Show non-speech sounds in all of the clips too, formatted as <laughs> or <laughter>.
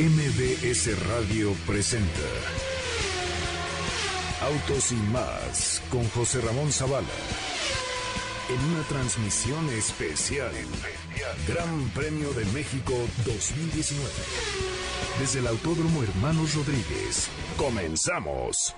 MBS Radio presenta Autos y más con José Ramón Zavala. En una transmisión especial. Gran Premio de México 2019. Desde el Autódromo Hermanos Rodríguez. Comenzamos.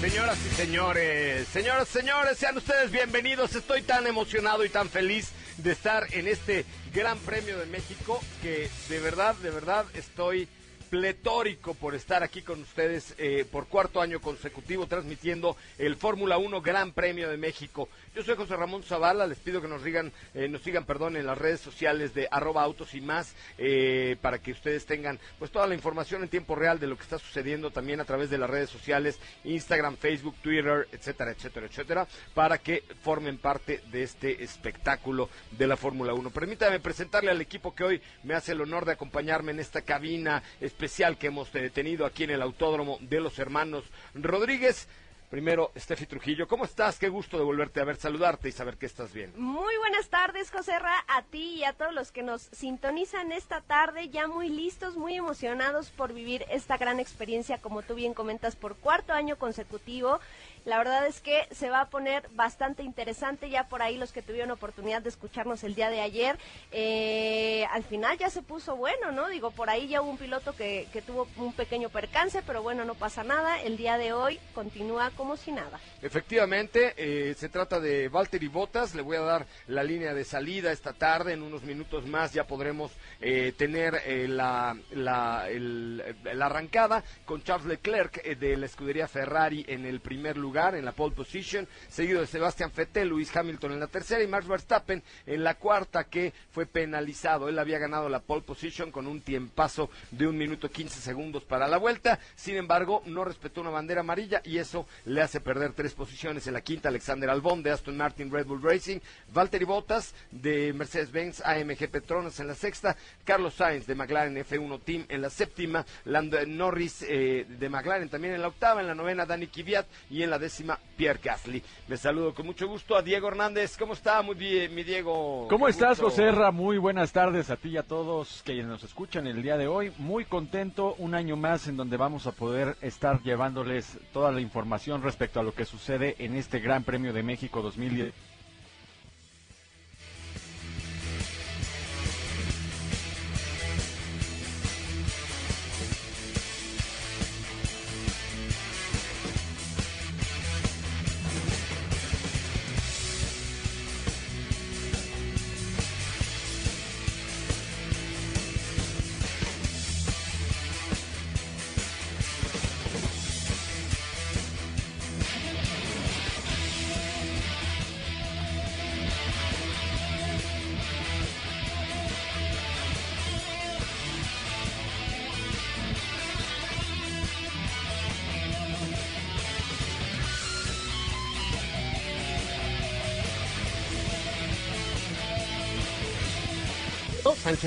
Señoras y señores, señoras y señores, sean ustedes bienvenidos. Estoy tan emocionado y tan feliz de estar en este Gran Premio de México que de verdad, de verdad estoy pletórico por estar aquí con ustedes eh, por cuarto año consecutivo transmitiendo el Fórmula 1 Gran Premio de México. Yo soy José Ramón Zavala, les pido que nos sigan, eh, nos sigan perdón, en las redes sociales de arroba autos y más eh, para que ustedes tengan pues toda la información en tiempo real de lo que está sucediendo también a través de las redes sociales, Instagram, Facebook, Twitter, etcétera, etcétera, etcétera, para que formen parte de este espectáculo de la Fórmula 1. Permítame presentarle al equipo que hoy me hace el honor de acompañarme en esta cabina especial que hemos tenido aquí en el Autódromo de los Hermanos Rodríguez. Primero, Steffi Trujillo, ¿cómo estás? Qué gusto de volverte a ver, saludarte y saber que estás bien. Muy buenas tardes, José Ra, a ti y a todos los que nos sintonizan esta tarde, ya muy listos, muy emocionados por vivir esta gran experiencia, como tú bien comentas, por cuarto año consecutivo. La verdad es que se va a poner bastante interesante ya por ahí los que tuvieron oportunidad de escucharnos el día de ayer. Eh, al final ya se puso bueno, ¿no? Digo, por ahí ya hubo un piloto que, que tuvo un pequeño percance, pero bueno, no pasa nada. El día de hoy continúa como si nada. Efectivamente, eh, se trata de Valtteri Bottas. Le voy a dar la línea de salida esta tarde. En unos minutos más ya podremos eh, tener eh, la, la, el- la arrancada con Charles Leclerc eh, de la escudería Ferrari en el primer lugar, en la pole position, seguido de Sebastian Vettel, Luis Hamilton en la tercera y Max Verstappen en la cuarta que fue penalizado. Él había ganado la pole position con un tiempazo de un minuto 15 segundos para la vuelta. Sin embargo, no respetó una bandera amarilla y eso le hace perder tres posiciones. En la quinta, Alexander Albon de Aston Martin Red Bull Racing, Valtteri Bottas de Mercedes-Benz AMG Petronas en la sexta, Carlos Sainz de McLaren F1 Team en la séptima, Lando Norris eh, de McLaren también en la octava, en la novena Dani Kvyat y en la décima Pierre Gasly. Me saludo con mucho gusto a Diego Hernández. ¿Cómo está, muy bien, mi Diego? ¿Cómo Qué estás, gusto. José Ra? Muy buenas tardes a ti y a todos que nos escuchan el día de hoy. Muy contento, un año más en donde vamos a poder estar llevándoles toda la información respecto a lo que sucede en este Gran Premio de México 2010.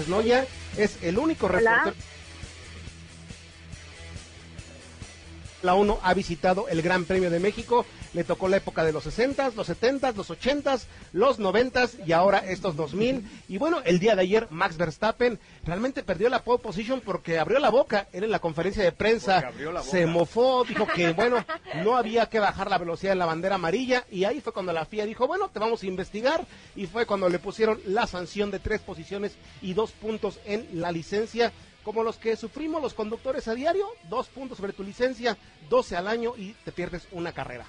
Noya es el único reportero. La 1 ha visitado el Gran Premio de México, le tocó la época de los 60, los 70, los 80, los 90 y ahora estos 2000. Y bueno, el día de ayer Max Verstappen realmente perdió la pole position porque abrió la boca. Él en la conferencia de prensa se mofó, dijo que <laughs> bueno, no había que bajar la velocidad de la bandera amarilla. Y ahí fue cuando la FIA dijo, bueno, te vamos a investigar. Y fue cuando le pusieron la sanción de tres posiciones y dos puntos en la licencia, como los que sufrimos los conductores a diario, dos puntos sobre tu licencia, 12 al año y te pierdes una carrera.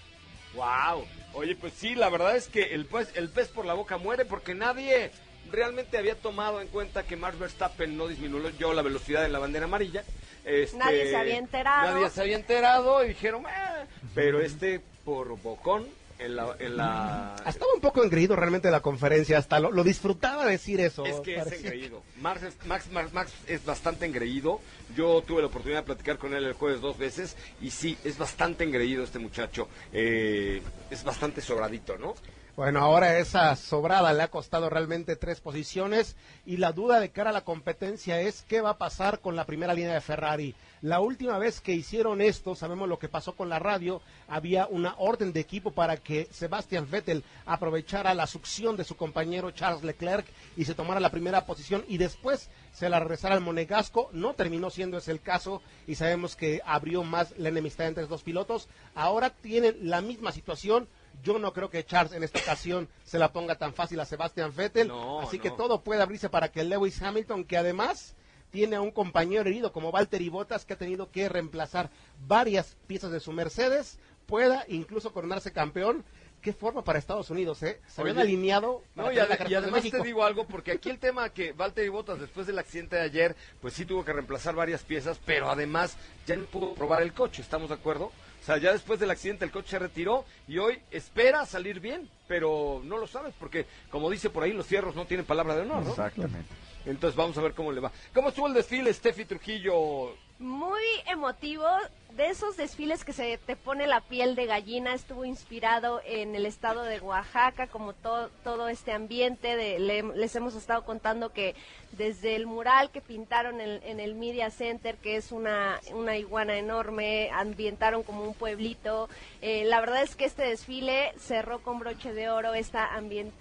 Wow. Oye, pues sí, la verdad es que el pez, el pez por la boca muere porque nadie realmente había tomado en cuenta que Max Verstappen no disminuyó la velocidad en la bandera amarilla. Este, Nadie se había enterado. Nadie se había enterado y dijeron, "Eh", pero este por bocón en la... En la Estaba un poco engreído realmente la conferencia, hasta lo, lo disfrutaba decir eso. Es que es engreído. Max, es- Max, Max, Max es bastante engreído. Yo tuve la oportunidad de platicar con él el jueves dos veces y sí, es bastante engreído este muchacho. Eh, es bastante sobradito, ¿no? Bueno, ahora esa sobrada le ha costado realmente tres posiciones y la duda de cara a la competencia es qué va a pasar con la primera línea de Ferrari. La última vez que hicieron esto, sabemos lo que pasó con la radio, había una orden de equipo para que Sebastian Vettel aprovechara la succión de su compañero Charles Leclerc y se tomara la primera posición y después se la regresara al Monegasco. No terminó siendo ese el caso y sabemos que abrió más la enemistad entre los dos pilotos. Ahora tienen la misma situación. Yo no creo que Charles en esta ocasión se la ponga tan fácil a Sebastian Vettel. No, así que todo puede abrirse para que Lewis Hamilton, que además tiene a un compañero herido como Valtteri Bottas, que ha tenido que reemplazar varias piezas de su Mercedes, pueda incluso coronarse campeón. Qué forma para Estados Unidos, ¿eh? Se habían alineado. No, y, la y además te digo algo, porque aquí el tema que Valtteri Bottas después del accidente de ayer, pues sí tuvo que reemplazar varias piezas, pero además ya no pudo probar el coche, ¿estamos de acuerdo? O sea, ya después del accidente el coche se retiró y hoy espera salir bien, pero no lo sabes, porque como dice por ahí, los fierros no tienen palabra de honor, ¿no? Exactamente. Entonces vamos a ver cómo le va. ¿Cómo estuvo el desfile, Steffi Trujillo? Muy emotivo, de esos desfiles que se te pone la piel de gallina, estuvo inspirado en el estado de Oaxaca, como to- todo este ambiente, les hemos estado contando que desde el mural que pintaron en, el Media Center, que es una, una iguana enorme, ambientaron como un pueblito, Eh, la verdad es que este desfile cerró con broche de oro esta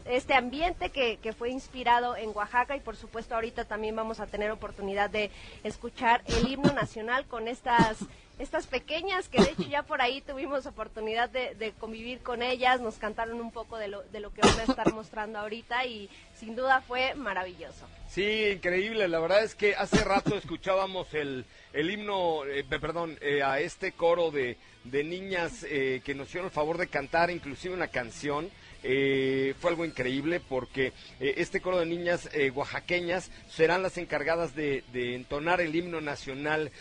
este ambiente que, que fue inspirado en Oaxaca y por supuesto ahorita también vamos a tener oportunidad de escuchar el himno nacional con estas estas pequeñas que de hecho ya por ahí tuvimos oportunidad de, convivir con ellas, nos cantaron un poco de lo, de lo que van a estar mostrando ahorita y sin duda fue maravilloso. Sí, increíble. La verdad es que hace rato escuchábamos el, el himno, eh, pe- perdón, eh, a este coro de, de niñas eh, que nos hicieron el favor de cantar inclusive una canción. Eh, fue algo increíble porque eh, este coro de niñas eh, oaxaqueñas serán las encargadas de, entonar el himno nacional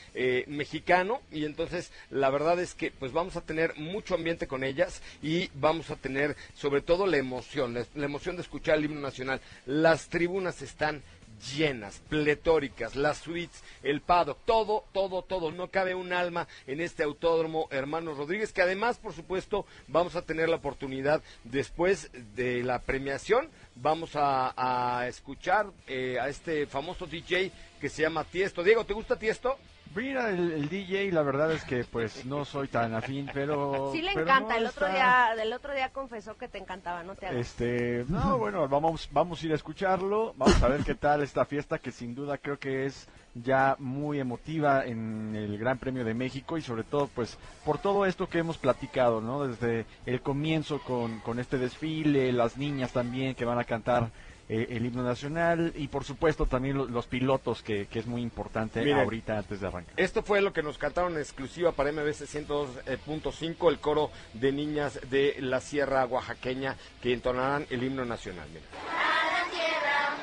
mexicano y entonces la verdad es que pues vamos a tener mucho ambiente con ellas y vamos a tener sobre todo la emoción, la, la emoción de escuchar el himno nacional. Las tribunas están llenas, pletóricas, las suites, el paddock, todo, todo, todo. No cabe un alma en este autódromo, hermanos Rodríguez, que además, por supuesto, vamos a tener la oportunidad después de la premiación, vamos a, a escuchar eh, a este famoso DJ que se llama Tiesto. Diego, ¿te gusta Tiesto? Mira, el, el DJ, la verdad es que pues no soy tan afín, pero... Sí le pero encanta, no el otro está- día, el otro día confesó que te encantaba, no te hagas. Este, no, bueno, vamos, vamos a ir a escucharlo, vamos a ver qué tal esta fiesta que sin duda creo que es ya muy emotiva en el Gran Premio de México y sobre todo pues por todo esto que hemos platicado, ¿no? Desde el comienzo con, con este desfile, las niñas también que van a cantar eh, el himno nacional y por supuesto también lo- los, pilotos que, que es muy importante Miren. ahorita antes de arrancar. Esto fue lo que nos cantaron en exclusiva para MBC 102.5, el coro de niñas de la Sierra Oaxaqueña que entonarán el himno nacional. Mira. a la tierra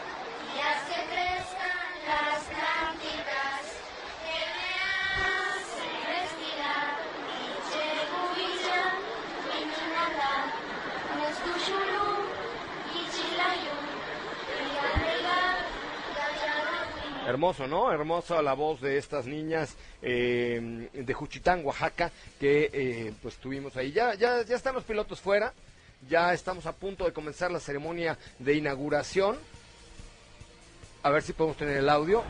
y hace crezcan las plantitas que me hacen respirar. Icheguilla, Mininaga, Nestushulu, Ichilayu, Rialega, Gayarahui. Hermoso, ¿no? Hermosa la voz de estas niñas eh, de Juchitán, Oaxaca, que eh, pues tuvimos ahí. Ya, ya, ya están los pilotos fuera, ya estamos a punto de comenzar la ceremonia de inauguración. A ver si podemos tener el audio.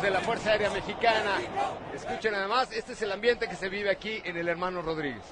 De la Fuerza Aérea Mexicana. Escuchen además, este es el ambiente que se vive aquí en el Hermano Rodríguez.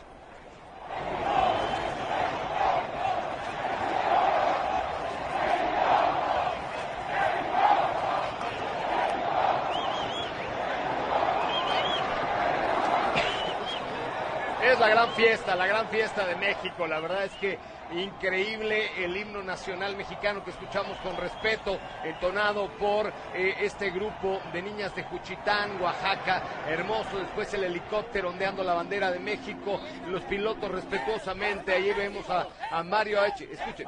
Es la gran fiesta, la gran fiesta de México. La verdad es que increíble el himno nacional mexicano que escuchamos con respeto, entonado por eh, este grupo de niñas de Juchitán, Oaxaca. Hermoso. Después el helicóptero ondeando la bandera de México. Los pilotos respetuosamente. Ahí vemos a, a Mario H. Escuchen.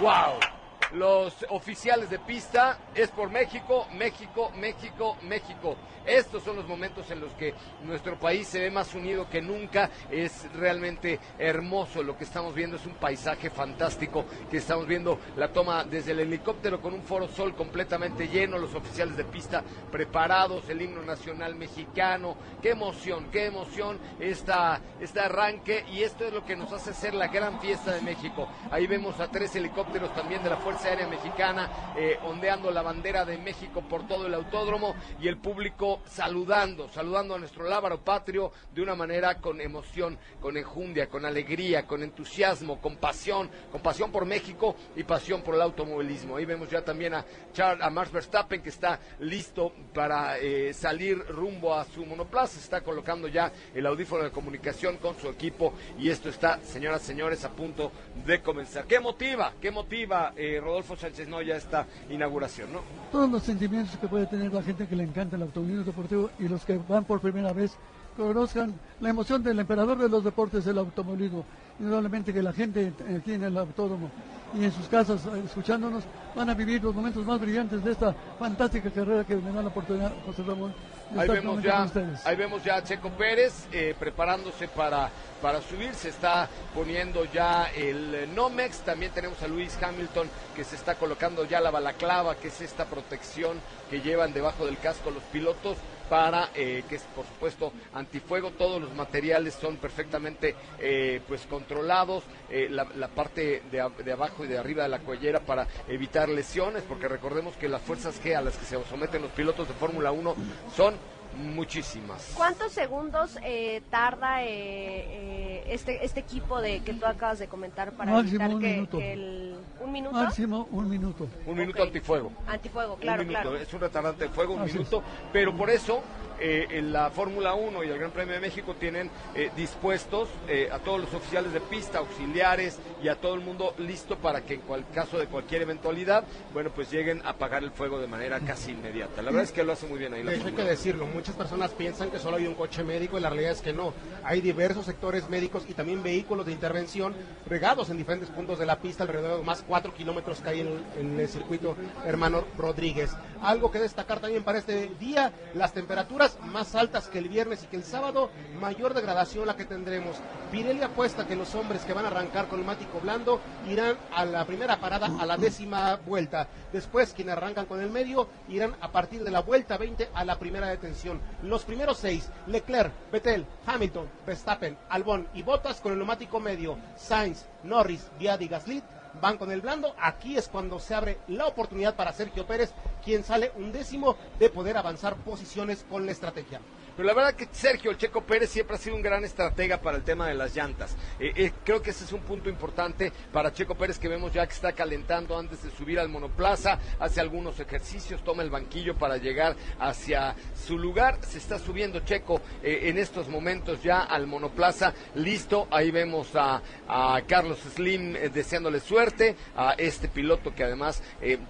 ¡Wow! Los oficiales de pista es por México, México, México, México. Estos son los momentos en los que nuestro país se ve más unido que nunca. Es realmente hermoso lo que estamos viendo. Es un paisaje fantástico que estamos viendo. La toma desde el helicóptero con un foro sol completamente lleno. Los oficiales de pista preparados. El himno nacional mexicano. Qué emoción, qué emoción esta, este arranque. Y esto es lo que nos hace ser la gran fiesta de México. Ahí vemos a tres helicópteros también de la Fuerza Aérea Mexicana eh, ondeando la bandera de México por todo el autódromo y el público saludando, saludando a nuestro lábaro patrio de una manera con emoción, con enjundia, con alegría, con entusiasmo, con pasión, con pasión por México y pasión por el automovilismo. Ahí vemos ya también a, Charles, a Max Verstappen que está listo para eh, salir rumbo a su monoplaza, está colocando ya el audífono de comunicación con su equipo y esto está, señoras y señores, a punto de comenzar. ¿Qué motiva? ¿Qué motiva eh, Rodolfo Sánchez Noya esta inauguración? ¿no? todos los sentimientos que puede tener la gente que le encanta el automovilismo deportivo y los que van por primera vez conozcan la emoción del emperador de los deportes, el automovilismo. Indudablemente que la gente aquí en el autódromo y en sus casas eh, escuchándonos van a vivir los momentos más brillantes de esta fantástica carrera que me da la oportunidad, José Ramón. de Ahí vemos, ya, ahí vemos ya a Checo Pérez eh, preparándose para, para subir, se está poniendo ya el eh, Nomex, también tenemos a Luis Hamilton que se está colocando ya la balaclava, que es esta protección que llevan debajo del casco los pilotos para eh, que es por supuesto antifuego, todos los materiales son perfectamente eh, pues controlados, eh, la, la parte de, de abajo y de arriba de la cuellera para evitar lesiones, porque recordemos que las fuerzas G a las que se someten los pilotos de Fórmula 1 son muchísimas. ¿Cuántos segundos eh, tarda eh, eh, este este equipo de que tú acabas de comentar para Máximo evitar un que, minuto. que el un minuto Máximo un minuto. Un minuto antifuego. antifuego, claro, un minuto, claro. es un retardante de fuego, un Así es. minuto, pero por eso eh, en la Fórmula 1 y el Gran Premio de México tienen eh, dispuestos eh, a todos los oficiales de pista, auxiliares y a todo el mundo listo para que en cual, caso de cualquier eventualidad, bueno, pues lleguen a apagar el fuego de manera casi inmediata. La verdad es que lo hace muy bien ahí la hay que Fórmula 1. decirlo, muchas personas piensan que solo hay un coche médico y la realidad es que no. Hay diversos sectores médicos y también vehículos de intervención regados en diferentes puntos de la pista, alrededor de más cuatro kilómetros que hay en, en el circuito Hermano Rodríguez. Algo que destacar también para este día, las temperaturas más altas que el viernes y que el sábado, mayor degradación la que tendremos. Pirelli apuesta que los hombres que van a arrancar con neumático blando irán a la primera parada a la décima vuelta. Después, quienes arrancan con el medio irán a partir de la vuelta 20 a la primera detención. Los primeros seis, Leclerc, Vettel, Hamilton, Verstappen, Albon y Bottas con el neumático medio. Sainz, Norris, Viad y Gasly van con el blando. Aquí es cuando se abre la oportunidad para Sergio Pérez, quien sale un décimo de poder avanzar posiciones con la estrategia. Pero la verdad que Sergio El Checo Pérez siempre ha sido un gran estratega para el tema de las llantas. Eh, eh, creo que ese es un punto importante para Checo Pérez que vemos ya que está calentando antes de subir al monoplaza, hace algunos ejercicios, toma el banquillo para llegar hacia su lugar. Se está subiendo Checo eh, en estos momentos ya al monoplaza, listo. Ahí vemos a, a Carlos Slim deseándole suerte, a este piloto que además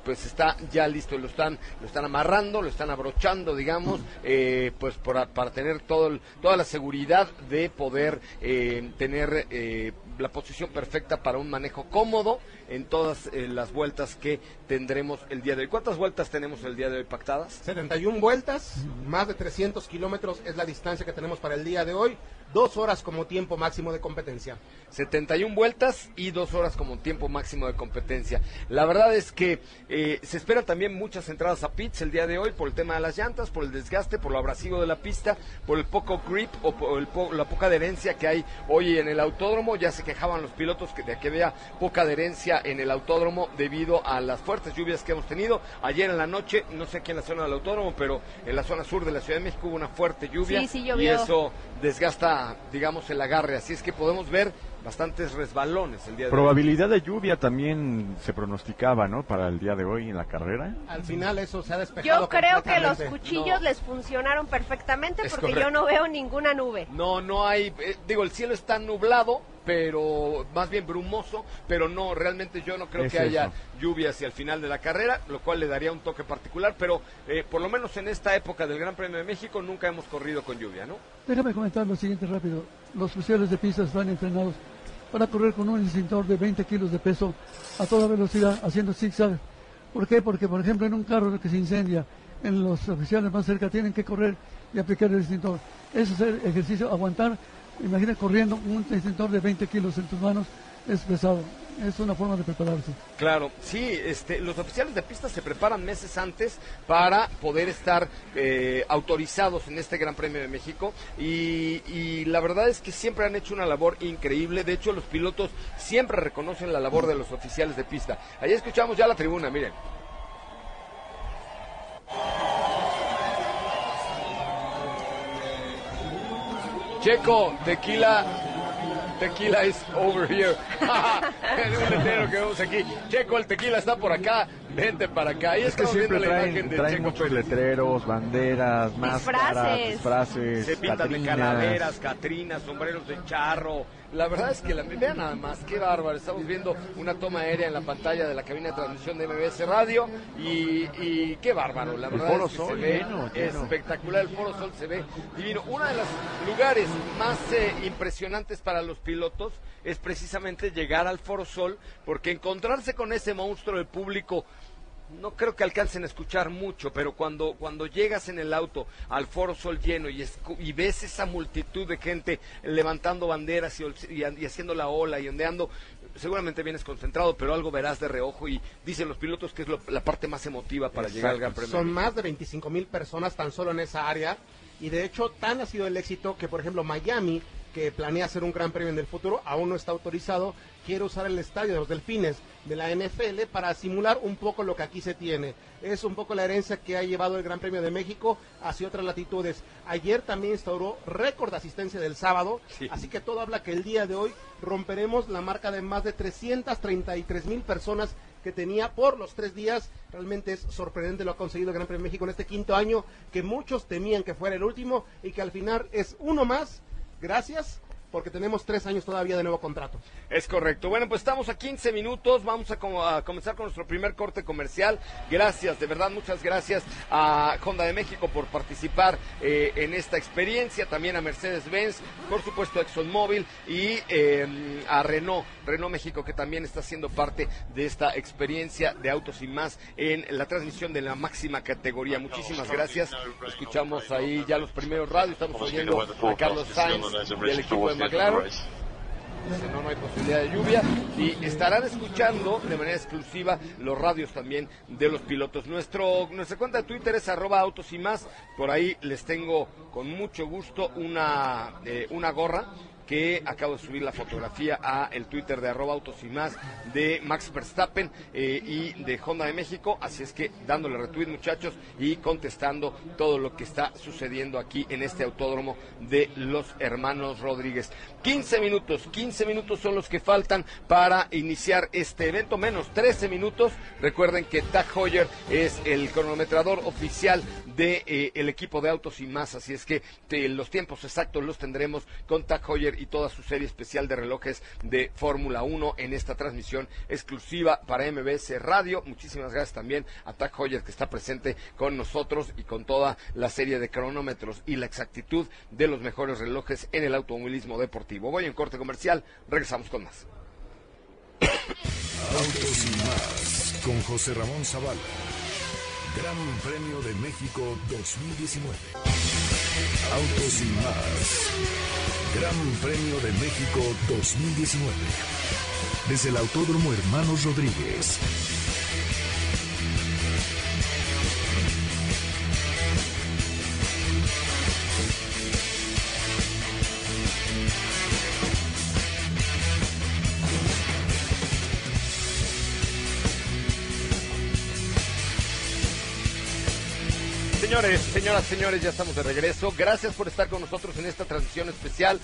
pues está ya listo, lo están, lo están amarrando, lo están abrochando, digamos, pues para, para tener todo el- toda la seguridad de poder eh, tener eh, la posición perfecta para un manejo cómodo en todas eh, las vueltas que tendremos el día de hoy. ¿Cuántas vueltas tenemos el día de hoy pactadas? 71 vueltas, más de 300 kilómetros es la distancia que tenemos para el día de hoy. Dos horas como tiempo máximo de competencia. 71 vueltas y dos horas como tiempo máximo de competencia. La verdad es que eh, se esperan también muchas entradas a pits el día de hoy por el tema de las llantas, por el desgaste, por lo abrasivo de la pista, por el poco grip o por el po- la poca adherencia que hay hoy en el autódromo. Ya se quejaban los pilotos que, de que había poca adherencia en el autódromo debido a las fuertes lluvias que hemos tenido. Ayer en la noche, no sé aquí en la zona del autódromo, pero en la zona sur de la Ciudad de México hubo una fuerte lluvia Sí, sí y eso desgasta, digamos, el agarre. Así es que podemos ver bastantes resbalones el día de hoy. Probabilidad de lluvia también se pronosticaba, ¿no? Para el día de hoy en la carrera. Al final eso se ha despejado. Yo creo que los cuchillos No. les funcionaron perfectamente Es porque correcto. yo no veo ninguna nube. No, no hay, eh, digo, el cielo está nublado, pero más bien brumoso, pero no, realmente yo no creo Es que haya lluvia hacia el final de la carrera, lo cual le daría un toque particular, pero eh, por lo menos en esta época del Gran Premio de México nunca hemos corrido con lluvia, ¿no? Déjame comentar lo siguiente rápido. Los oficiales de pista están entrenados para correr con un extintor de 20 kilos de peso a toda velocidad, haciendo zigzag. ¿Por qué? Porque, por ejemplo, en un carro que se incendia, en los oficiales más cerca tienen que correr y aplicar el extintor. Eso es el ejercicio, aguantar. Imagina corriendo un extintor de 20 kilos en tus manos, es pesado. Es una forma de prepararse. Claro, sí, este, los oficiales de pista se preparan meses antes para poder estar eh, autorizados en este Gran Premio de México y, y la verdad es que siempre han hecho una labor increíble. De hecho, los pilotos siempre reconocen la labor de los oficiales de pista. Allí escuchamos ya la tribuna, miren. Checo, tequila, tequila is over here. <laughs> es un letrero que vemos aquí. Checo, el tequila está por acá. Vente para acá. Y Es que estamos siempre viendo la traen, imagen de traen Checo muchos Pérez. letreros, banderas, máscaras, disfraces, Se pintan de calaveras, catrinas, sombreros de charro. La verdad es que la, vean nada más, qué bárbaro. Estamos viendo una toma aérea en la pantalla de la cabina de transmisión de MBS Radio y, y qué bárbaro. La El verdad Foro es que Sol, se ve lleno, espectacular. El Foro Sol se ve divino. Uno de los lugares más eh, impresionantes para los pilotos es precisamente llegar al Foro Sol porque encontrarse con ese monstruo del público no creo que alcancen a escuchar mucho, pero cuando, cuando llegas en el auto al Foro Sol lleno y, escu- y ves esa multitud de gente levantando banderas y haciendo la ola y ondeando, seguramente vienes concentrado, pero algo verás de reojo y dicen los pilotos que es lo- la parte más emotiva para llegar al Gran Premio. Son más de 25 mil personas tan solo en esa área. Y de hecho, tan ha sido el éxito que, por ejemplo, Miami, que planea hacer un gran premio en el futuro, aún no está autorizado, quiere usar el estadio de los Delfines de la NFL para simular un poco lo que aquí se tiene. Es un poco la herencia que ha llevado el Gran Premio de México hacia otras latitudes. Ayer también instauró récord de asistencia del sábado, Sí. así que todo habla que el día de hoy romperemos la marca de más de 333 mil personas que tenía por los tres días. Realmente es sorprendente lo ha conseguido el Gran Premio de México en este quinto año, que muchos temían que fuera el último y que al final es uno más. Gracias, porque tenemos tres años todavía de nuevo contrato. Es correcto. Bueno, pues estamos a 15 minutos. Vamos a, co- a comenzar con nuestro primer corte comercial. Gracias, de verdad, muchas gracias a Honda de México por participar eh, en esta experiencia. También a Mercedes-Benz, por supuesto a ExxonMobil y eh, a Renault. Renault México que también está siendo parte de esta experiencia de autos y más en la transmisión de la máxima categoría. Muchísimas gracias. Escuchamos ahí ya los primeros radios. Estamos oyendo a Carlos Sainz del equipo de McLaren. Dice, no, no hay posibilidad de lluvia y estarán escuchando de manera exclusiva los radios también de los pilotos. Nuestro, nuestra cuenta de Twitter es arroba autos y más. Por ahí les tengo con mucho gusto una, eh, una gorra que acabo de subir la fotografía a el Twitter de arroba autos y más de Max Verstappen eh, y de Honda de México. Así es que dándole retweet muchachos y contestando todo lo que está sucediendo aquí en este autódromo de los hermanos Rodríguez. 15 minutos, 15 minutos son los que faltan para iniciar este evento, menos 13 minutos. Recuerden que Tag Heuer es el cronometrador oficial de eh, equipo de autos y más, así es que los tiempos exactos los tendremos con Tag Heuer y toda su serie especial de relojes de Fórmula 1 en esta transmisión exclusiva para MBS Radio. Muchísimas gracias también a Tag Heuer que está presente con nosotros y con toda la serie de cronómetros y la exactitud de los mejores relojes en el automovilismo deportivo. Voy en corte comercial, regresamos con más. Autos y más con José Ramón Zavala. Gran Premio de México 2019. Autos y más. Gran Premio de México 2019. Desde el Autódromo Hermanos Rodríguez. Señores, señoras, señores, ya estamos de regreso. Gracias por estar con nosotros en esta transmisión especial.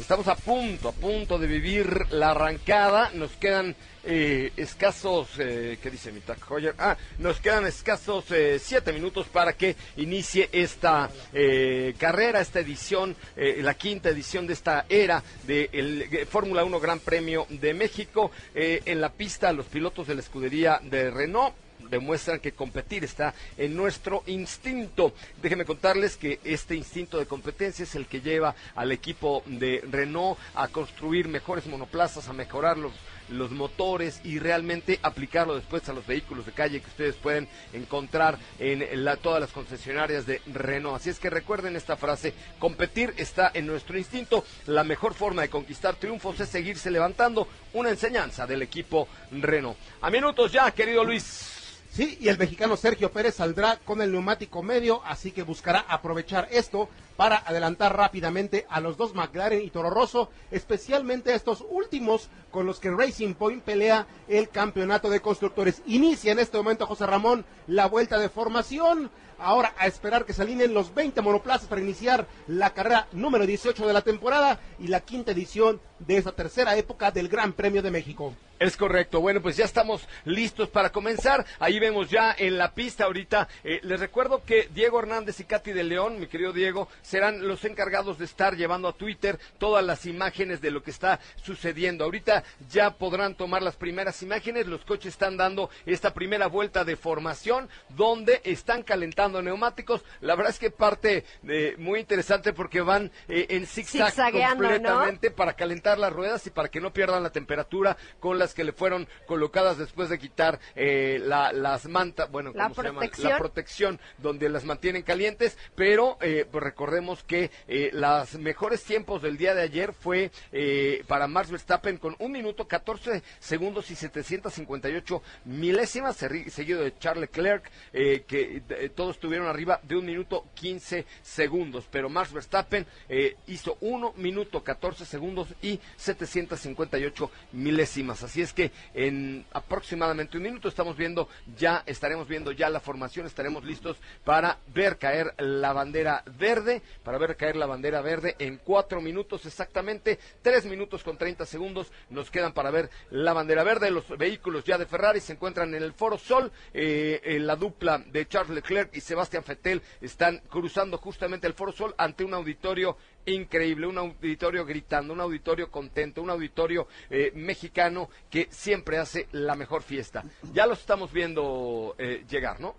Estamos a punto, a punto de vivir la arrancada. Nos quedan eh, escasos, eh, ¿qué dice mi Heuer? Ah, nos quedan escasos eh, siete minutos para que inicie esta eh, carrera, esta edición, eh, la quinta edición de esta era de el eh, Fórmula 1 Gran Premio de México. En la pista, los pilotos de la escudería de Renault demuestran que competir está en nuestro instinto. Déjenme contarles que este instinto de competencia es el que lleva al equipo de Renault a construir mejores monoplazas, a mejorar los los motores y realmente aplicarlo después a los vehículos de calle que ustedes pueden encontrar en todas las concesionarias de Renault. Así es que recuerden esta frase, competir está en nuestro instinto. La mejor forma de conquistar triunfos es seguirse levantando. Una enseñanza del equipo Renault. A minutos ya, querido Luis. Sí, y el mexicano Sergio Pérez saldrá con el neumático medio, así que buscará aprovechar esto para adelantar rápidamente a los dos McLaren y Toro Rosso, especialmente a estos últimos con los que Racing Point pelea el campeonato de constructores. Inicia en este momento José Ramón la vuelta de formación. Ahora a esperar que se los 20 monoplazas para iniciar la carrera número 18 de la temporada y la quinta edición de esta tercera época del Gran Premio de México. Es correcto. Bueno, pues ya estamos listos para comenzar. Ahí vemos ya en la pista ahorita. eh, les recuerdo que Diego Hernández y Katy de León, mi querido Diego, serán los encargados de estar llevando a Twitter todas las imágenes de lo que está sucediendo. Ahorita ya podrán tomar las primeras imágenes. Los coches están dando esta primera vuelta de formación donde están calentando neumáticos. La verdad es que parte eh, muy interesante porque van eh, en zigzag completamente para calentar las ruedas y para que no pierdan la temperatura con las que le fueron colocadas después de quitar eh, la- las mantas, bueno, La ¿cómo se llama? protección. La protección donde las mantienen calientes, pero eh, pues recordemos que eh, los mejores tiempos del día de ayer fue eh, para Max Verstappen con un minuto 14 segundos y 758 milésimas, seguido de Charles Leclerc, eh, que todos tuvieron arriba de un minuto 15 segundos, pero Max Verstappen eh, hizo 1 minuto 14 segundos y 758 milésimas. Así es que en aproximadamente un minuto estamos viendo ya, estaremos viendo ya la formación, estaremos listos para ver caer la bandera verde, para ver caer la bandera verde en cuatro minutos exactamente, tres minutos con 30 segundos nos quedan para ver la bandera verde. Los vehículos ya de Ferrari se encuentran en el Foro Sol, eh, en la dupla de Charles Leclerc Sebastián Vettel están cruzando justamente el Foro Sol ante un auditorio increíble, un auditorio gritando, un auditorio contento, un auditorio eh, mexicano que siempre hace la mejor fiesta. Ya los estamos viendo eh, llegar, ¿no?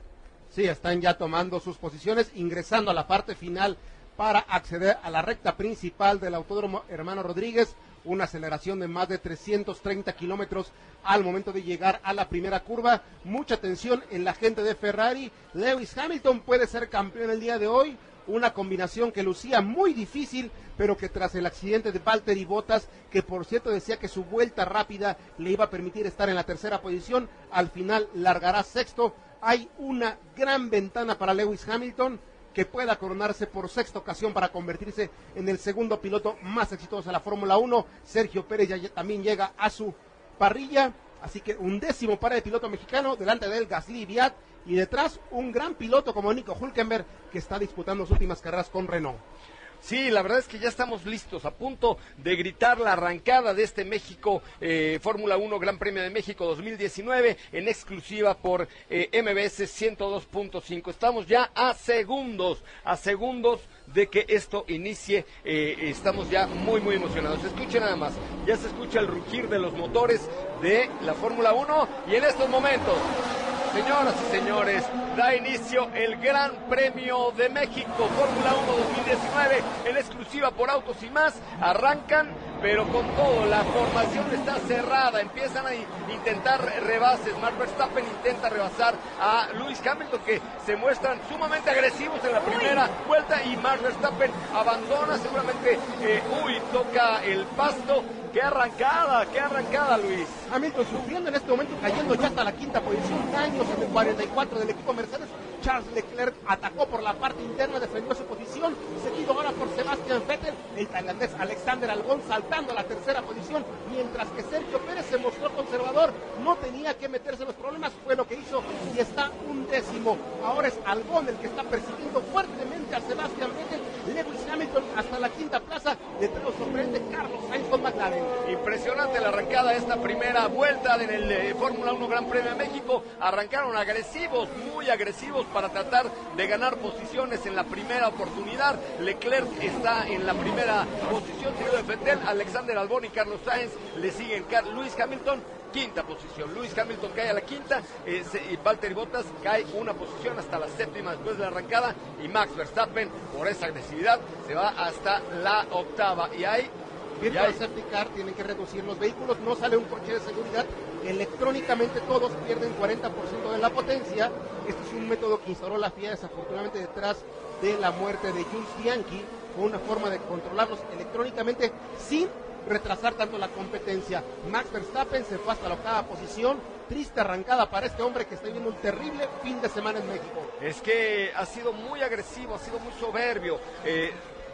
Sí, están ya tomando sus posiciones, ingresando a la parte final para acceder a la recta principal del Autódromo Hermano Rodríguez. Una aceleración de más de 330 kilómetros al momento de llegar a la primera curva. Mucha atención en la gente de Ferrari. Lewis Hamilton puede ser campeón el día de hoy. Una combinación que lucía muy difícil, pero que tras el accidente de Valtteri Bottas, que por cierto decía que su vuelta rápida le iba a permitir estar en la tercera posición, al final largará sexto. Hay una gran ventana para Lewis Hamilton que pueda coronarse por sexta ocasión para convertirse en el segundo piloto más exitoso de la Fórmula 1. Sergio Pérez ya también llega a su parrilla, así que un décimo para el piloto mexicano, delante de él Gasly y y detrás un gran piloto como Nico Hulkenberg que está disputando sus últimas carreras con Renault. Sí, la verdad es que ya estamos listos, a punto de gritar la arrancada de este México eh, Fórmula 1 Gran Premio de México 2019 en exclusiva por eh, MBS 102.5. Estamos ya a segundos, a segundos de que esto inicie. eh, estamos ya muy, muy emocionados. Escuchen nada más, ya se escucha el rugir de los motores de la Fórmula 1 y en estos momentos Señoras y señores, da inicio el Gran Premio de México, Fórmula 1 2019, en exclusiva por Autos y más. Arrancan, pero con todo, la formación está cerrada. Empiezan a in- intentar rebases. Mark Verstappen intenta rebasar a Lewis Hamilton, que se muestran sumamente agresivos en la primera vuelta. Y Mark Verstappen abandona, seguramente, eh, uy, toca el pasto. ¡Qué arrancada! ¡Qué arrancada, Luis! Hamilton sufriendo en este momento, cayendo ya hasta la quinta posición, años en el 44 del equipo Mercedes. Charles Leclerc atacó por la parte interna, defendió su posición, seguido ahora por Sebastian Vettel, el tailandés Alexander Albon saltando a la tercera posición, mientras que Sergio Pérez se mostró conservador, no tenía que meterse en los problemas, fue lo que hizo y está un décimo. Ahora es Albón el que está persiguiendo fuertemente a Sebastián Vettel. Lewis Hamilton hasta la quinta plaza. Detrás sorprende McLaren. Impresionante la arrancada esta primera vuelta en el eh, Fórmula 1 Gran Premio de México. Arrancaron agresivos, muy agresivos para tratar de ganar posiciones en la primera oportunidad. Leclerc está en la primera posición, seguido de Vettel, Alexander Albón y Carlos Sainz. Le siguen Luis Hamilton, quinta posición. Luis Hamilton cae a la quinta eh, y Valtteri Bottas cae una posición hasta la séptima después de la arrancada. Y Max Verstappen, por esa agresividad, se va hasta la octava. Y hay Virtual Ya. Safety Car tienen que reducir los vehículos, no sale un coche de seguridad, electrónicamente todos pierden 40% de la potencia. Este es un método que instauró la FIA desafortunadamente detrás de la muerte de Jules Bianchi, con una forma de controlarlos electrónicamente sin retrasar tanto la competencia. Max Verstappen se fue hasta la octava posición, triste arrancada para este hombre que está viviendo un terrible fin de semana en México. Es que ha sido muy agresivo, ha sido muy soberbio. Eh,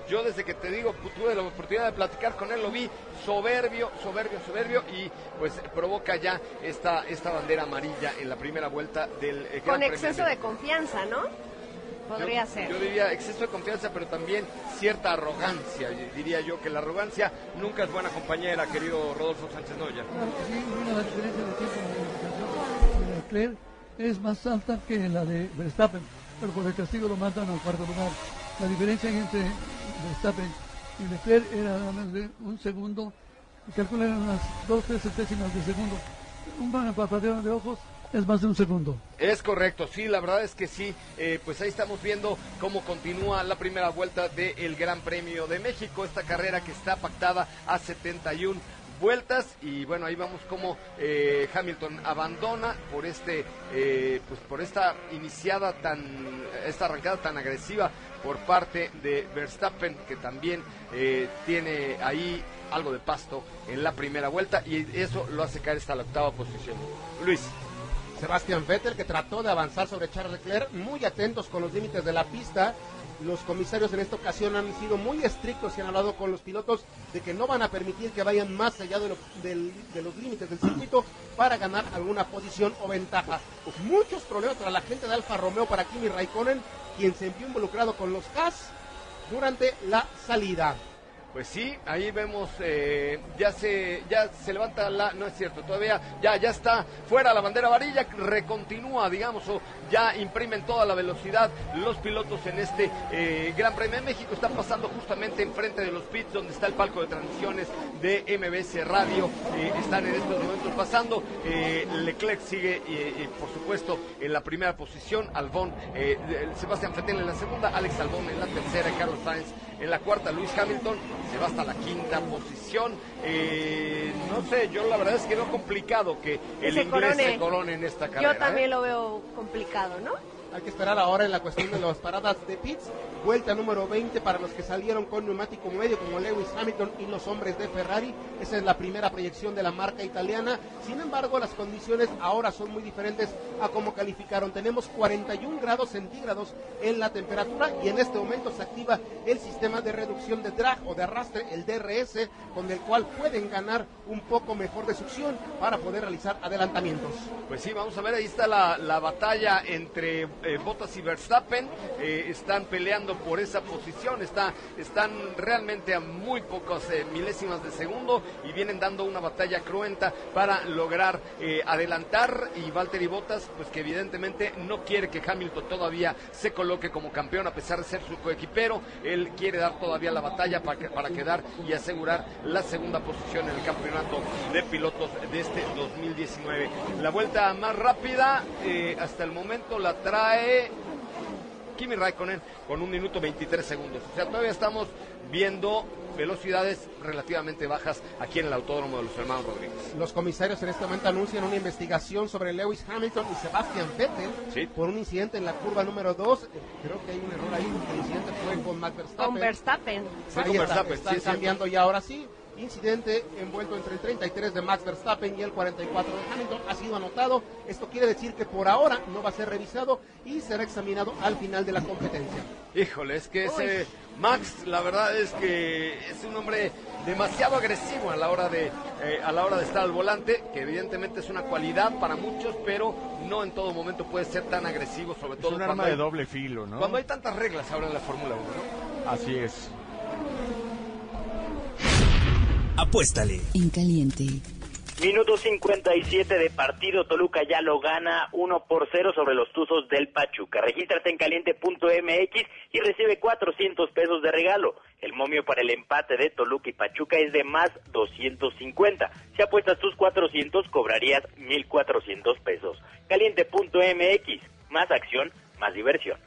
yo desde que te digo, tuve la oportunidad de platicar con él, lo vi soberbio, soberbio, soberbio y pues provoca ya esta, esta bandera amarilla en la primera vuelta del eh, Con exceso de confianza, ¿no? Podría yo, ser. Yo diría exceso de confianza, pero también cierta arrogancia. Diría yo que la arrogancia nunca es buena compañera, querido Rodolfo Sánchez Noya. Claro que sí, mira, la diferencia de tiempo de Leclerc es más alta que la de Verstappen, pero por el castigo lo mandan al cuarto lugar. La diferencia entre Verstappen y Leclerc era nada más de un segundo, calculan unas dos, tres centésimas de segundo. Un parpadeo de ojos es más de un segundo. Es correcto, sí, la verdad es que sí. Eh, pues ahí estamos viendo cómo continúa la primera vuelta del Gran Premio de México, esta carrera que está pactada a 71 vueltas y bueno ahí vamos como eh, Hamilton abandona por este eh, pues por esta iniciada tan esta arrancada tan agresiva por parte de Verstappen que también eh, tiene ahí algo de pasto en la primera vuelta y eso lo hace caer hasta la octava posición. Luis Sebastián Vettel que trató de avanzar sobre Charles Leclerc, muy atentos con los límites de la pista. Los comisarios en esta ocasión han sido muy estrictos y han hablado con los pilotos de que no van a permitir que vayan más allá de, los límites del circuito para ganar alguna posición o ventaja. Muchos problemas para la gente de Alfa Romeo, para Kimi Raikkonen, quien se vio involucrado con los Haas durante la salida. Pues sí, ahí vemos, eh, ya se ya se levanta la, no es cierto, todavía ya ya está fuera la bandera amarilla, recontinúa, digamos, o ya imprimen toda la velocidad los pilotos en este eh, Gran Premio de México. Están pasando justamente enfrente de los pits donde está el palco de transmisiones de MBS Radio. Eh, están en estos momentos pasando. Eh, Leclerc sigue, por supuesto, en la primera posición. Albón, Sebastián Vettel en la segunda, Alex Albón en la tercera, Carlos Sainz en la cuarta, Luis Hamilton se va hasta la quinta posición. Eh, no sé, yo la verdad es que veo complicado que el se inglés corone. se corone en esta carrera. Yo también ¿eh? lo veo complicado, ¿no? Hay que esperar ahora en la cuestión de las paradas de pits. Vuelta número 20 para los que salieron con neumático medio como Lewis Hamilton y los hombres de Ferrari. Esa es la primera proyección de la marca italiana. Sin embargo, las condiciones ahora son muy diferentes a como calificaron. Tenemos 41 grados centígrados en la temperatura y en este momento se activa el sistema de reducción de drag o de arrastre, el DRS, con el cual pueden ganar un poco mejor de succión para poder realizar adelantamientos. Pues sí, vamos a ver, ahí está la, la batalla entre eh, Bottas y Verstappen. Eh, están peleando por esa posición, está, están realmente a muy pocas eh, milésimas de segundo y vienen dando una batalla cruenta para lograr eh, adelantar. Y Valtteri Bottas, pues que evidentemente no quiere que Hamilton todavía se coloque como campeón a pesar de ser su coequipero. Él quiere dar todavía la batalla para, para quedar y asegurar la segunda posición en el campeonato de pilotos de este 2019. La vuelta más rápida hasta el momento la trae Kimi Raikkonen con un minuto 23 segundos. O sea, todavía estamos viendo velocidades relativamente bajas aquí en el Autódromo de los Hermanos Rodríguez. Los comisarios en este momento anuncian una investigación sobre Lewis Hamilton y Sebastian Vettel Sí. por un incidente en la curva número 2. Creo que hay un error ahí, porque el incidente fue con Max Verstappen. Con Verstappen. Ahí con está, Verstappen, están sí, es cierto. cambiando ya ahora sí. Incidente envuelto entre el 33 de Max Verstappen y el 44 de Hamilton ha sido anotado. Esto quiere decir que por ahora no va a ser revisado y será examinado al final de la competencia. Híjole, es que ese Max, la verdad es que es un hombre demasiado agresivo a la hora de eh, a la hora de estar al volante, que evidentemente es una cualidad para muchos, pero no en todo momento puede ser tan agresivo, sobre Es todo un cuando arma hay, de doble filo, ¿no? cuando hay tantas reglas ahora en la Fórmula 1, ¿no? Así es. Apuéstale. En caliente. Minuto 57 de partido, Toluca ya lo gana 1 por 0 sobre los Tuzos del Pachuca. Regístrate en caliente.mx y recibe 400 pesos de regalo. El momio para el empate de Toluca y Pachuca es de más 250. Si apuestas tus 400, cobrarías 1400 pesos. Caliente.mx, más acción, más diversión.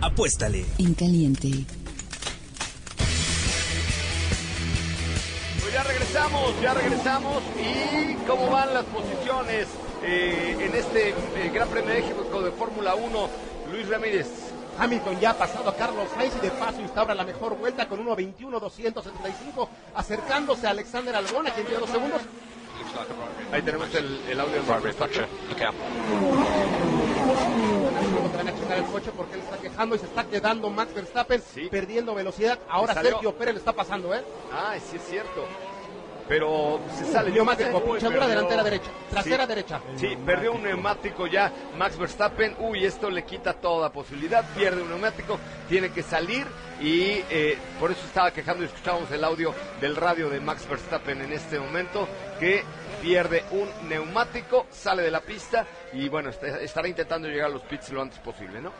Apuéstale. En caliente. Ya regresamos, ya regresamos. ¿Y cómo van las posiciones eh, en este eh, Gran Premio de México de Fórmula 1? Luis Ramírez. Hamilton ya ha pasado a Carlos Sainz y de paso instaura la mejor vuelta con 1.21.275, acercándose a Alexander Albon, a quien tiene dos segundos. Ahí tenemos el, el audio de Max Verstappen. Luego te van a checar el coche porque él está quejando y se está quedando Max Verstappen, Sí. perdiendo velocidad. Ahora. Sergio Pérez le está pasando, ¿eh? Ah, sí es cierto. Pero se sale. Neumático, Uy, pinchadura delantera derecha, trasera Sí. derecha. Sí, perdió un neumático ya Max Verstappen. Uy, esto le quita toda posibilidad. Pierde un neumático, tiene que salir y eh, por eso estaba quejando y escuchamos el audio del radio de Max Verstappen en este momento que pierde un neumático, sale de la pista y bueno, est- estará intentando llegar a los pits lo antes posible, ¿no?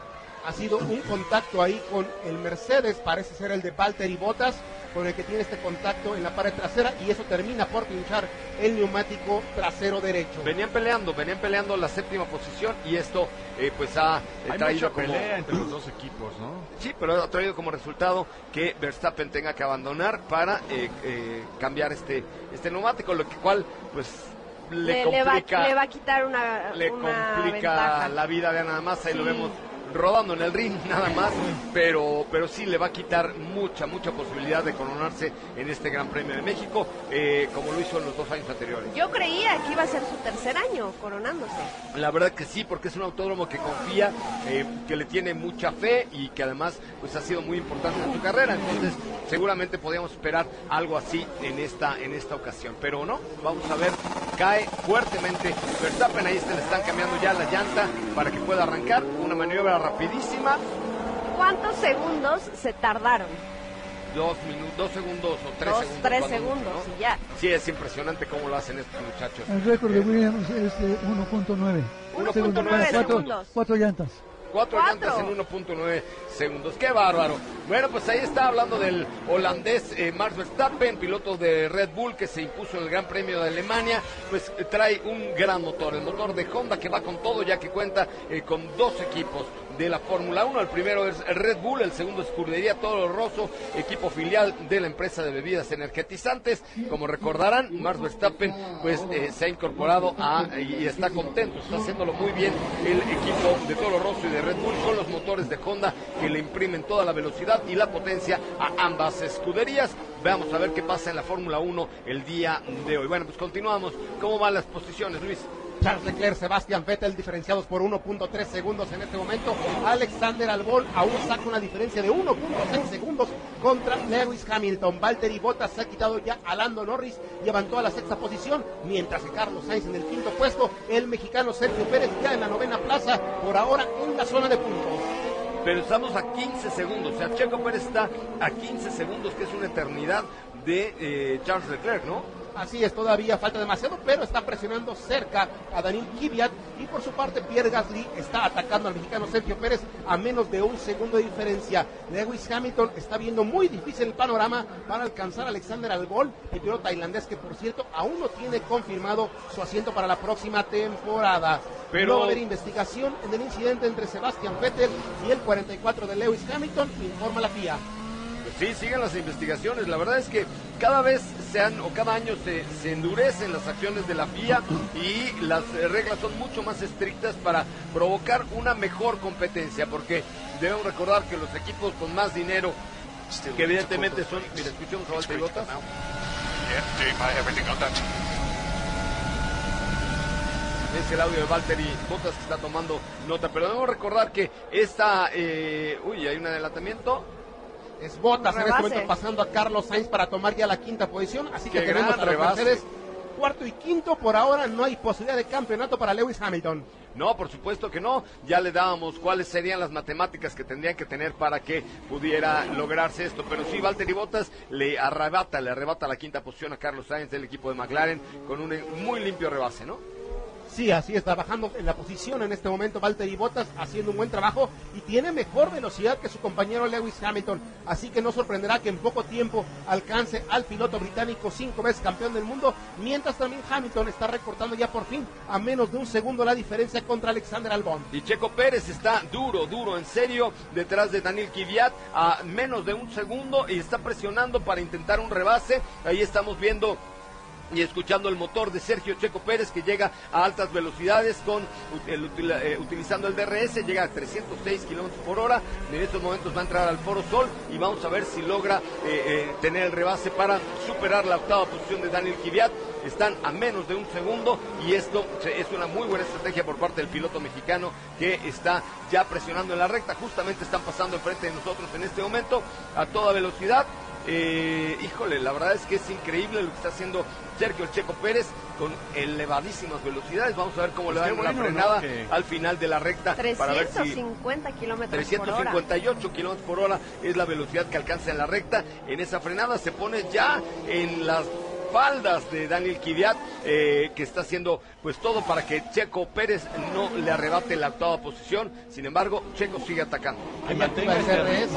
Ha sido un contacto ahí con el Mercedes, parece ser el de Valtteri Bottas, con el que tiene este contacto en la pared trasera y eso termina por pinchar el neumático trasero derecho. Venían peleando, venían peleando la séptima posición y esto eh, pues ha eh, Hay traído mucha como... pelea entre los dos equipos, ¿no? Sí, pero ha traído como resultado que Verstappen tenga que abandonar para eh, eh, cambiar este este neumático, lo que cual pues le, Le, le va, complica le va a quitar una, le una complica ventaja. la vida de nada más, ahí lo vemos rodando en el ring <laughs> nada más, pero pero sí le va a quitar mucha mucha posibilidad de coronarse en este Gran Premio de México, eh, como lo hizo en los dos años anteriores. Yo creía que iba a ser su tercer año coronándose. La verdad que sí, porque es un autódromo que confía, eh, que le tiene mucha fe y que además pues ha sido muy importante en su carrera. Entonces, seguramente podíamos esperar algo así en esta en esta ocasión, pero no. Vamos a ver, cae fuertemente Verstappen ahí se le están cambiando ya la llanta para que pueda arrancar, una maniobra rapidísima, ¿Cuántos segundos se tardaron? dos minutos, dos segundos o tres Dos, segundos. tres mucho, segundos ¿no? y ya. Sí, es impresionante cómo lo hacen estos muchachos. El récord de Williams es de 1.9. 1.9 Segundos. Cuatro- segundos. Cuatro llantas. Cuatro, Cuatro. llantas en 1.9 segundos. ¡Qué bárbaro! Bueno, pues ahí está hablando del holandés eh, Max Verstappen, piloto de Red Bull que se impuso en el Gran Premio de Alemania. Pues eh, trae un gran motor, el motor de Honda que va con todo ya que cuenta eh, con dos equipos de la Fórmula 1. El primero es Red Bull, el segundo es Scuderia Toro Rosso, equipo filial de la empresa de bebidas energetizantes. Como recordarán, Max Verstappen pues eh, se ha incorporado a, y está contento, está haciéndolo muy bien el equipo de Toro Rosso y de Red Bull con los motores de Honda que le imprimen toda la velocidad y la potencia a ambas escuderías. Veamos a ver qué pasa en la Fórmula 1 el día de hoy. Bueno, pues continuamos. ¿Cómo van las posiciones, Luis? Charles Leclerc, Sebastián Vettel diferenciados por 1.3 segundos en este momento. Alexander Albon aún saca una diferencia de 1.6 segundos contra Lewis Hamilton. Valtteri Bottas se ha quitado ya a Lando Norris y levantó a la sexta posición, mientras que Carlos Sainz en el quinto puesto. El mexicano Sergio Pérez ya en la novena plaza, por ahora en la zona de puntos. Pero estamos a 15 segundos. O sea, Checo Pérez está a 15 segundos, que es una eternidad de eh, Charles Leclerc, ¿no? Así es, todavía falta demasiado, pero está presionando cerca a Daniel Kvyat y por su parte Pierre Gasly está atacando al mexicano Sergio Pérez a menos de un segundo de diferencia. Lewis Hamilton está viendo muy difícil el panorama para alcanzar a Alexander Albon, el piloto tailandés que por cierto aún no tiene confirmado su asiento para la próxima temporada. Pero- No va a haber investigación en el incidente entre Sebastian Vettel y el 44 de Lewis Hamilton, informa la FIA. Sí, siguen las investigaciones. La verdad es que cada vez se han, o cada año se, se endurecen las acciones de la FIA y las reglas son mucho más estrictas para provocar una mejor competencia, porque debemos recordar que los equipos con más dinero que evidentemente son, mira, escuchemos a Valtteri Bottas. Es el audio de Valtteri Bottas que está tomando nota, pero debemos recordar que esta, eh, uy, hay un adelantamiento. Es Bottas en este momento pasando a Carlos Sainz para tomar ya la quinta posición. Así que Qué tenemos a los rebase. Mercedes cuarto y quinto. Por ahora no hay posibilidad de campeonato para Lewis Hamilton. No, por supuesto que no. Ya le dábamos cuáles serían las matemáticas que tendrían que tener para que pudiera lograrse esto. Pero sí, Valtteri Bottas le arrebata, le arrebata la quinta posición a Carlos Sainz del equipo de McLaren con un muy limpio rebase, ¿no? Sí, así está bajando en la posición en este momento Valtteri Bottas haciendo un buen trabajo y tiene mejor velocidad que su compañero Lewis Hamilton. Así que no sorprenderá que en poco tiempo alcance al piloto británico cinco veces campeón del mundo, mientras también Hamilton está recortando ya por fin a menos de un segundo la diferencia contra Alexander Albon. Y Checo Pérez está duro, duro, en serio, detrás de Daniel Kvyat a menos de un segundo y está presionando para intentar un rebase. Ahí estamos viendo y escuchando el motor de Sergio Checo Pérez que llega a altas velocidades con eh, utilizando el DRS, llega a 306 kilómetros por hora. En estos momentos va a entrar al Foro Sol y vamos a ver si logra eh, eh, tener el rebase para superar la octava posición de Daniel Kvyat. Están a menos de un segundo y esto es una muy buena estrategia por parte del piloto mexicano que está ya presionando en la recta. Justamente están pasando enfrente de nosotros en este momento a toda velocidad. Eh, híjole, la verdad es que es increíble lo que está haciendo Sergio Checo Pérez con elevadísimas velocidades. Vamos a ver cómo Pues le la bueno, ¿no? frenada Que- al final de la recta para ver si 350 kilómetros por hora. 358 kilómetros por hora es la velocidad que alcanza en la recta. En esa frenada se pone ya en las faldas de Daniel Kvyat, eh, que está haciendo pues todo para que Checo Pérez no le arrebate la octava posición. Sin embargo, Checo sigue atacando. Ahí activa el DRS,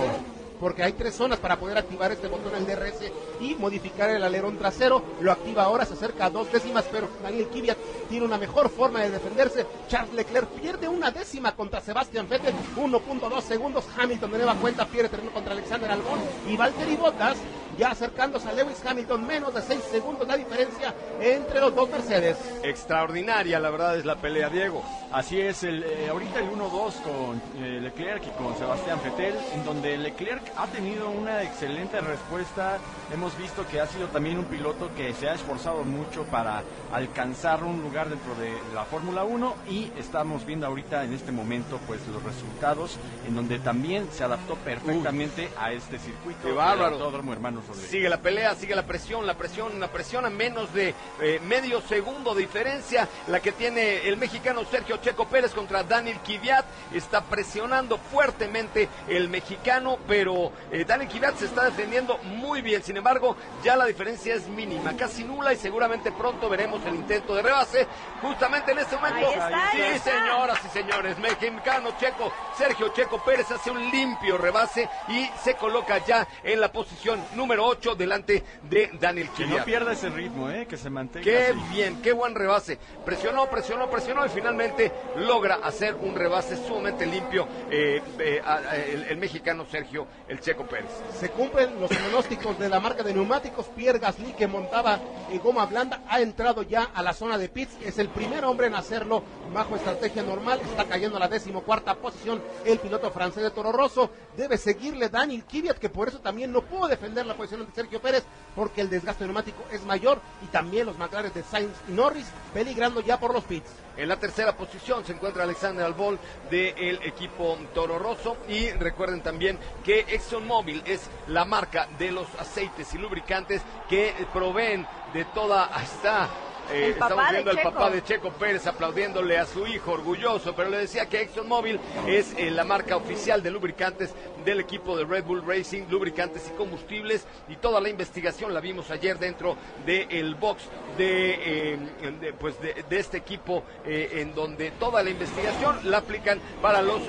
porque hay tres zonas para poder activar este botón, el DRS, y modificar el alerón trasero. Lo activa ahora, se acerca a dos décimas, pero Daniel Kvyat tiene una mejor forma de defenderse. Charles Leclerc pierde una décima contra Sebastian Vettel, 1.2 segundos. Hamilton de nueva cuenta pierde terreno contra Alexander Albon y Valtteri Bottas ya acercándose a Lewis Hamilton, menos de 6 segundos la diferencia entre los dos Mercedes. Extraordinaria, la verdad, es la pelea, Diego. Así es, el, eh, ahorita el 1-2 con eh, Leclerc y con Sebastián Vettel, en donde Leclerc ha tenido una excelente respuesta. Hemos visto que ha sido también un piloto que se ha esforzado mucho para alcanzar un lugar dentro de la Fórmula 1 y estamos viendo ahorita en este momento pues los resultados en donde también se adaptó perfectamente a este circuito. Qué bárbaro. Autódromo Hermanos Rodríguez. Sigue la pelea, sigue la presión, la presión, la presión a menos de eh, medio segundo de diferencia. La que tiene el mexicano Sergio Checo Pérez contra Daniel Kvyat. Está presionando fuertemente el mexicano, pero eh, Daniel Kvyat se está defendiendo muy bien. Sin embargo, ya la diferencia es mínima, casi nula y seguramente pronto veremos el intento de rebase. Justamente en este momento. Ahí está, sí, ahí está. señoras y señores, mexicano Checo, Sergio Checo Pérez hace un limpio rebase y se coloca ya en la posición número 8 delante de Daniel Que no pierda ese ritmo, eh, que se mantenga Qué así. bien, qué buen rebase. Presionó, presionó, presionó y finalmente logra hacer un rebase sumamente limpio eh, eh, a- a- el, el mexicano Sergio El Checo Pérez. Se cumplen los pronósticos de la marca de neumáticos. Pierre Gasly, que montaba en goma blanda, ha entrado ya a la zona de pits. Es el primer hombre en hacerlo bajo estrategia normal. Está cayendo a la decimocuarta posición el piloto francés de Toro Rosso. Debe seguirle Daniel Kvyat, que por eso también no pudo defender la posición de Sergio Pérez, porque el desgaste neumático es mayor. Y también los McLaren de Sainz y Norris peligrando ya por los pits. En la tercera posición se encuentra Alexander Albon del equipo Toro Rosso y recuerden también que ExxonMobil es la marca de los aceites y lubricantes que proveen de toda está eh, estamos viendo al papá de Checo Pérez aplaudiéndole a su hijo orgulloso, pero le decía que ExxonMobil es eh, la marca oficial de lubricantes del equipo de Red Bull Racing, lubricantes y combustibles y toda la investigación la vimos ayer dentro del box de, eh, de, pues de, de este equipo eh, en donde toda la investigación la aplican para los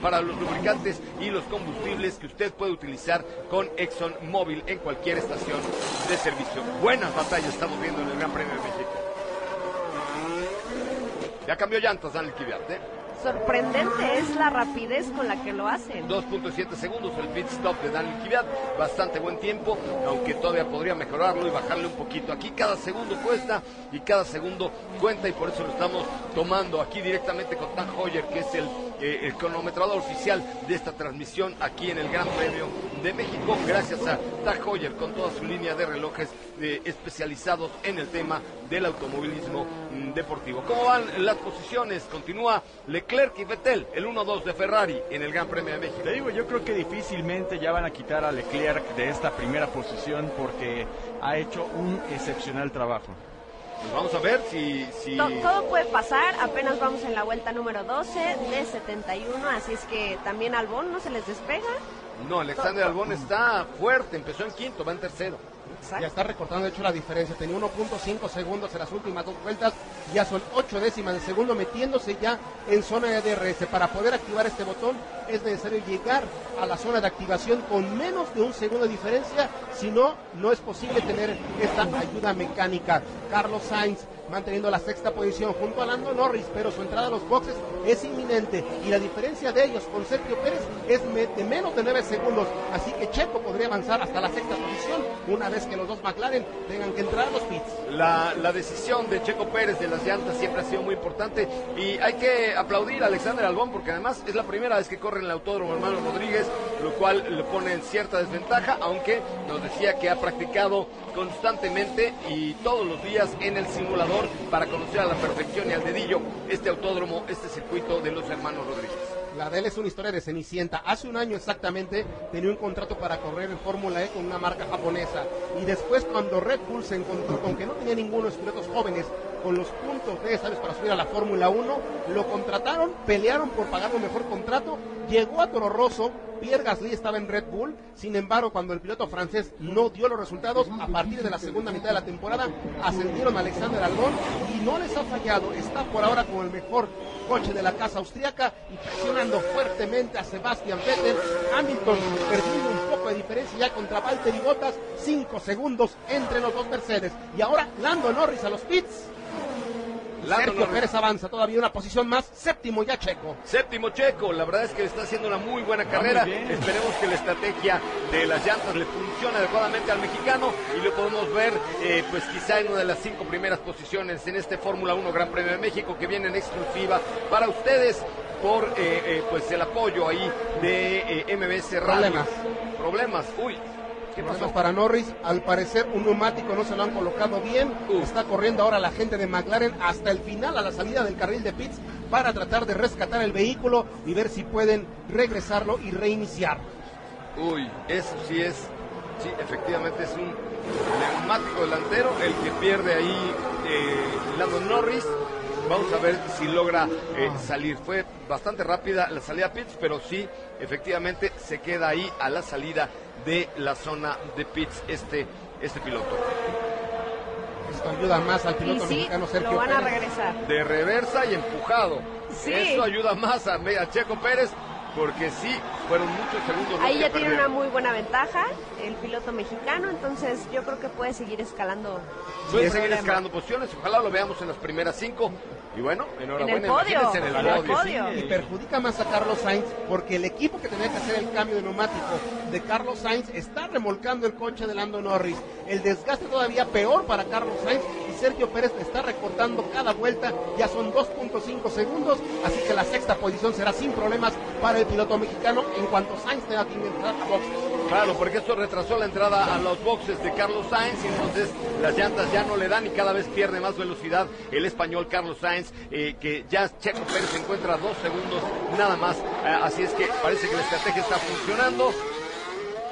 para los lubricantes y los combustibles que usted puede utilizar con ExxonMobil en cualquier estación de servicio. Buenas batallas estamos viendo en el Gran Premio de México. Ya cambió llantas Daniel Kvyat, ¿eh? Sorprendente es la rapidez con la que lo hacen. 2.7 segundos el pit stop de Daniel Kvyat, bastante buen tiempo, aunque todavía podría mejorarlo y bajarle un poquito. Aquí cada segundo cuesta y cada segundo cuenta y por eso lo estamos tomando aquí directamente con Dan Hoyer, que es el, eh, el cronometrador oficial de esta transmisión aquí en el Gran Premio de México, gracias a Tag Heuer con toda su línea de relojes eh, especializados en el tema del automovilismo mm, deportivo. ¿Cómo van las posiciones? Continúa Leclerc y Vettel, el 1-2 de Ferrari en el Gran Premio de México. Te digo, yo creo que difícilmente ya van a quitar a Leclerc de esta primera posición porque ha hecho un excepcional trabajo. Pues vamos a ver si... si... To- todo puede pasar, apenas vamos en la vuelta número 12 de 71, así es que también Albón no se les despega. No, Alexander Albón está fuerte, empezó en quinto, va en tercero. Ya está recortando, de hecho, la diferencia. Tenía 1.5 segundos en las últimas dos vueltas. Ya son 8 décimas de segundo metiéndose ya en zona de DRS. Para poder activar este botón es necesario llegar a la zona de activación con menos de un segundo de diferencia. Si no, no es posible tener esta ayuda mecánica. Carlos Sainz manteniendo la sexta posición junto a Lando Norris, pero su entrada a los boxes es inminente y la diferencia de ellos con Sergio Pérez es de menos de 9 segundos, así que Checo podría avanzar hasta la sexta posición una vez que los dos McLaren tengan que entrar a los pits. La, la decisión de Checo Pérez de las llantas siempre ha sido muy importante y hay que aplaudir a Alexander Albón porque además es la primera vez que corre en el autódromo hermano Rodríguez, lo cual le pone en cierta desventaja, aunque nos decía que ha practicado constantemente y todos los días en el simulador para conocer a la perfección y al dedillo este autódromo, este circuito de los hermanos Rodríguez. La de es una historia de Cenicienta. Hace un año exactamente tenía un contrato para correr en Fórmula E con una marca japonesa. Y después cuando Red Bull se encontró con que no tenía ninguno de los pilotos jóvenes con los puntos necesarios para subir a la Fórmula 1, lo contrataron, pelearon por pagar un mejor contrato, llegó a Toro Rosso, Pierre Gasly estaba en Red Bull, sin embargo cuando el piloto francés no dio los resultados, a partir de la segunda mitad de la temporada ascendieron a Alexander Albon y no les ha fallado, está por ahora con el mejor coche de la casa austriaca y presionando fuertemente a Sebastian Vettel, Hamilton perdiendo un poco de diferencia ya contra Valtteri Bottas, 5 segundos entre los dos Mercedes. Y ahora Lando Norris a los pits. Lando Sergio Norris. Pérez avanza todavía una posición más, séptimo ya Checo. Séptimo Checo, la verdad es que está haciendo una muy buena carrera. muy bien. Esperemos que la estrategia de las llantas le funcione adecuadamente al mexicano y lo podemos ver, eh, pues quizá en una de las cinco primeras posiciones en este Fórmula 1 Gran Premio de México que viene en exclusiva para ustedes por eh, eh, pues el apoyo ahí de eh, MBS Radio. Problemas. Problemas. Uy, ¿qué pasó? para Norris, al parecer un neumático no se lo han colocado bien, está corriendo ahora la gente de McLaren hasta el final a la salida del carril de pits para tratar de rescatar el vehículo y ver si pueden regresarlo y reiniciar. Uy, eso sí es, sí, efectivamente es un neumático delantero el que pierde ahí eh, Lando Norris. Vamos a ver si logra eh, salir. Fue bastante rápida la salida a pits, pero sí, efectivamente se queda ahí a la salida de la zona de pits este, este piloto. Esto ayuda más al piloto sí, mexicano Sergio lo van a Pérez. regresar. De reversa y empujado. Sí. Eso ayuda más a, a Checo Pérez porque sí, fueron muchos segundos. Ahí ya tiene una muy buena ventaja el piloto mexicano, entonces yo creo que puede seguir escalando. Puede seguir problema. escalando posiciones, ojalá lo veamos en las primeras cinco. Y bueno, enhorabuena, En el podio, en el en el podio. podio. Y perjudica más a Carlos Sainz porque el equipo que tenía que hacer el cambio de neumático de Carlos Sainz está remolcando el coche de Lando Norris. El desgaste todavía peor para Carlos Sainz Sergio Pérez está recortando cada vuelta. Ya son 2.5 segundos, así que la sexta posición será sin problemas para el piloto mexicano en cuanto Sainz tenga que entrar a boxes. Claro, porque esto retrasó la entrada a los boxes de Carlos Sainz y entonces las llantas ya no le dan y cada vez pierde más velocidad el español Carlos Sainz, eh, que ya Checo Pérez encuentra dos segundos nada más. Eh, así es que parece que la estrategia está funcionando.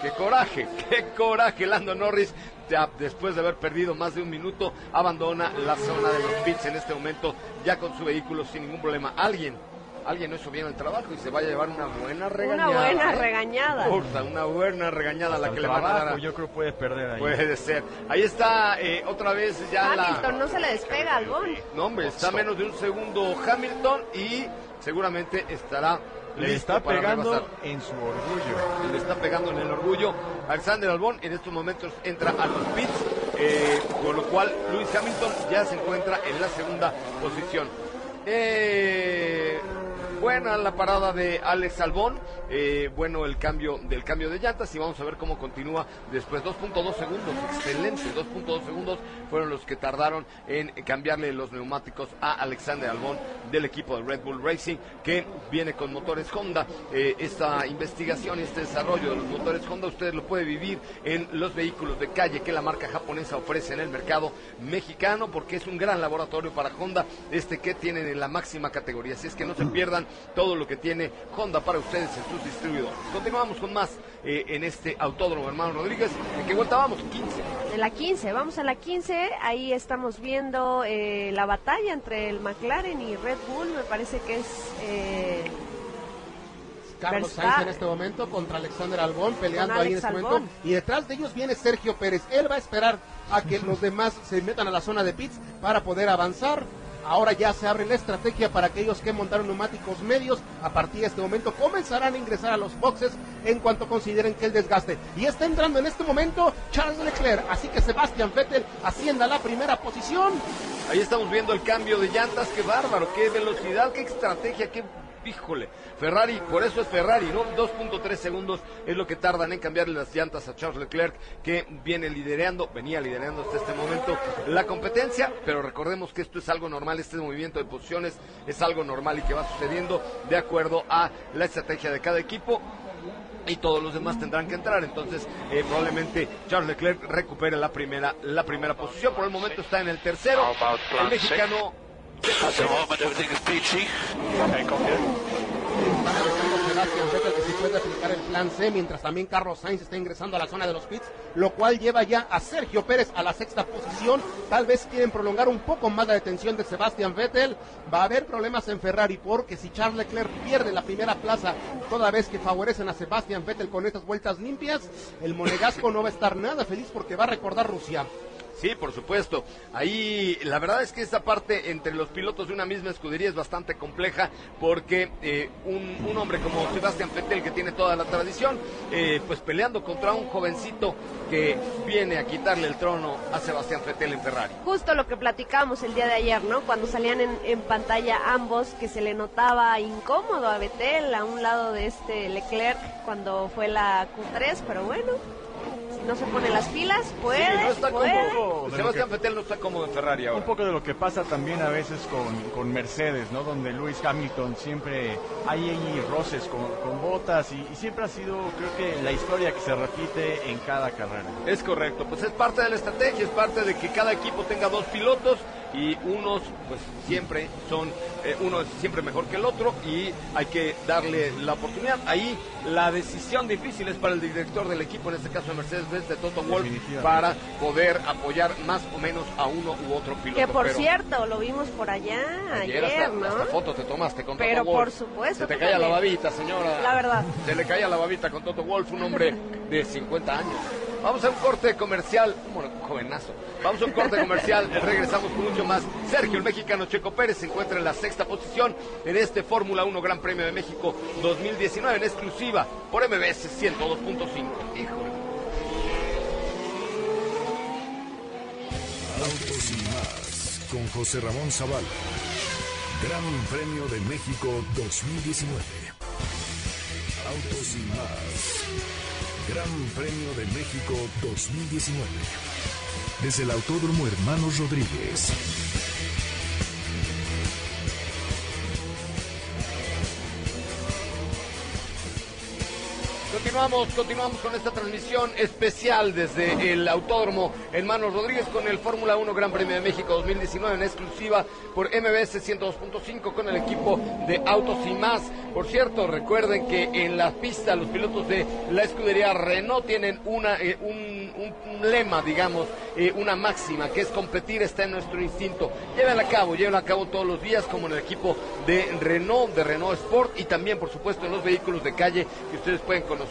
¡Qué coraje! <laughs> ¡Qué coraje! Lando Norris, ya después de haber perdido más de un minuto, abandona la zona de los pits en este momento, ya con su vehículo sin ningún problema. Alguien, alguien no hizo bien el trabajo y se va a llevar una buena regañada. Una buena regañada. Una buena regañada la que le van a dar. a- yo creo puede perder ahí. Puede ser. Ahí está eh, otra vez ya Hamilton la... no se le despega al. No, hombre, está menos de un segundo Hamilton y seguramente estará Le está pegando en su orgullo. Le está pegando en el orgullo. Alexander Albón en estos momentos entra a los pits, eh, con lo cual Lewis Hamilton ya se encuentra en la segunda posición. Eh, buena la parada de Alex Albón, eh, bueno el cambio del cambio de llantas y vamos a ver cómo continúa después 2.2 segundos, excelente, 2.2 segundos fueron los que tardaron en cambiarle los neumáticos a Alexander Albón del equipo de Red Bull Racing que viene con motores Honda. Eh, esta investigación y este desarrollo de los motores Honda usted lo puede vivir en los vehículos de calle que la marca japonesa ofrece en el mercado mexicano porque es un gran laboratorio para Honda este que tienen en la máxima categoría. Así es que no se pierdan todo lo que tiene Honda para ustedes en sus distribuidores. Continuamos con más eh, en este autódromo, hermano Rodríguez. ¿En qué vuelta vamos? 15. En la 15, vamos a la 15, ahí estamos viendo eh, la batalla entre el McLaren y Red Bull, me parece que es... eh, Carlos Verstappen. Sainz en este momento contra Alexander Albón peleando ahí en este momento. Y detrás de ellos viene Sergio Pérez. Él va a esperar a que los demás se metan a la zona de pits para poder avanzar. Ahora ya se abre la estrategia para aquellos que montaron neumáticos medios. A partir de este momento comenzarán a ingresar a los boxes en cuanto consideren que el desgaste. Y está entrando en este momento Charles Leclerc. Así que Sebastián Vettel ascienda la primera posición. Ahí estamos viendo el cambio de llantas, qué bárbaro, qué velocidad, qué estrategia, qué híjole. Ferrari, por eso es Ferrari, ¿no? 2.3 segundos es lo que tardan en cambiarle las llantas a Charles Leclerc, que viene liderando, venía liderando hasta este momento la competencia, pero recordemos que esto es algo normal, este movimiento de posiciones es algo normal y que va sucediendo de acuerdo a la estrategia de cada equipo y todos los demás tendrán que entrar. Entonces, eh, probablemente Charles Leclerc recupere la primera, la primera posición. Por el momento está en el tercero. El mexicano. Está avisando Sebastián Vettel que si puede aplicar el plan C, mientras también Carlos Sainz está ingresando a la zona de los pits, lo cual lleva ya a Sergio Pérez a la sexta posición. Tal vez quieren prolongar un poco más la detención de Sebastián Vettel. Va a haber problemas en Ferrari porque si Charles Leclerc pierde la primera plaza, toda vez que favorecen a Sebastián Vettel con estas vueltas limpias, el monegasco no va a estar nada feliz porque va a recordar Rusia. Sí, por supuesto. Ahí la verdad es que esta parte entre los pilotos de una misma escudería es bastante compleja porque eh, un, un hombre como Sebastián Vettel que tiene toda la tradición, eh, pues peleando contra un jovencito que viene a quitarle el trono a Sebastián Vettel en Ferrari. Justo lo que platicábamos el día de ayer, ¿no? Cuando salían en, en pantalla ambos, que se le notaba incómodo a Betel a un lado de este Leclerc cuando fue la Q3, pero bueno, no se pone las pilas, puede, Sí, no está puede. cómodo. Sebastián Vettel no está cómodo en Ferrari Un ahora. poco de lo que pasa también a veces con, con Mercedes, ¿no? Donde Lewis Hamilton siempre hay ahí roces con, con botas y, y siempre ha sido, creo que, la historia que se repite en cada carrera. Es correcto, pues es parte de la estrategia, es parte de que cada equipo tenga dos pilotos y unos pues siempre son, eh, uno es siempre mejor que el otro y hay que darle la oportunidad. Ahí la decisión difícil es para el director del equipo, en este caso de Mercedes-Benz de Toto Wolff, Definitivamente. para poder apoyar más o menos a uno u otro piloto. Que por Pero cierto, lo vimos por allá ayer, hasta, ¿no? hasta foto te tomaste con Pero Toto Wolff. por supuesto, Se te caía la babita, señora. La verdad. Se le caía la babita con Toto Wolf, un hombre de 50 años. Vamos a un corte comercial, bueno, jovenazo. Vamos a un corte comercial, <laughs> regresamos con mucho más. Sergio, el mexicano Checo Pérez, se encuentra en la sexta posición en este Fórmula 1 Gran Premio de México 2019 en exclusiva por MBS 102.5. Híjole. Autos y más con José Ramón Zavala. Gran Premio de México 2019. Autos y más. Gran Premio de México 2019. Desde el Autódromo Hermanos Rodríguez. Continuamos, continuamos con esta transmisión especial desde el Autódromo Hermanos Rodríguez con el Fórmula 1 Gran Premio de México 2019 en exclusiva por MBS 102.5 con el equipo de Autos y más. Por cierto, recuerden que en la pista los pilotos de la escudería Renault tienen una, eh, un, lema, digamos, eh, una máxima, que es competir está en nuestro instinto. Llévenla a cabo, llévenla a cabo todos los días como en el equipo de Renault, de Renault Sport y también, por supuesto, en los vehículos de calle que ustedes pueden conocer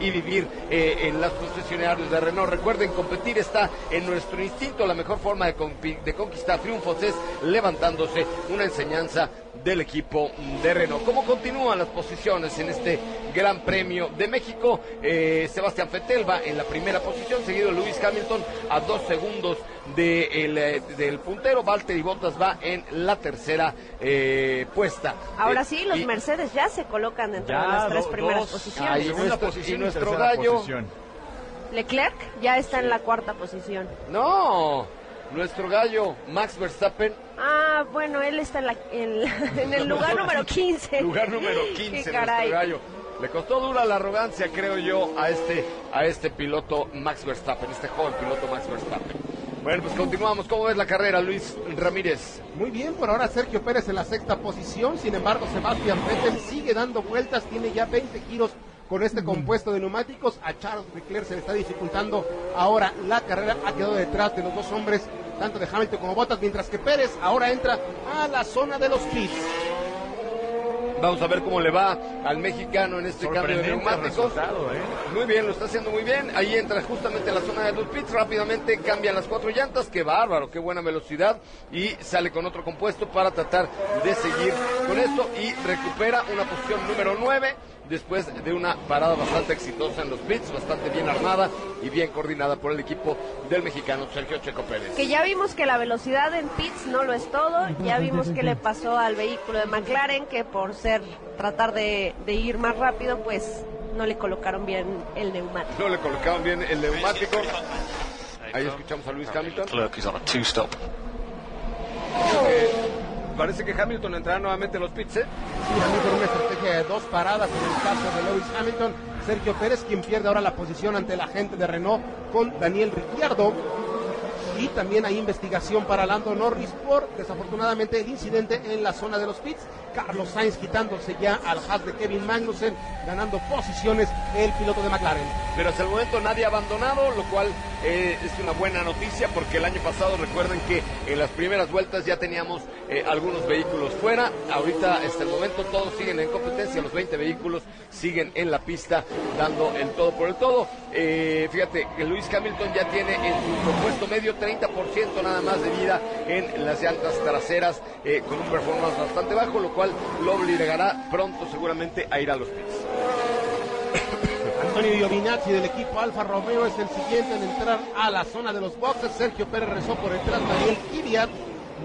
y vivir eh, en las concesionarios de Renault. Recuerden, competir está en nuestro instinto. La mejor forma de, de conquistar triunfos es levantándose una enseñanza del equipo de Renault. ¿Cómo continúan las posiciones en este Gran Premio de México? Eh, Sebastián Vettel va en la primera posición, seguido Lewis Hamilton a dos segundos de el, eh, del puntero. Valtteri Bottas va en la tercera eh, puesta. Ahora Eh, sí, los y- Mercedes ya se colocan dentro de las tres do- primeras dos. posiciones. Nuestro- posición y nuestro gallo. posición. Leclerc ya está en la cuarta posición. No, nuestro gallo Max Verstappen, Ah, bueno, él está en, la- en la- <laughs> en el lugar <laughs> número 15. lugar número Qué 15, nuestro caray. gallo. Le costó dura la arrogancia, creo yo, a este, a este piloto Max Verstappen, este joven piloto Max Verstappen. Bueno, pues continuamos. ¿Cómo ves la carrera, Luis Ramírez? Muy bien, por ahora Sergio Pérez en la sexta posición, sin embargo Sebastián Vettel sigue dando vueltas, tiene ya 20 giros con este compuesto de neumáticos, a Charles Leclerc se le está dificultando ahora la carrera, ha quedado detrás de los dos hombres, tanto de Hamilton como Bottas, mientras que Pérez ahora entra a la zona de los pits. Vamos a ver cómo le va al mexicano en este cambio de neumáticos. ¿eh? Muy bien, lo está haciendo muy bien. Ahí entra justamente a la zona de los pits. Rápidamente cambian las cuatro llantas. Qué bárbaro, qué buena velocidad. Y sale con otro compuesto para tratar de seguir con esto. Y recupera una posición número 9 después de una parada bastante exitosa en los pits, bastante bien armada y bien coordinada por el equipo del mexicano Sergio Checo Pérez. Que ya vimos que la velocidad en pits no lo es todo. Ya vimos que le pasó al vehículo de McLaren que por ser tratar de, de ir más rápido, pues no le colocaron bien el neumático. No le colocaron bien el neumático. Ahí escuchamos a Luis Hamilton. Clerk is on a two-stop. Eh, parece que Hamilton entrará nuevamente en los pits, ¿eh? Sí, también con una estrategia de dos paradas en el caso de Lewis Hamilton. Sergio Pérez, quien pierde ahora la posición ante la gente de Renault con Daniel Ricciardo. Y también hay investigación para Lando Norris por, desafortunadamente, el incidente en la zona de los pits. Carlos Sainz quitándose ya al Haas de Kevin Magnussen, ganando posiciones el piloto de McLaren. Pero hasta el momento nadie ha abandonado, lo cual eh, es una buena noticia porque el año pasado recuerden que en las primeras vueltas ya teníamos eh, algunos vehículos fuera. Ahorita hasta el momento todos siguen en competencia, los 20 vehículos siguen en la pista dando el todo por el todo. Eh, fíjate que Luis Hamilton ya tiene en su propuesto medio 30% nada más de vida en las llantas traseras eh, con un performance bastante bajo, lo cual lo obligará pronto seguramente a ir a los pits. <coughs> Antonio Giovinazzi del equipo Alfa Romeo es el siguiente en entrar a la zona de los boxes. Sergio Pérez rezó por detrás. Daniel Kvyat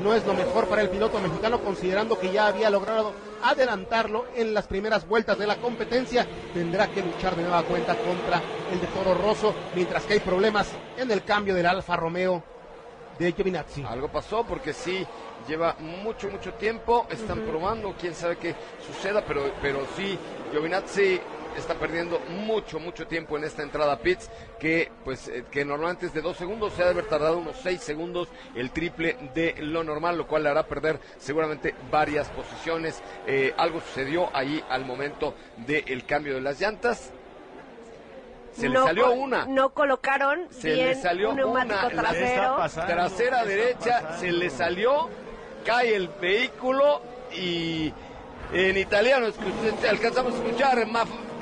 no es lo mejor para el piloto mexicano considerando que ya había logrado adelantarlo en las primeras vueltas de la competencia. Tendrá que luchar de nueva cuenta contra el de Toro Rosso mientras que hay problemas en el cambio del Alfa Romeo de Giovinazzi. Algo pasó porque sí lleva mucho, mucho tiempo. Están probando, quién sabe qué suceda, pero, pero sí, Giovinazzi está perdiendo mucho, mucho tiempo en esta entrada a pits, que pues eh, que normalmente es de dos segundos, se ha de haber tardado unos seis segundos, el triple de lo normal, lo cual le hará perder seguramente varias posiciones. Eh, algo sucedió ahí al momento del cambio de las llantas. Se le salió una. No colocaron Se bien le salió un neumático una, trasero. pasando? trasera ¿Qué está derecha, pasando? se le salió, cae el vehículo y en italiano alcanzamos a escuchar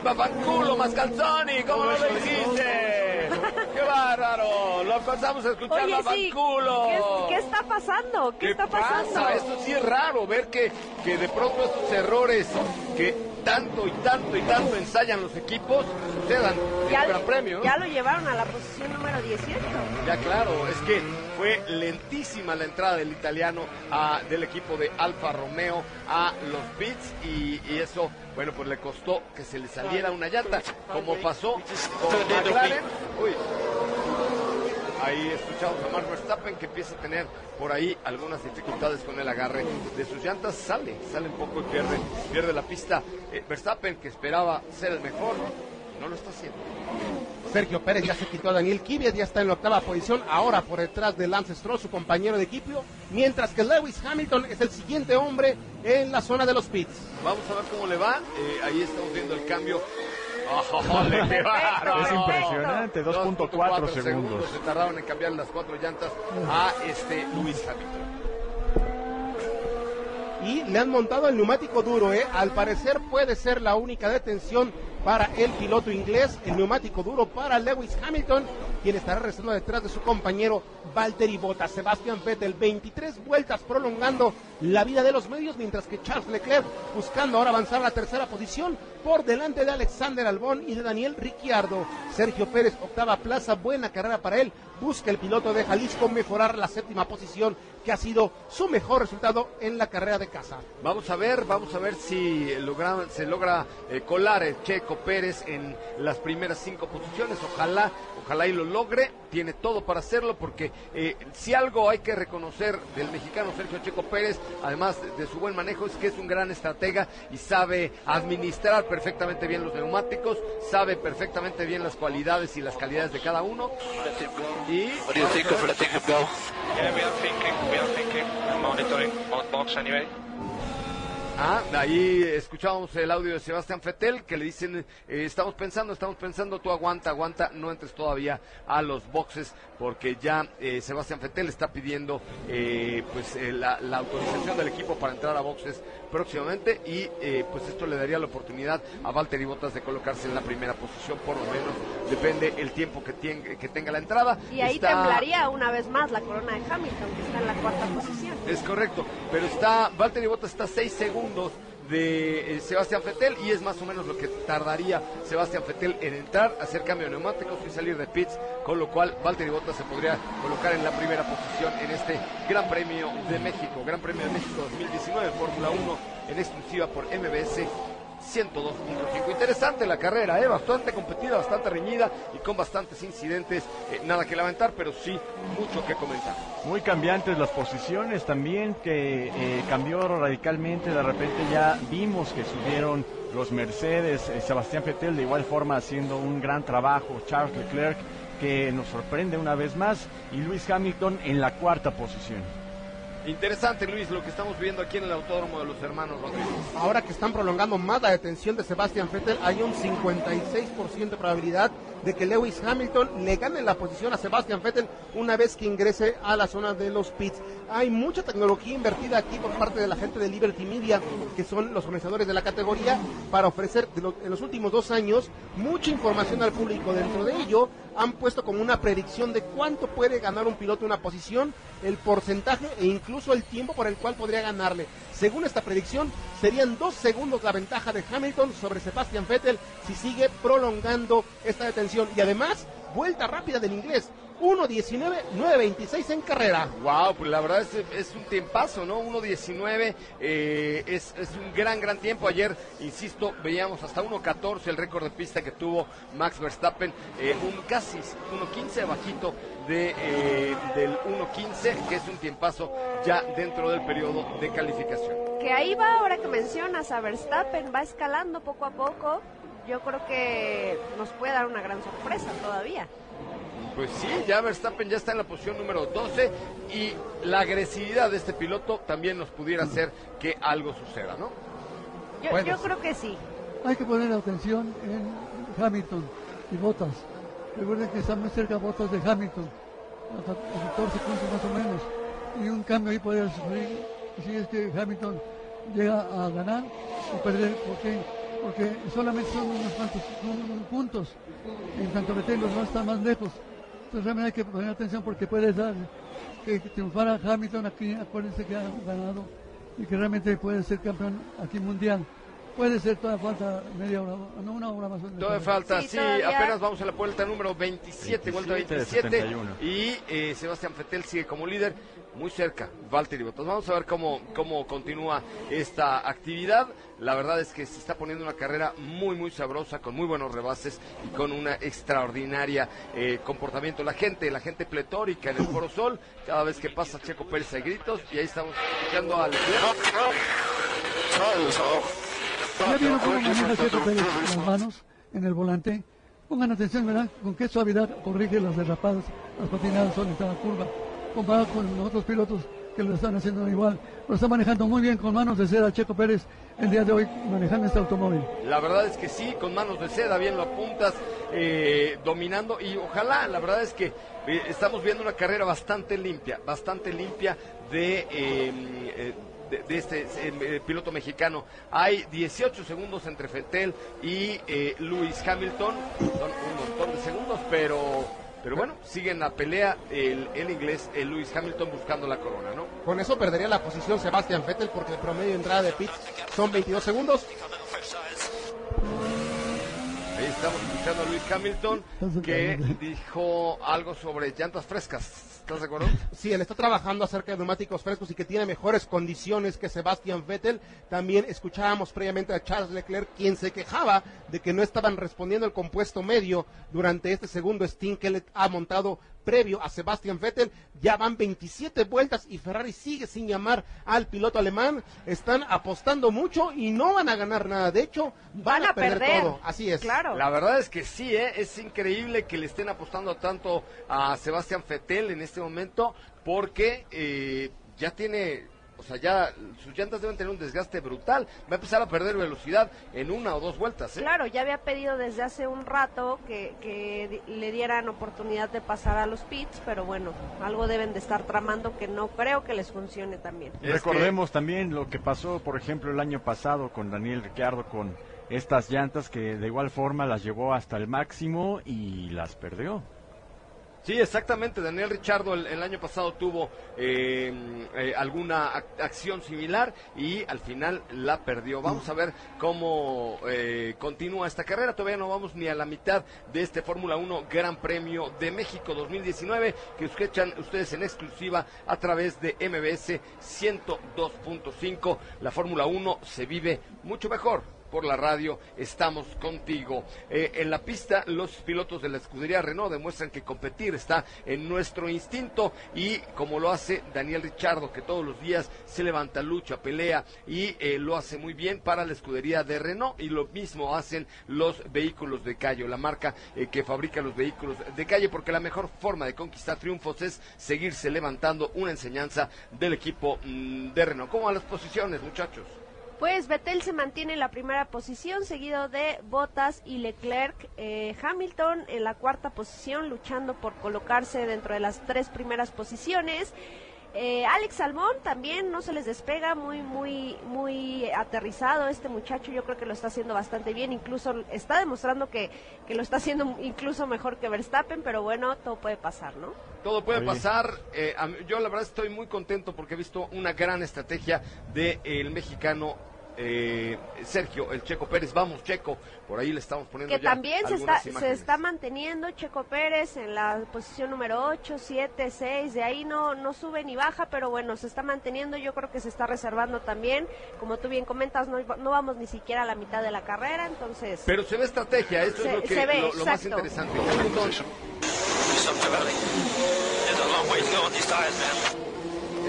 fanculo, mascalzoni, ¿cómo no lo dijiste? ¡Qué bárbaro! Lo alcanzamos a escuchar, Oye, sí. fanculo. ¿Qué, qué está pasando? ¿Qué, está pasando? pasa? Esto sí es raro, ver que, que de pronto estos errores que tanto y tanto y tanto ensayan los equipos sucedan ya, el Premio. ya lo llevaron a la posición número 18. Ya claro, es que fue lentísima la entrada del italiano a- del equipo de Alfa Romeo a los pits y, y eso, bueno, pues le costó que se le saliera una llanta, como pasó con McLaren. Uy. Ahí escuchamos a Mark Verstappen que empieza a tener por ahí algunas dificultades con el agarre de sus llantas. Sale, sale un poco y pierde, pierde la pista. Eh, Verstappen que esperaba ser el mejor, no lo está haciendo. Sergio Pérez ya se quitó a Daniel Kvyat, ya está en la octava posición, ahora por detrás de Lance Stroll, su compañero de equipo, mientras que Lewis Hamilton es el siguiente hombre en la zona de los pits. Vamos a ver cómo le va. Eh, ahí estamos viendo el cambio. ¡Ojole, qué bárbaro! Es impresionante, 2.4 segundos. Se tardaron en cambiar las cuatro llantas a este Luis Hamilton. Y le han montado el neumático duro, ¿eh? Al parecer puede ser la única detención para el piloto inglés, el neumático duro para Lewis Hamilton, quien estará rezando detrás de su compañero Valtteri Bottas. Sebastián Vettel, 23 vueltas prolongando la vida de los medios, mientras que Charles Leclerc buscando ahora avanzar a la tercera posición por delante de Alexander Albón y de Daniel Ricciardo. Sergio Pérez, octava plaza, buena carrera para él. Busca el piloto de Jalisco mejorar la séptima posición, que ha sido su mejor resultado en la carrera de casa. Vamos a ver, vamos a ver si logra- se logra eh, colar el Checo Pérez en las primeras cinco posiciones. Ojalá, ojalá y lo logre. Tiene todo para hacerlo porque eh, si algo hay que reconocer del mexicano Sergio Checo Pérez, además de su buen manejo, es que es un gran estratega y sabe administrar perfectamente bien los neumáticos, sabe perfectamente bien las cualidades y las calidades de cada uno. Y Ah, ahí escuchábamos el audio de Sebastián Fetel que le dicen, eh, estamos pensando, estamos pensando, tú aguanta, aguanta, no entres todavía a los boxes porque ya eh, Sebastián Fetel está pidiendo eh, pues la, la autorización del equipo para entrar a boxes próximamente y pues esto le daría la oportunidad a Valtteri Bottas de colocarse en la primera posición por lo menos, depende el tiempo que, tien- que tenga la entrada. Y ahí Está- temblaría una vez más la corona de Hamilton, que está en la cuarta posición. Es correcto, pero está Valtteri Bottas está a 6 de eh, Sebastián Fettel y es más o menos lo que tardaría Sebastián Fettel en entrar, hacer cambio de neumáticos y salir de pits, con lo cual Valtteri Bottas se podría colocar en la primera posición en este Gran Premio de México, Gran Premio de México 2019 Fórmula 1 en exclusiva por MBS 102.5. Interesante la carrera, ¿eh? bastante competida, bastante reñida y con bastantes incidentes. Eh, nada que lamentar, pero sí mucho que comentar. Muy cambiantes las posiciones también, que eh, cambió radicalmente. De repente ya vimos que subieron los Mercedes, eh, Sebastián Vettel de igual forma haciendo un gran trabajo, Charles Leclerc que nos sorprende una vez más y Luis Hamilton en la cuarta posición. Interesante, Luis, lo que estamos viendo aquí en el Autódromo de los Hermanos Rodríguez. Ahora que están prolongando más la detención de Sebastian Vettel, hay un 56% de probabilidad de que Lewis Hamilton le gane la posición a Sebastian Vettel una vez que ingrese a la zona de los pits. Hay mucha tecnología invertida aquí por parte de la gente de Liberty Media, que son los organizadores de la categoría, para ofrecer en los últimos dos años mucha información al público. Dentro de ello, han puesto como una predicción de cuánto puede ganar un piloto una posición, el porcentaje e incluso el tiempo por el cual podría ganarle. Según esta predicción, serían dos segundos la ventaja de Hamilton sobre Sebastian Vettel si sigue prolongando esta detención. Y además, vuelta rápida del inglés. 1.19.926 en carrera. Wow, pues la verdad es, un tiempazo, ¿no? 1.19 eh, es, es un gran, gran tiempo. Ayer, insisto, veíamos hasta 1.14 el récord de pista que tuvo Max Verstappen, eh, un casi 1.15 bajito de, eh, del 1.15, que es un tiempazo ya dentro del periodo de calificación. Que ahí va, ahora que mencionas a Verstappen, va escalando poco a poco. Yo creo que nos puede dar una gran sorpresa todavía. Pues sí, ya Verstappen ya está en la posición número 12 y la agresividad de este piloto también nos pudiera hacer que algo suceda, ¿no? Yo, yo creo que sí. Hay que poner atención en Hamilton y Bottas. Recuerden que está muy cerca Bottas de Hamilton, a ca- a 14 puntos más o menos. Y un cambio ahí podría sufrir si es que Hamilton llega a ganar o perder. Porque solamente son unos cuantos puntos. En tanto que los no están más lejos. Entonces realmente hay que poner atención porque puede dar que triunfara Hamilton aquí, acuérdense que ha ganado y que realmente puede ser campeón aquí mundial. Puede ser toda falta media hora, no una hora más. o menos. Todavía falta, Sí, sí, todavía. apenas vamos a la vuelta número 27, vuelta 27 de 27. 71. Y eh, Sebastián Fettel sigue como líder, muy cerca, Valtteri Bottas. Vamos a ver cómo, cómo continúa esta actividad. La verdad es que se está poniendo una carrera muy, muy sabrosa, con muy buenos rebases y con una extraordinaria eh, comportamiento. La gente, la gente pletórica en el Foro Sol, cada vez que pasa Checo Pérez hay gritos y ahí estamos escuchando a Leclerc. Ya vieron cómo maneja Checo Pérez las manos en el volante. Pongan atención, ¿verdad? Con qué suavidad corrige las derrapadas, las patinadas sobre cada curva. Comparado con los otros pilotos que lo están haciendo igual. Lo está manejando muy bien con manos de cera Checo Pérez el día de hoy manejando este automóvil. La verdad es que sí, con manos de seda, bien lo apuntas, eh, dominando y ojalá, la verdad es que eh, estamos viendo una carrera bastante limpia, bastante limpia de... eh, eh, de, de este eh, eh, piloto mexicano. Hay 18 segundos entre Fettel y eh, Lewis Hamilton. Son un montón de segundos, pero Pero bueno, sigue en la pelea el, el inglés, el Lewis Hamilton buscando la corona, ¿no? Con eso perdería la posición Sebastián Vettel porque el promedio de entrada de pits son 22 segundos. Ahí estamos escuchando a Lewis Hamilton que dijo algo sobre llantas frescas. ¿Estás de acuerdo? Sí, él está trabajando acerca de neumáticos frescos y que tiene mejores condiciones que Sebastian Vettel. También escuchábamos previamente a Charles Leclerc, quien se quejaba de que no estaban respondiendo el compuesto medio durante este segundo stint que él ha montado previo a Sebastian Vettel. Ya van 27 vueltas y Ferrari sigue sin llamar al piloto alemán. Están apostando mucho y no van a ganar nada. De hecho, van, a, perder, todo. Así es. Claro. La verdad es que sí, ¿eh? es increíble que le estén apostando tanto a Sebastián Vettel en este momento porque eh, ya tiene, o sea, ya sus llantas deben tener un desgaste brutal. Va a empezar a perder velocidad en una o dos vueltas. ¿eh? Claro, ya había pedido desde hace un rato que, que le dieran oportunidad de pasar a los pits, pero bueno, algo deben de estar tramando que no creo que les funcione también. Es Recordemos también lo que pasó, por ejemplo, el año pasado con Daniel Ricciardo con estas llantas que de igual forma las llevó hasta el máximo y las perdió. Sí, exactamente. Daniel Richardo el, año pasado tuvo eh, eh, alguna ac- acción similar y al final la perdió. Vamos a ver cómo eh, continúa esta carrera. Todavía no vamos ni a la mitad de este Fórmula 1 Gran Premio de México 2019 que escuchan ustedes en exclusiva a través de MBS 102.5. La Fórmula 1 se vive mucho mejor por la radio, estamos contigo. Eh, en la pista, los pilotos de la escudería Renault demuestran que competir está en nuestro instinto y como lo hace Daniel Richardo, que todos los días se levanta, lucha, pelea y eh, lo hace muy bien para la escudería de Renault y lo mismo hacen los vehículos de calle, la marca eh, que fabrica los vehículos de calle, porque la mejor forma de conquistar triunfos es seguirse levantando una enseñanza del equipo mm, de Renault. ¿Cómo a las posiciones, muchachos? Pues Vettel se mantiene en la primera posición, seguido de Bottas y Leclerc. Eh, Hamilton en la cuarta posición, luchando por colocarse dentro de las tres primeras posiciones. Eh, Alex Salmón también no se les despega, muy, muy, muy aterrizado este muchacho. Yo creo que lo está haciendo bastante bien, incluso está demostrando que, que lo está haciendo incluso mejor que Verstappen, pero bueno, todo puede pasar, ¿no? Todo puede Oye. pasar. eh, yo la verdad estoy muy contento porque he visto una gran estrategia del mexicano eh, Sergio, el Checo Pérez. Vamos, Checo. Por ahí le estamos poniendo que ya también se está, se está manteniendo Checo Pérez en la posición número 8, 7, 6, de ahí no, no sube ni baja, pero bueno, se está manteniendo, yo creo que se está reservando también, como tú bien comentas, no, no vamos ni siquiera a la mitad de la carrera, entonces... Pero se ve estrategia, eso Se- es lo, que, se ve, lo, lo más interesante.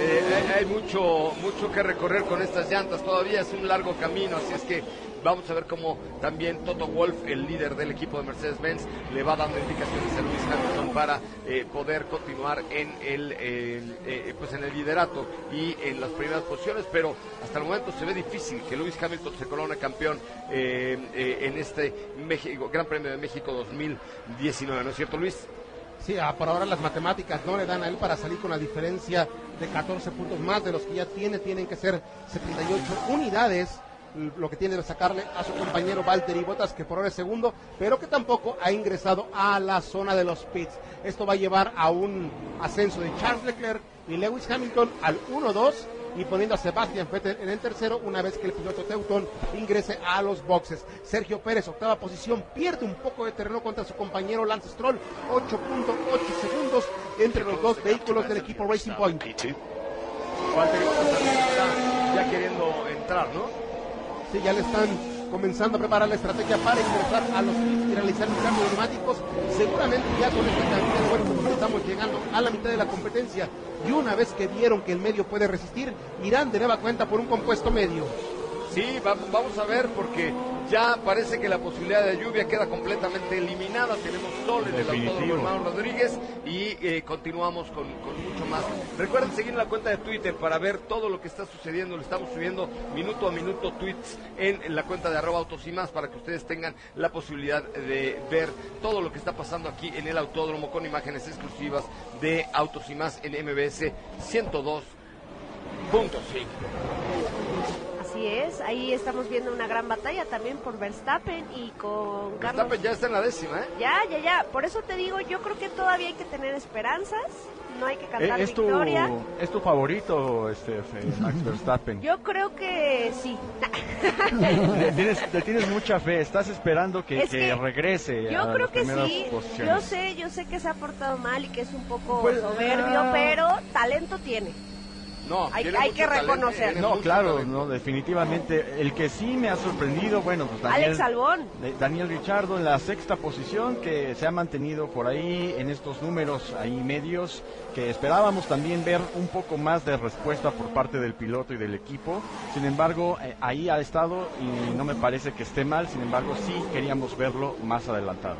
Eh, hay, mucho, mucho que recorrer con estas llantas. Todavía es un largo camino, así es que vamos a ver cómo también Toto Wolf, el líder del equipo de Mercedes-Benz, le va dando indicaciones a Lewis Hamilton para eh, poder continuar en el, eh, eh, pues en el liderato y en las primeras posiciones. Pero hasta el momento se ve difícil que Lewis Hamilton se corone campeón eh, en este México, Gran Premio de México 2019, ¿no es cierto, Luis? Sí, ah, por ahora las matemáticas no le dan a él para salir con la diferencia de 14 puntos más de los que ya tiene. Tienen que ser 78 unidades lo que tiene de sacarle a su compañero Valtteri Bottas, que por ahora es segundo, pero que tampoco ha ingresado a la zona de los pits. Esto va a llevar a un ascenso de Charles Leclerc y Lewis Hamilton al 1-2 y poniendo a Sebastian Vettel en el tercero una vez que el piloto Teuton ingrese a los boxes. Sergio Pérez, octava posición, pierde un poco de terreno contra su compañero Lance Stroll, 8.8 segundos entre los dos vehículos del equipo Racing Point. Ya queriendo entrar, ¿no? Sí, ya le están comenzando a preparar la estrategia para ingresar a los pits y realizar un cambio de neumáticos. Seguramente ya con esta cantidad de vueltas pues, estamos llegando a la mitad de la competencia. Y una vez que vieron que el medio puede resistir, irán de nueva cuenta por un compuesto medio. Sí, va- vamos a ver porque ya parece que la posibilidad de lluvia queda completamente eliminada. Tenemos sol en el autódromo hermano Rodríguez y eh, continuamos con, con mucho más. Recuerden seguir la cuenta de Twitter para ver todo lo que está sucediendo. Le estamos subiendo minuto a minuto tweets en, en la cuenta de arroba autos y más para que ustedes tengan la posibilidad de ver todo lo que está pasando aquí en el autódromo con imágenes exclusivas de autos y más en MBS 102 Así es, ahí estamos viendo una gran batalla también por Verstappen y con Carlos. Verstappen ya está en la décima, ¿eh? Ya, ya, ya. Por eso te digo, yo creo que todavía hay que tener esperanzas. No hay que cantar Eh, ¿Es tu, victoria. ¿Es tu favorito, este, Max Verstappen? Yo creo que sí. Le tienes, le tienes mucha fe, estás esperando que, Es que que regrese a Yo las creo que sí. posiciones. Yo sé, yo sé que se ha portado mal y que es un poco Pues, soberbio, ah. pero talento tiene. No, Hay- que reconocer. No, claro, talento. no, definitivamente. El que sí me ha sorprendido, bueno, pues Daniel, Alex Albón. Daniel Richardo en la sexta posición, que se ha mantenido por ahí en estos números ahí medios, que esperábamos también ver un poco más de respuesta por parte del piloto y del equipo. Sin embargo, eh, ahí ha estado y no me parece que esté mal, sin embargo, sí queríamos verlo más adelantado.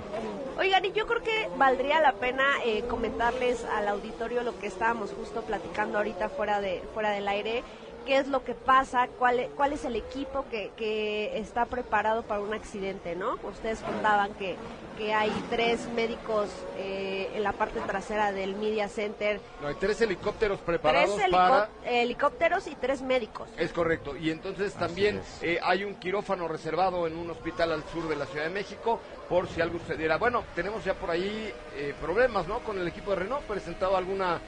Oigan, y yo creo que valdría la pena eh, comentarles al auditorio lo que estábamos justo platicando ahorita fuera de fuera del aire, qué es lo que pasa, cuál, e- cuál es el equipo que, que está preparado para un accidente, ¿no? Ustedes contaban que, que hay tres médicos eh, en la parte trasera del Media Center, No, hay tres helicópteros tres preparados para... helicópteros y tres médicos. Es correcto. Y entonces también eh, hay un quirófano reservado en un hospital al sur de la Ciudad de México por si algo sucediera. Bueno, tenemos ya por ahí eh, problemas, ¿no? Con el equipo de Renault, presentado alguna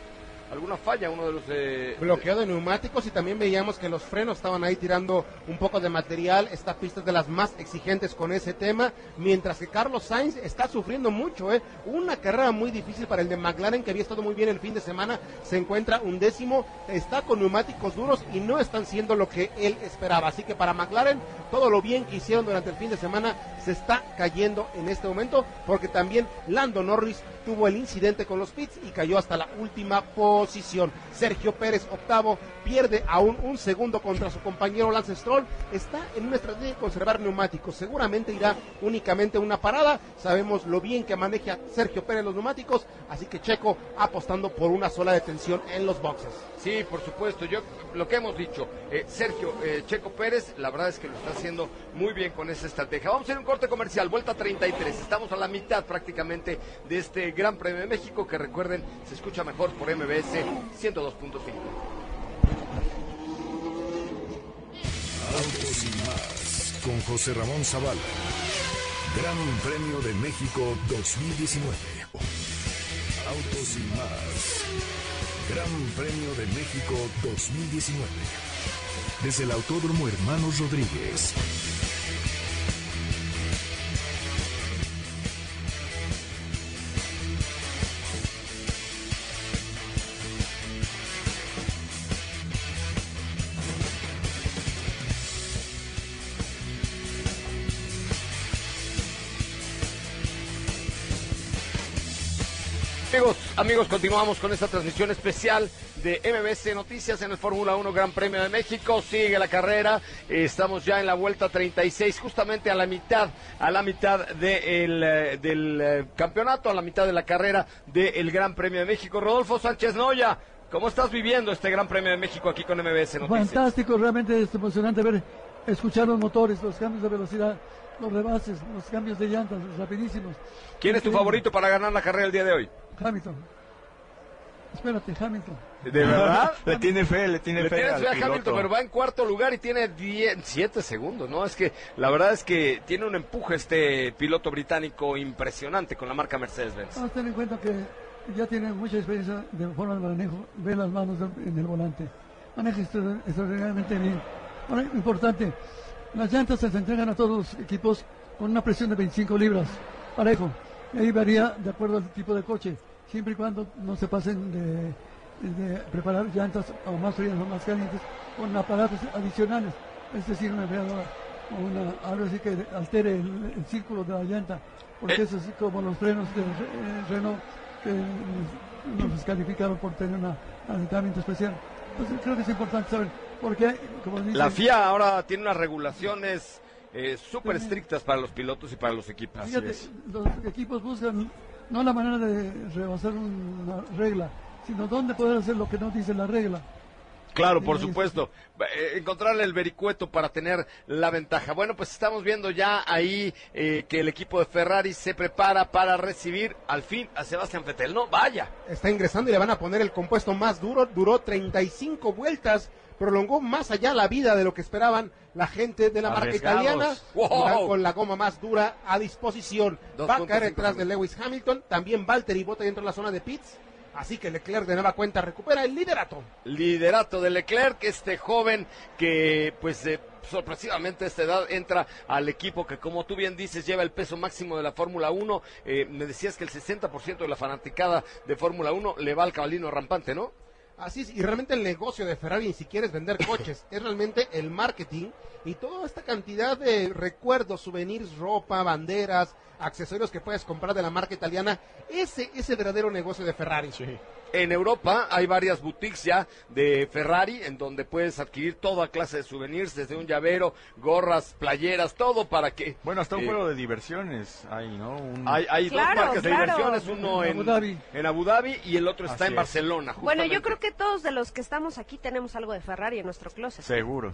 alguna falla, uno de los... eh, de neumáticos y también veíamos que los frenos estaban ahí tirando un poco de material. Esta pista es de las más exigentes con ese tema, mientras que Carlos Sainz está sufriendo mucho. ¿eh? Una carrera muy difícil para el de McLaren, que había estado muy bien el fin de semana. Se encuentra un décimo, está con neumáticos duros y no están siendo lo que él esperaba. Así que para McLaren, todo lo bien que hicieron durante el fin de semana se está cayendo en este momento, porque también Lando Norris tuvo el incidente con los pits y cayó hasta la última posición. Sergio Pérez, octavo, pierde aún un segundo contra su compañero Lance Stroll. Está en una estrategia de conservar neumáticos. Seguramente irá únicamente una parada. Sabemos lo bien que maneja Sergio Pérez los neumáticos, así que Checo apostando por una sola detención en los boxes. Sí, por supuesto. Yo lo que hemos dicho, eh, Sergio eh, Checo Pérez, la verdad es que lo está haciendo muy bien con esa estrategia. Vamos a hacer un corte comercial, vuelta 33. Estamos a la mitad prácticamente de este Gran Premio de México que recuerden se escucha mejor por MBS 102.5. Autos y más con José Ramón Zavala. Gran Premio de México 2019. Autos y más. Gran Premio de México 2019. Desde el Autódromo Hermanos Rodríguez. Amigos, continuamos con esta transmisión especial de MBC Noticias en el Fórmula 1 Gran Premio de México. Sigue la carrera, estamos ya en la vuelta 36, justamente a la mitad, a la mitad eh, del eh, campeonato, a la mitad de la carrera del Gran Premio de México. Rodolfo Sánchez Noya, ¿cómo estás viviendo este Gran Premio de México aquí con MBC Noticias? Fantástico, realmente es emocionante ver, escuchar los motores, los cambios de velocidad, los rebases, los cambios de llantas rapidísimos. ¿Quién es tu favorito para ganar la carrera el día de hoy? Hamilton. Espérate, Hamilton. ¿De verdad? <laughs> Le tiene fe, le tiene Le fe tienes fe a piloto. Hamilton, pero va en cuarto lugar y tiene 7 segundos, ¿no? Es que la verdad es que tiene un empuje este piloto británico impresionante con la marca Mercedes-Benz. Vamos a tener en cuenta que ya tiene mucha experiencia de forma de manejo, ve las manos en el volante, maneja extra- extraordinariamente bien. Ahora, importante, las llantas se entregan a todos los equipos con una presión de 25 libras, parejo. Ahí varía de acuerdo al tipo de coche, siempre y cuando no se pasen de, de preparar llantas o más frías o más calientes con aparatos adicionales, es decir, una enfriadora o una, algo así que altere el, el círculo de la llanta, porque Eh. eso es como los frenos de eh, Renault que nos nos descalificaron por tener un aditamiento especial. Entonces creo que es importante saber, porque como dicen, La FIA ahora tiene unas regulaciones eh, súper estrictas para los pilotos y para los equipos. Fíjate, los equipos buscan no la manera de rebasar una regla, sino dónde poder hacer lo que no dice la regla. Claro, por supuesto. Eh, Encontrarle el vericueto para tener la ventaja. Bueno, pues estamos viendo ya ahí eh, que el equipo de Ferrari se prepara para recibir al fin a Sebastián Vettel. No, vaya. Está ingresando y le van a poner el compuesto más duro. Duró 35 vueltas. Prolongó más allá la vida de lo que esperaban la gente de la marca italiana. Wow. Con la goma más dura a disposición. Va a 2.5 caer detrás de. Lewis Hamilton. También Valtteri Bota dentro de la zona de pits. Así que Leclerc de nueva cuenta recupera el liderato. liderato de Leclerc, este joven que pues eh, sorpresivamente a esta edad entra al equipo que como tú bien dices lleva el peso máximo de la Fórmula 1. Eh, me decías que el 60% de la fanaticada de Fórmula 1 le va al cabalino rampante, ¿no? Así es, y realmente el negocio de Ferrari ni siquiera es vender coches, <coughs> es realmente el marketing y toda esta cantidad de recuerdos, souvenirs, ropa, banderas, accesorios que puedes comprar de la marca italiana. Ese es el verdadero negocio de Ferrari. En Europa hay varias boutiques ya de Ferrari en donde puedes adquirir toda clase de souvenirs, desde un llavero, gorras, playeras, todo para que... Bueno, hasta un eh, juego de diversiones hay, ¿no? Un- Hay, hay Claro, dos marcas de diversiones, uno En en, Abu Dhabi. en Abu Dhabi y el otro está Así en. Barcelona. Bueno, yo justamente. creo que todos de los que estamos aquí tenemos algo de Ferrari en nuestro closet. Seguro.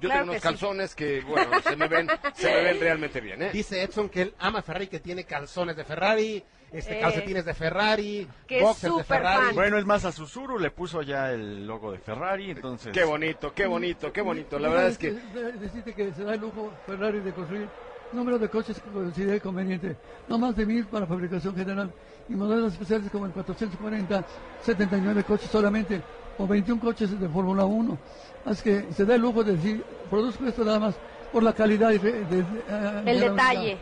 Yo Claro tengo unos que sí. calzones que, bueno, se me ven, se me <laughs> ven realmente bien, ¿eh? Dice Edson que él ama Ferrari, que tiene calzones de Ferrari, este Eh, calcetines de Ferrari, que es boxers de Ferrari. fan. Bueno, es más, a Susuru le puso ya el logo de Ferrari, entonces... Qué bonito, qué bonito, qué bonito. La verdad es que <laughs> De- Decirte que se da el lujo Ferrari de construir número de coches que considere conveniente, no más de mil para fabricación general y modelos especiales como el 440, 79 coches solamente o 21 coches de Fórmula 1. Así que se da el lujo de decir, produzco esto nada más por la calidad y de, de- eh, de El la detalle.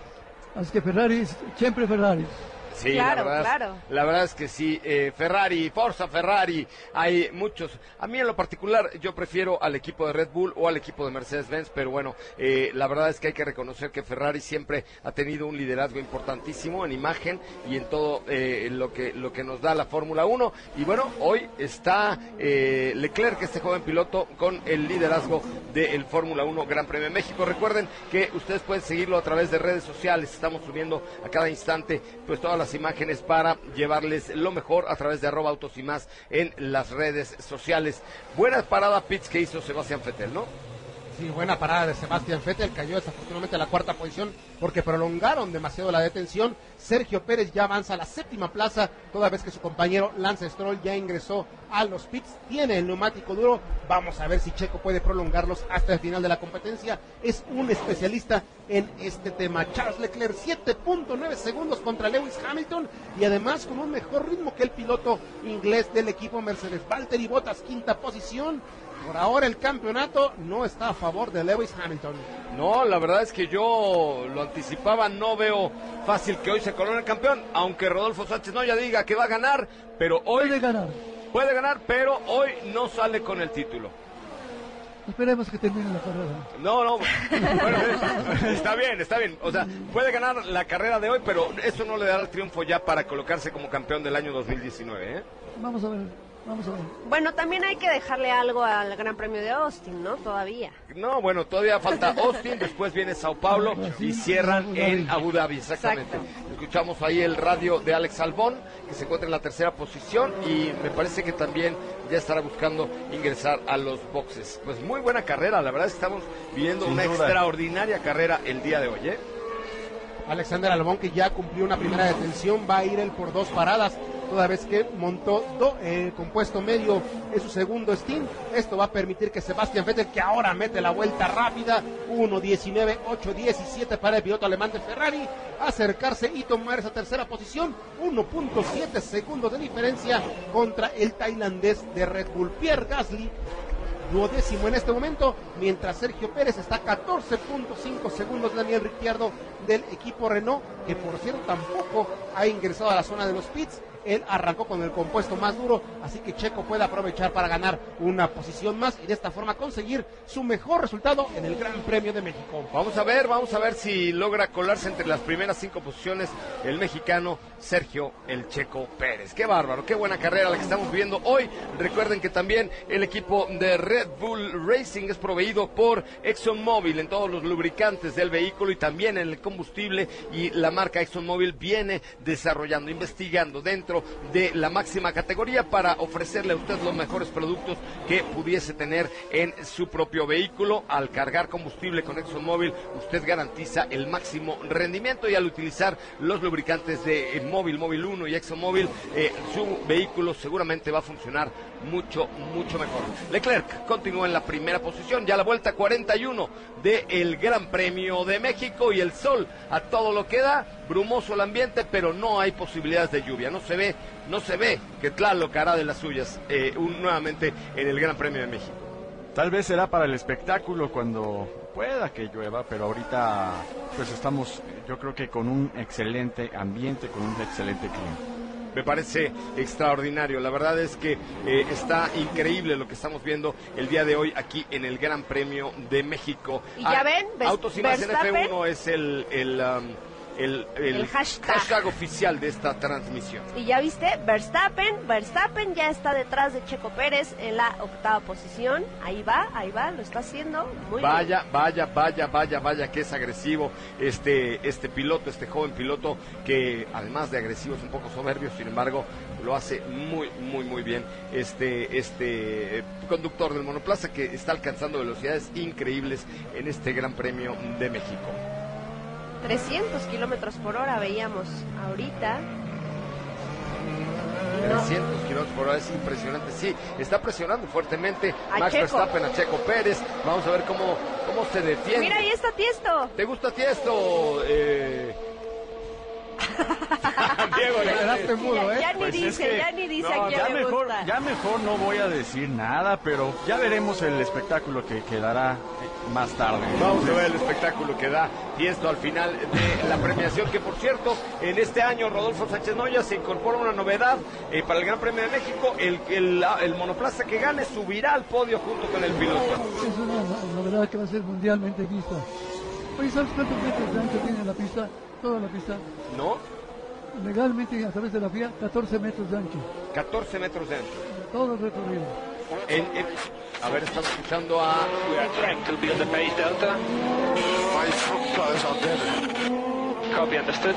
Así que Ferrari, siempre Ferrari. Sí, Claro, la verdad, claro. La verdad es que sí, eh, Ferrari, Forza Ferrari, hay muchos. A mí en lo particular yo prefiero al equipo de Red Bull o al equipo de Mercedes-Benz, pero bueno, eh, la verdad es que hay que reconocer que Ferrari siempre ha tenido un liderazgo importantísimo en imagen y en todo eh, lo que lo que nos da la Fórmula 1. Y bueno, hoy está eh, Leclerc, este joven piloto, con el liderazgo del Fórmula 1 Gran Premio de México. Recuerden que ustedes pueden seguirlo a través de redes sociales. Estamos subiendo a cada instante pues todas las imágenes para llevarles lo mejor a través de arroba autos y más en las redes sociales. Buena parada pits que hizo Sebastián Vettel, ¿no? Sí, buena parada de Sebastián Vettel, cayó desafortunadamente a la cuarta posición porque prolongaron demasiado la detención. Sergio Pérez ya avanza a la séptima plaza, toda vez que su compañero Lance Stroll ya ingresó a los pits, tiene el neumático duro. Vamos a ver si Checo puede prolongarlos hasta el final de la competencia. Es un especialista en este tema. Charles Leclerc, 7.9 segundos contra Lewis Hamilton y además con un mejor ritmo que el piloto inglés del equipo Mercedes. Valtteri Bottas, quinta posición. Por ahora el campeonato no está a favor de Lewis Hamilton. No, la verdad es que yo lo anticipaba, no veo fácil que hoy se corone el campeón, aunque Rodolfo Sánchez no ya diga que va a ganar, pero hoy Puede ganar. puede ganar, pero hoy no sale con el título. Esperemos que termine la carrera. No, no, <laughs> bueno, está bien, está bien. O sea, puede ganar la carrera de hoy, pero eso no le dará el triunfo ya para colocarse como campeón del año 2019, ¿eh? Vamos a ver, vamos a ver. Bueno, también hay que dejarle algo al Gran Premio de Austin, ¿no? Todavía. No, bueno, todavía falta Austin, después viene Sao Paulo y cierran en Abu Dhabi, exactamente. Escuchamos ahí el radio de Alex Albón, que se encuentra en la tercera posición y me parece que también ya estará buscando ingresar a los boxes. Pues muy buena carrera, la verdad es que estamos viviendo Sin una duda. extraordinaria carrera el día de hoy, ¿eh? Alexander Albón, que ya cumplió una primera detención, va a ir él por dos paradas, toda vez que montó do- el compuesto medio en su segundo stint. Esto va a permitir que Sebastián Vettel, que ahora mete la vuelta rápida, 1.19, 8.17 para el piloto alemán de Ferrari, acercarse y tomar esa tercera posición, 1.7 segundos de diferencia contra el tailandés de Red Bull, Pierre Gasly, duodécimo en este momento, mientras Sergio Pérez está a 14.5 segundos Daniel Ricciardo del equipo Renault, que por cierto tampoco ha ingresado a la zona de los pits. Él arrancó con el compuesto más duro, así que Checo puede aprovechar para ganar una posición más y de esta forma conseguir su mejor resultado en el Gran Premio de México. Vamos a ver, vamos a ver si logra colarse entre las primeras cinco posiciones el mexicano Sergio El Checo Pérez. Qué bárbaro, qué buena carrera la que estamos viendo hoy. Recuerden que también el equipo de Red Bull Racing es proveído por ExxonMobil en todos los lubricantes del vehículo y también en el combustible y la marca ExxonMobil viene desarrollando, investigando dentro de la máxima categoría para ofrecerle a usted los mejores productos que pudiese tener en su propio vehículo. Al cargar combustible con ExxonMobil, usted garantiza el máximo rendimiento y al utilizar los lubricantes de Móvil, Móvil 1 y ExxonMobil, eh, su vehículo seguramente va a funcionar mucho, mucho mejor. Leclerc continúa en la primera posición, ya la vuelta 41 del Gran Premio de México y el sol a todo lo que da, brumoso el ambiente, pero no hay posibilidades de lluvia, no se ve, no se ve que Tlaloc hará de las suyas eh, un- nuevamente en el Gran Premio de México. Tal vez será para el espectáculo cuando pueda que llueva, pero ahorita pues estamos yo creo que con un excelente ambiente, con un excelente clima. Me parece extraordinario. La verdad es que eh, está increíble lo que estamos viendo el día de hoy aquí en el Gran Premio de México. Y ya ven, Vers- Autos y más en Verstappen- F1 es el, el, um, el, el El hashtag. oficial de esta transmisión. Y ya viste, Verstappen, Verstappen ya está detrás de Checo Pérez en la octava posición. Ahí va, ahí va, lo está haciendo muy bien. Vaya, vaya, vaya, vaya, vaya, que es agresivo este, este piloto, este joven piloto que además de agresivo es un poco soberbio, sin embargo lo hace muy, muy, muy bien este, este eh, conductor del monoplaza que está alcanzando velocidades increíbles en este Gran Premio de México. 300 kilómetros por hora veíamos ahorita. Y no, 300 kilómetros por hora es impresionante, sí, está presionando fuertemente A Max Checo. Verstappen a Checo Pérez. Vamos a ver cómo, cómo se defiende. Mira, ahí está Tiesto. ¿Te gusta a ti esto? Eh... <laughs> Diego, Te quedaste mudo, ¿eh? Ya ni Pues es dice, que- ya ni dice no, a quién ya le mejor, gusta. ya mejor no voy a decir nada, pero ya veremos el espectáculo que quedará más tarde. Vamos a ver el espectáculo que da Tiesto al final de la premiación, que por cierto, en este año Rodolfo Sánchez Noya se incorpora una novedad eh, para el Gran Premio de México, el, el, el monoplaza que gane subirá al podio junto con el piloto. Es una no- novedad que va a ser mundialmente vista. Oye, ¿sabes cuántos metros de ancho tiene la pista? Toda la pista. ¿No? Legalmente, a través de la FIA, 14 metros de ancho. 14 metros de ancho. Todo el recorrido. En- en- a ver, estamos escuchando a... We are trying to build a base delta. My front tires are dead. Copy, understood.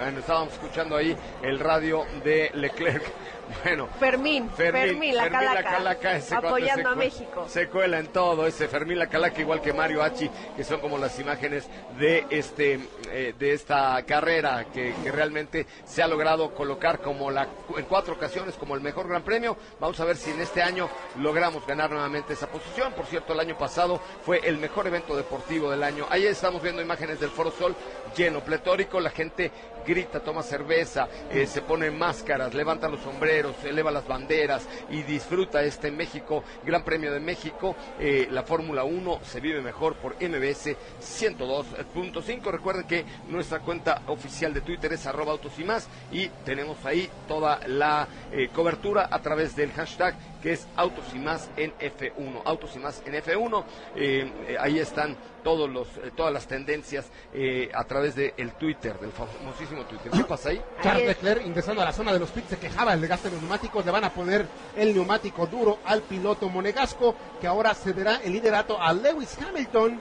Bueno, estábamos escuchando ahí el radio de Leclerc. <laughs> Bueno, Fermín, Fermín, la calaca, ese apoyando a México. Se cuela en todo ese Fermín la calaca, igual que Mario Hachi, que son como las imágenes de este eh, de esta carrera que, que realmente se ha logrado colocar como la en cuatro ocasiones como el mejor Gran Premio. Vamos a ver si en este año logramos ganar nuevamente esa posición. Por cierto, el año pasado fue el mejor evento deportivo del año. Ahí estamos viendo imágenes del Foro Sol lleno, pletórico, la gente grita, toma cerveza, eh, se pone máscaras, levanta los sombreros, eleva las banderas y disfruta este México, Gran Premio de México. Eh, la Fórmula 1 se vive mejor por MBS 102.5. Recuerden que nuestra cuenta oficial de Twitter es arroba autos y más y tenemos ahí toda la eh, cobertura a través del hashtag que es Autos y más en F1. Autos y más en F1. Eh, eh, ahí están todos los, eh, todas las tendencias eh, a través del Twitter, del famosísimo Twitter. ¿Qué pasa ahí? Charles Leclerc ingresando a la zona de los pits se quejaba del desgaste de los neumáticos. Le van a poner el neumático duro al piloto monegasco que ahora cederá el liderato a Lewis Hamilton.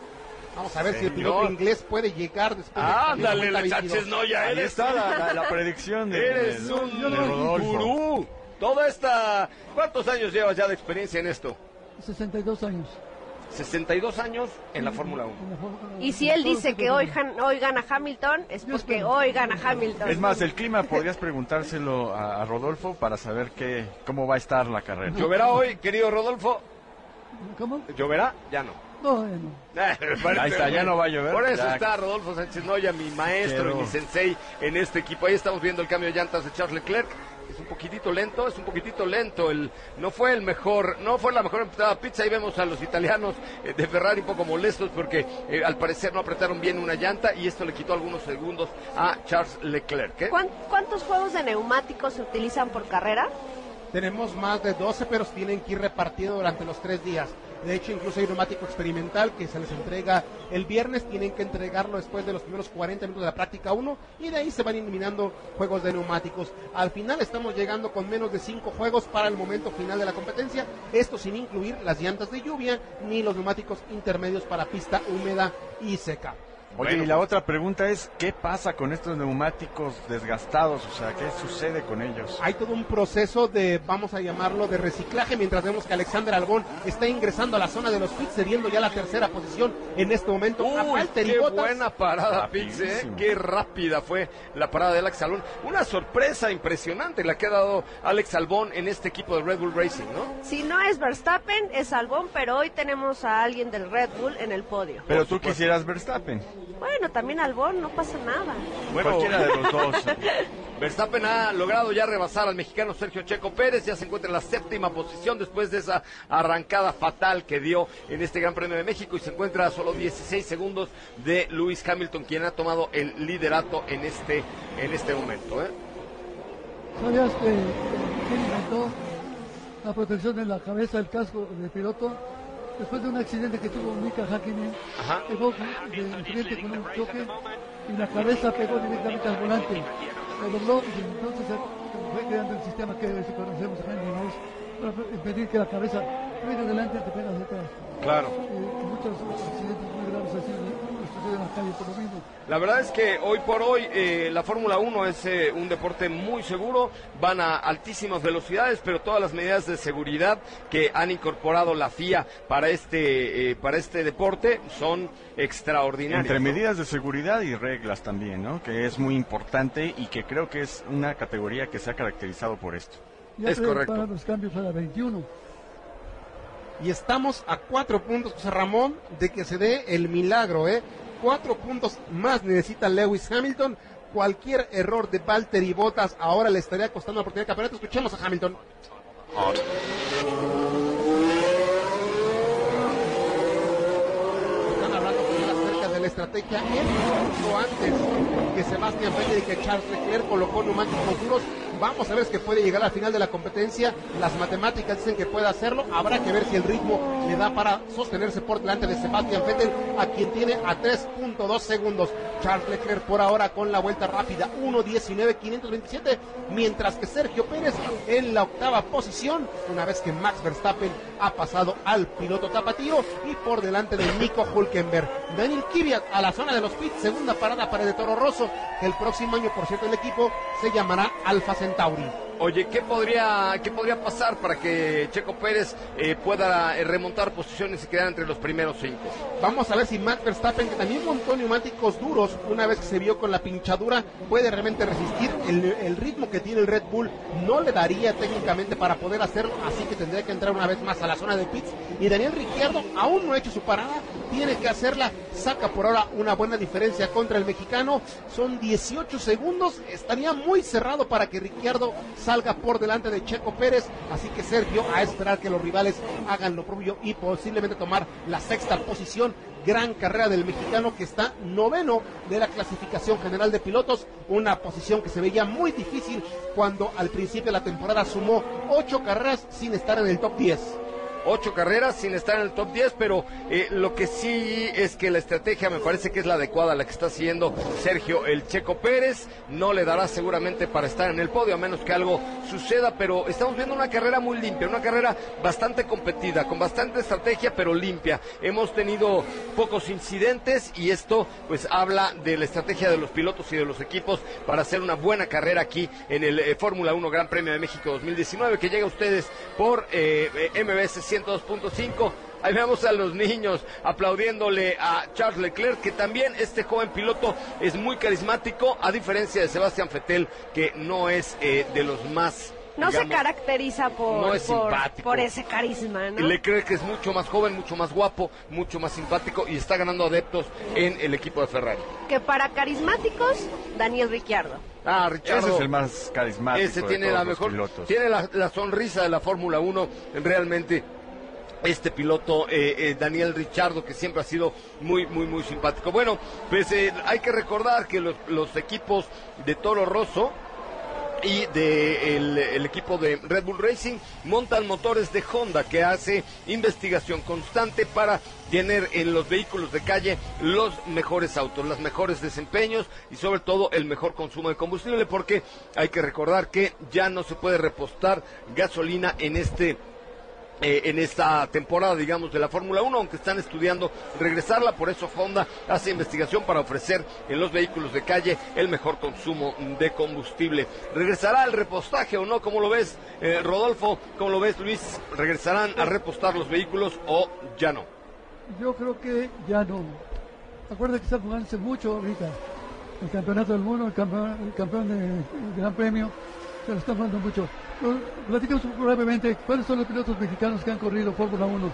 Vamos a ver si el piloto inglés puede llegar después de Ándale, de la 22. Sánchez Noya, Ahí eres está la, la- la <laughs> predicción de, Eres de- un de Rodolfo. gurú. Toda esta... ¿Cuántos años llevas ya de experiencia en esto? 62 años. 62 años en la Fórmula 1. En la Fórmula Y si él dice que hoy, hoy gana Hamilton, es porque hoy gana Hamilton. Es más, el clima podrías preguntárselo a, a Rodolfo para saber qué, cómo va a estar la carrera. ¿Lloverá hoy, querido Rodolfo? ¿Cómo? ¿Lloverá? Ya no. No, eh, no. <laughs> Ahí está, ya no va a llover. Por eso Ya. está Rodolfo Sánchez Noya, mi maestro Quiero- y mi sensei en este equipo. Ahí estamos viendo el cambio de llantas de Charles Leclerc. Es un poquitito lento, es un poquitito lento. El, no fue el mejor, no fue la mejor empezada pizza. Ahí vemos a los italianos eh, de Ferrari un poco molestos porque eh, al parecer no apretaron bien una llanta y esto le quitó algunos segundos a Charles Leclerc. ¿eh? ¿Cuán- ¿Cuántos juegos de neumáticos se utilizan por carrera? Tenemos más de 12, pero tienen que ir repartidos durante los tres días. De hecho, incluso hay neumático experimental que se les entrega el viernes. Tienen que entregarlo después de los primeros 40 minutos de la práctica 1 y de ahí se van eliminando juegos de neumáticos. Al final estamos llegando con menos de 5 juegos para el momento final de la competencia. Esto sin incluir las llantas de lluvia ni los neumáticos intermedios para pista húmeda y seca. Oye, Bueno, y la pues- otra pregunta es, ¿qué pasa con estos neumáticos desgastados? O sea, ¿qué sucede con ellos? Hay todo un proceso de, vamos a llamarlo, de reciclaje, mientras vemos que Alexander Albón está ingresando a la zona de los pits, cediendo ya la tercera posición en este momento Uy, qué buena parada, Pix, ¿eh? Qué rápida fue la parada de Alex Albón. Una sorpresa impresionante la que ha dado Alex Albón en este equipo de Red Bull Racing, ¿no? Si no es Verstappen, es Albón, pero hoy tenemos a alguien del Red Bull en el podio. Pero tú quisieras Verstappen. Bueno, también Albón, no pasa nada. Cualquiera de los dos. <laughs> Verstappen ha logrado ya rebasar al mexicano Sergio Checo Pérez, ya se encuentra en la séptima posición después de esa arrancada fatal que dio en este Gran Premio de México y se encuentra a solo 16 segundos de Lewis Hamilton, quien ha tomado el liderato en este, en este momento. ¿eh? ¿Sabías que quién inventó la protección en la cabeza del casco del piloto? Después de un accidente que tuvo Mika Hakkinen, pegó de frente con un choque y la cabeza pegó directamente al volante. Lo dobló y entonces fue creando el sistema que conocemos acá en Illinois para impedir que la cabeza venga adelante y te pegas detrás. Claro. Eh, muchos accidentes muy graves así la calle por lo mismo. La verdad es que hoy por hoy eh, la Fórmula 1 es eh, un deporte muy seguro, van a altísimas velocidades, pero todas las medidas de seguridad que han incorporado la FIA para este, eh, para este deporte son extraordinarias. Entre ¿no? medidas de seguridad y reglas también, ¿no? Que es muy importante y que creo que es una categoría que se ha caracterizado por esto. Ya Es correcto. para los cambios a la 21. Y estamos a cuatro puntos, José Ramón, de que se dé el milagro, ¿eh? Cuatro puntos más necesita Lewis Hamilton. Cualquier error de Valtteri Bottas ahora le estaría costando la oportunidad de campeonato. Escuchemos a Hamilton hablando con él acerca de estrategia. Él mucho antes que Sebastián Vettel y que Charles Leclerc colocó neumáticos duros. Vamos a ver si puede llegar al final de la competencia. Las matemáticas dicen que puede hacerlo. Habrá que ver si el ritmo le da para sostenerse por delante de Sebastián Vettel, a quien tiene a 3.2 segundos. Charles Leclerc por ahora con la vuelta rápida 1.19.527, mientras que Sergio Pérez en la octava posición, una vez que Max Verstappen ha pasado al piloto tapatío y por delante de Nico Hulkenberg. Daniel A la zona de los pits, segunda parada para el Toro Rosso, el próximo año, por cierto, el equipo se llamará Alfa Centauri. Oye, ¿qué podría, ¿qué podría pasar para que Checo Pérez eh, pueda eh, remontar posiciones y quedar entre los primeros cinco? Vamos a ver si Max Verstappen, que también montó neumáticos duros una vez que se vio con la pinchadura, puede realmente resistir. El, ritmo que tiene el Red Bull no le daría técnicamente para poder hacerlo, así que tendría que entrar una vez más a la zona de pits. Y Daniel Ricciardo aún no ha hecho su parada, tiene que hacerla, saca por ahora una buena diferencia contra el mexicano. Son 18 segundos, estaría muy cerrado para que Ricciardo salga por delante de Checo Pérez, así que Sergio a esperar que los rivales hagan lo propio y posiblemente tomar la sexta posición. Gran carrera del mexicano que está noveno de la clasificación general de pilotos, una posición que se veía muy difícil cuando al principio de la temporada sumó ocho carreras sin estar en el top 10. Ocho carreras sin estar en el top 10, pero eh, lo que sí es que la estrategia me parece que es la adecuada, la que está siguiendo Sergio el Checo Pérez. No le dará seguramente para estar en el podio, a menos que algo suceda, pero estamos viendo una carrera muy limpia, una carrera bastante competida, con bastante estrategia, pero limpia. Hemos tenido pocos incidentes y esto pues habla de la estrategia de los pilotos y de los equipos para hacer una buena carrera aquí en el eh, Fórmula 1 Gran Premio de México 2019, que llega a ustedes por eh, eh, MBS 102.5. Ahí vemos a los niños aplaudiéndole a Charles Leclerc, que también este joven piloto es muy carismático, a diferencia de Sebastián Vettel, que no es eh, de los más. No se caracteriza por, no es por, simpático. por ese carisma, ¿no? Leclerc es mucho más joven, mucho más guapo, mucho más simpático y está ganando adeptos en el equipo de Ferrari. Que para carismáticos, Daniel Ricciardo. Ah, Richardo. Ese es el más carismático Ese de tiene todos la los mejor, pilotos. tiene la, la sonrisa de la Fórmula 1, realmente este piloto eh, eh, Daniel Richardo que siempre ha sido muy muy muy simpático. Bueno, pues eh, hay que recordar que los, equipos de Toro Rosso y de el, el equipo de Red Bull Racing montan motores de Honda que hace investigación constante para tener en los vehículos de calle los mejores autos, los mejores desempeños y sobre todo el mejor consumo de combustible porque hay que recordar que ya no se puede repostar gasolina en este eh, en esta temporada, digamos, de la Fórmula 1, aunque están estudiando regresarla, por eso Honda hace investigación para ofrecer en los vehículos de calle el mejor consumo de combustible. ¿Regresará el repostaje o no? ¿Cómo lo ves, eh, Rodolfo? ¿Cómo lo ves, Luis? ¿Regresarán a repostar los vehículos o ya no? Yo creo que ya no. Acuérdate que está jugándose mucho ahorita. El campeonato del mundo, el campeón, el campeón del Gran Premio, se lo está jugando mucho. Platicamos brevemente cuáles son los pilotos mexicanos que han corrido Fórmula 1.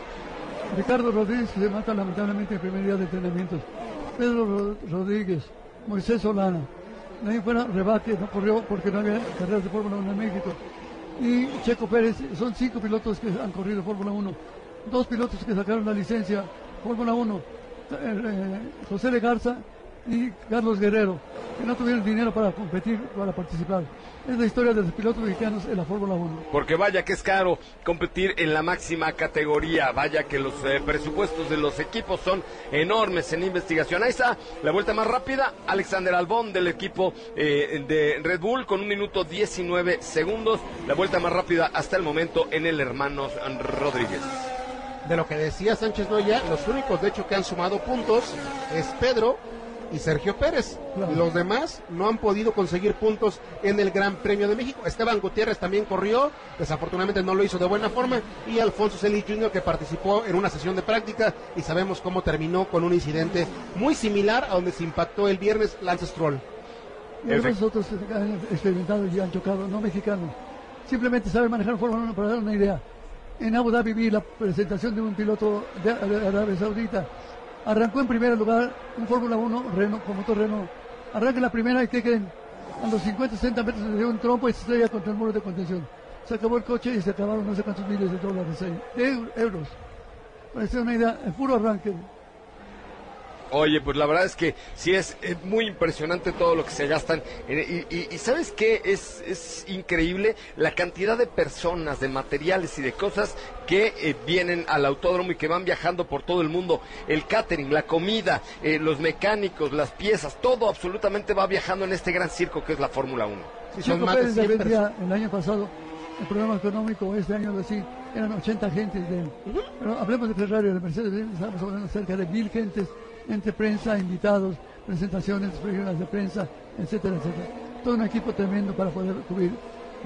Ricardo Rodríguez se mata lamentablemente en primer día de entrenamientos. Pedro Ro- Rodríguez, Moisés Solana. Ahí fuera rebate, no corrió porque no había carreras de Fórmula 1 en México. Y Checo Pérez, son cinco pilotos que han corrido Fórmula 1. Dos pilotos que sacaron la licencia Fórmula 1, eh, eh, José de Garza y Carlos Guerrero, que no tuvieron dinero para competir, para participar. Es la historia de los pilotos mexicanos en la Fórmula 1. Porque vaya que es caro competir en la máxima categoría, vaya que los eh, presupuestos de los equipos son enormes en investigación. Ahí está la vuelta más rápida, Alexander Albón del equipo eh, de Red Bull con un minuto 19 segundos, la vuelta más rápida hasta el momento en el Hermanos Rodríguez. De lo que decía Sánchez Noya, los únicos de hecho que han sumado puntos es Pedro y Sergio Pérez. Los demás no han podido conseguir puntos en el Gran Premio de México. Esteban Gutiérrez también corrió, desafortunadamente no lo hizo de buena forma, y Alfonso Celis Jr. que participó en una sesión de práctica y sabemos cómo terminó con un incidente muy similar a donde se impactó el viernes Lance Stroll. Y algunos otros que han experimentado y han chocado, no mexicanos. Simplemente saben manejar Fórmula 1 para dar una idea. En Abu Dhabi vi la presentación de un piloto de Arabia Saudita. Arrancó en primer lugar un Fórmula 1 Renault, con motor Renault. Arranca en la primera y que queden a los 50, 60 metros se dio un trompo y se estrella contra el muro de contención. Se acabó el coche y se acabaron no sé cuántos miles de dólares de eu- euros. Para hacer una idea, el puro arranque. Oye, pues la verdad es que sí es, muy impresionante todo lo que se gastan. en- y, y- y ¿sabes qué? Es, es increíble la cantidad de personas, de materiales y de cosas que eh, vienen al autódromo y que van viajando por todo el mundo. El catering, la comida, eh, los mecánicos, las piezas, todo absolutamente va viajando en este gran circo que es la Fórmula 1. Checo Pérez le vendía el año pasado el programa económico, este año así, eran 80 gentes de él. Pero hablemos de Ferrari, de Mercedes, estamos hablando cerca de mil gentes, entre prensa, invitados, presentaciones, programas de prensa, etcétera, etcétera. Todo un equipo tremendo para poder cubrir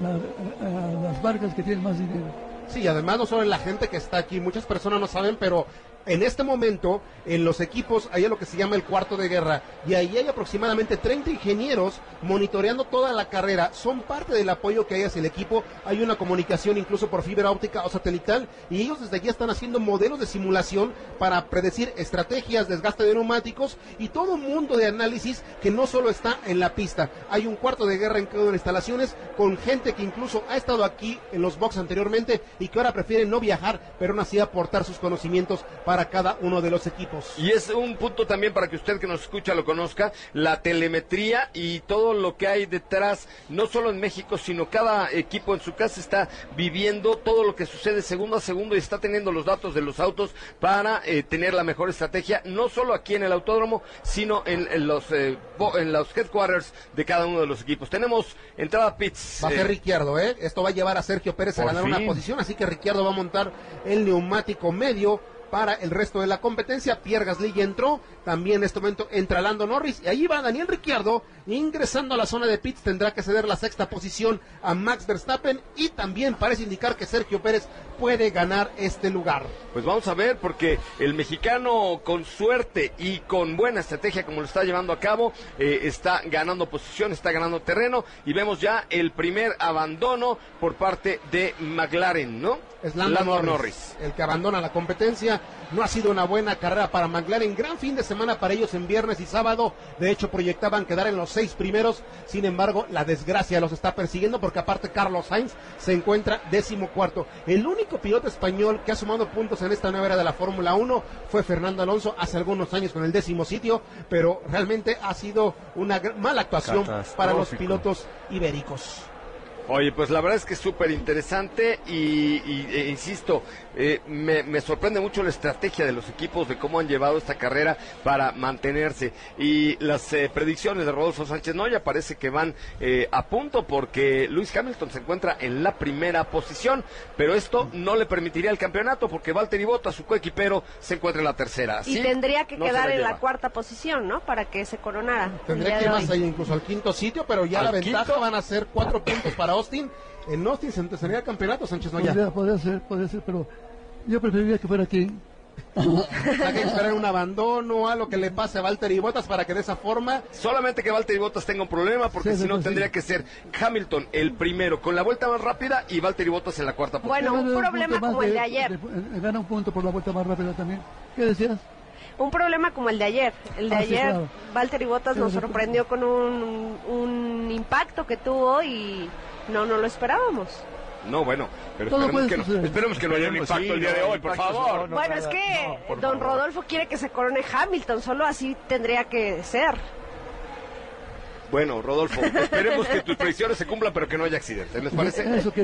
a- a las marcas que tienen más dinero. Sí, además no solo la gente que está aquí, muchas personas no saben, pero en este momento en los equipos hay lo que se llama el cuarto de guerra y ahí hay aproximadamente 30 ingenieros monitoreando toda la carrera. Son parte del apoyo que hay hacia el equipo. Hay una comunicación incluso por fibra óptica o satelital y ellos desde aquí están haciendo modelos de simulación para predecir estrategias, desgaste de neumáticos y todo un mundo de análisis que no solo está en la pista. Hay un cuarto de guerra en cada instalaciones con gente que incluso ha estado aquí en los box anteriormente y que ahora prefiere no viajar, pero aún así aportar sus conocimientos para cada uno de los equipos. Y es un punto también para que usted que nos escucha lo conozca, la telemetría y todo lo que hay detrás, no solo en México, sino cada equipo en su casa está viviendo todo lo que sucede segundo a segundo y está teniendo los datos de los autos para eh, tener la mejor estrategia, no solo aquí en el autódromo, sino en, en los, eh, en los headquarters de cada uno de los equipos. Tenemos entrada pits. Va a ser eh, Ricciardo, ¿eh? Esto va a llevar a Sergio Pérez a ganar fin. una posición, así que Ricciardo va a montar el neumático medio para el resto de la competencia. Pierre Gasly entró, también en este momento entra Lando Norris y ahí va Daniel Ricciardo ingresando a la zona de pits, tendrá que ceder la sexta posición a Max Verstappen y también parece indicar que Sergio Pérez puede ganar este lugar. Pues vamos a ver, porque el mexicano con suerte y con buena estrategia como lo está llevando a cabo, eh, está ganando posición, está ganando terreno y vemos ya el primer abandono por parte de McLaren, ¿no? Es Lando, Lando Norris, el que abandona la competencia. No ha sido una buena carrera para McLaren. Gran fin de semana para ellos en viernes y sábado. De hecho, proyectaban quedar en los seis primeros. Sin embargo, la desgracia los está persiguiendo porque aparte Carlos Sainz se encuentra décimo cuarto. El único piloto español que ha sumado puntos en esta nueva era de la Fórmula 1 fue Fernando Alonso hace algunos años con el décimo sitio, pero realmente ha sido una mala actuación para los pilotos ibéricos. Oye, pues la verdad es que es súper interesante y, y, e insisto, eh, me, me sorprende mucho la estrategia de los equipos de cómo han llevado esta carrera para mantenerse. Y las eh, predicciones de Rodolfo Sánchez Noya parece que van eh, a punto porque Luis Hamilton se encuentra en la primera posición, pero esto no le permitiría el campeonato porque Valtteri Bottas, su coequipero, se encuentra en la tercera. Y tendría que no quedar en la cuarta posición, ¿no? Para que se coronara. Tendría que ir más allá, incluso al quinto sitio, pero ya ¿Al la ventaja quinto? van a ser cuatro puntos para Austin. En Austin se empezaría el campeonato, Sánchez Noya. Podría, podría ser, podría ser, pero yo preferiría que fuera aquí. Hay que esperar un abandono, a lo que le pase a Valtteri Bottas para que de esa forma Solamente que Valtteri Bottas tenga un problema porque Sí, si no sí. tendría que ser Hamilton el primero con la vuelta más rápida y Valtteri Bottas en la cuarta posición. Bueno, un Gana problema como el de ayer. de- gana un punto por la vuelta más rápida también. ¿Qué decías? Un problema como el de ayer. El de Ah, sí, ayer, claro. Valtteri Bottas nos sorprendió con un, un impacto que tuvo y no, no lo esperábamos. No, bueno, pero esperemos que, no, esperemos que no haya un impacto sí, el día no, de hoy, por favor. no, no, bueno, es que don favor. Rodolfo quiere que se corone Hamilton, solo así tendría que ser. Bueno, Rodolfo, esperemos que tus predicciones se cumplan, pero que no haya accidentes. ¿Les parece? Eso que...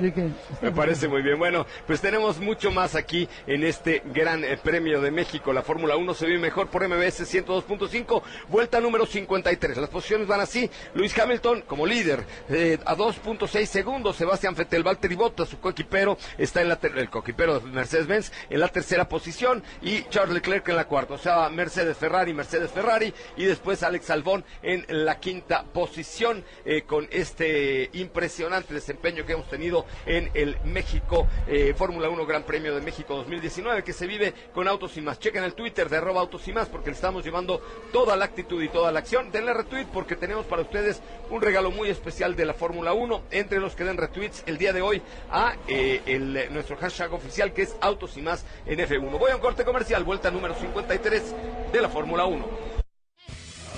Me parece muy bien. Bueno, pues tenemos mucho más aquí en este gran eh, premio de México. La Fórmula 1 se ve mejor por MBS 102.5, vuelta número 53. Las posiciones van así. Luis Hamilton como líder, eh, a 2.6 segundos. Sebastián Vettel, Valtteri Bottas, su coequipero, está en la ter- el coequipero de Mercedes-Benz en la tercera posición y Charles Leclerc en la cuarta. O sea, Mercedes Ferrari, Mercedes Ferrari y después Alex Albón en la quinta posición eh, con este impresionante desempeño que hemos tenido en el México eh, Fórmula 1 Gran Premio de México 2019 que se vive con Autos y Más. Chequen el Twitter de arroba Autos y Más porque le estamos llevando toda la actitud y toda la acción. Denle retweet porque tenemos para ustedes un regalo muy especial de la Fórmula 1 entre los que den retweets el día de hoy a eh, nuestro hashtag oficial que es Autos y Más en F1. Voy a un corte comercial, vuelta número 53 de la Fórmula 1.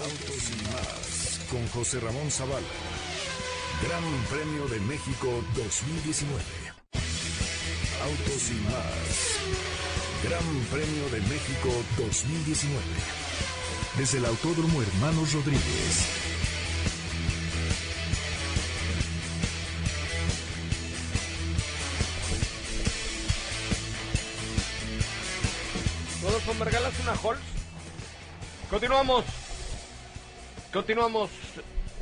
Autos y más con José Ramón Zavala. Gran Premio de México 2019. Autos y más. Gran Premio de México 2019. Desde el Autódromo Hermanos Rodríguez. Rodolfo, ¿me regalas una Holz? Continuamos. Continuamos.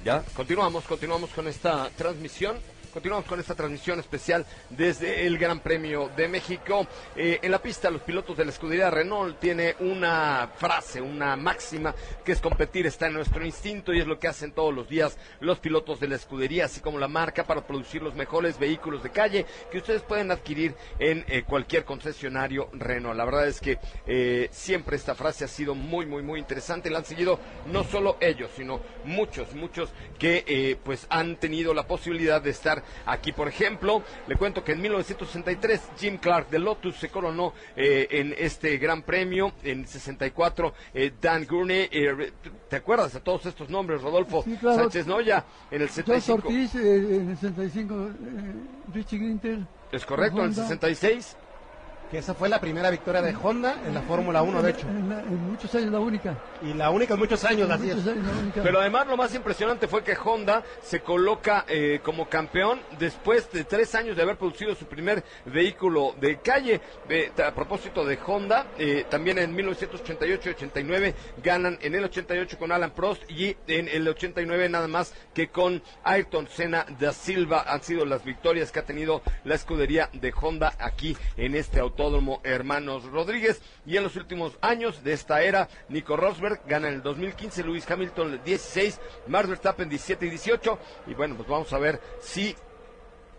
Ya, continuamos, continuamos con esta transmisión. Continuamos con esta transmisión especial desde el Gran Premio de México. Eh, en la pista, los pilotos de la escudería Renault tiene una frase, una máxima, que es competir está en nuestro instinto y es lo que hacen todos los días los pilotos de la escudería, así como la marca para producir los mejores vehículos de calle que ustedes pueden adquirir en eh, cualquier concesionario Renault. La verdad es que eh, siempre esta frase ha sido muy, muy, muy interesante. La han seguido no solo ellos, sino muchos, muchos que pues han tenido la posibilidad de estar aquí. Por ejemplo, le cuento que en 1963 Jim Clark de Lotus se coronó eh, en este gran premio. En 64 eh, Dan Gurney, eh, ¿te acuerdas de todos estos nombres? Rodolfo Sí, claro. Sánchez Noya en el George 75. Ortiz eh, en el 65, eh, Richie Ginter. Es correcto, en el Honda. 66. Que esa fue la primera victoria de Honda en la Fórmula 1, de hecho. En, la- en muchos años la única. Y la única en muchos años, En así es. muchos años la única. Pero además lo más impresionante fue que Honda se coloca eh, como campeón después de tres años de haber producido su primer vehículo de calle. Eh, a propósito de Honda, eh, también en 1988 y 89 ganan en el 88 con Alan Prost y en el 89 nada más que con Ayrton Senna da Silva. Han sido las victorias que ha tenido la escudería de Honda aquí en este autódromo Hermanos Rodríguez. Y en los últimos años de esta era, Nico Rosberg gana en el 2015, Luis Hamilton el 16, Max Verstappen 17 y 18. Y bueno, pues vamos a ver si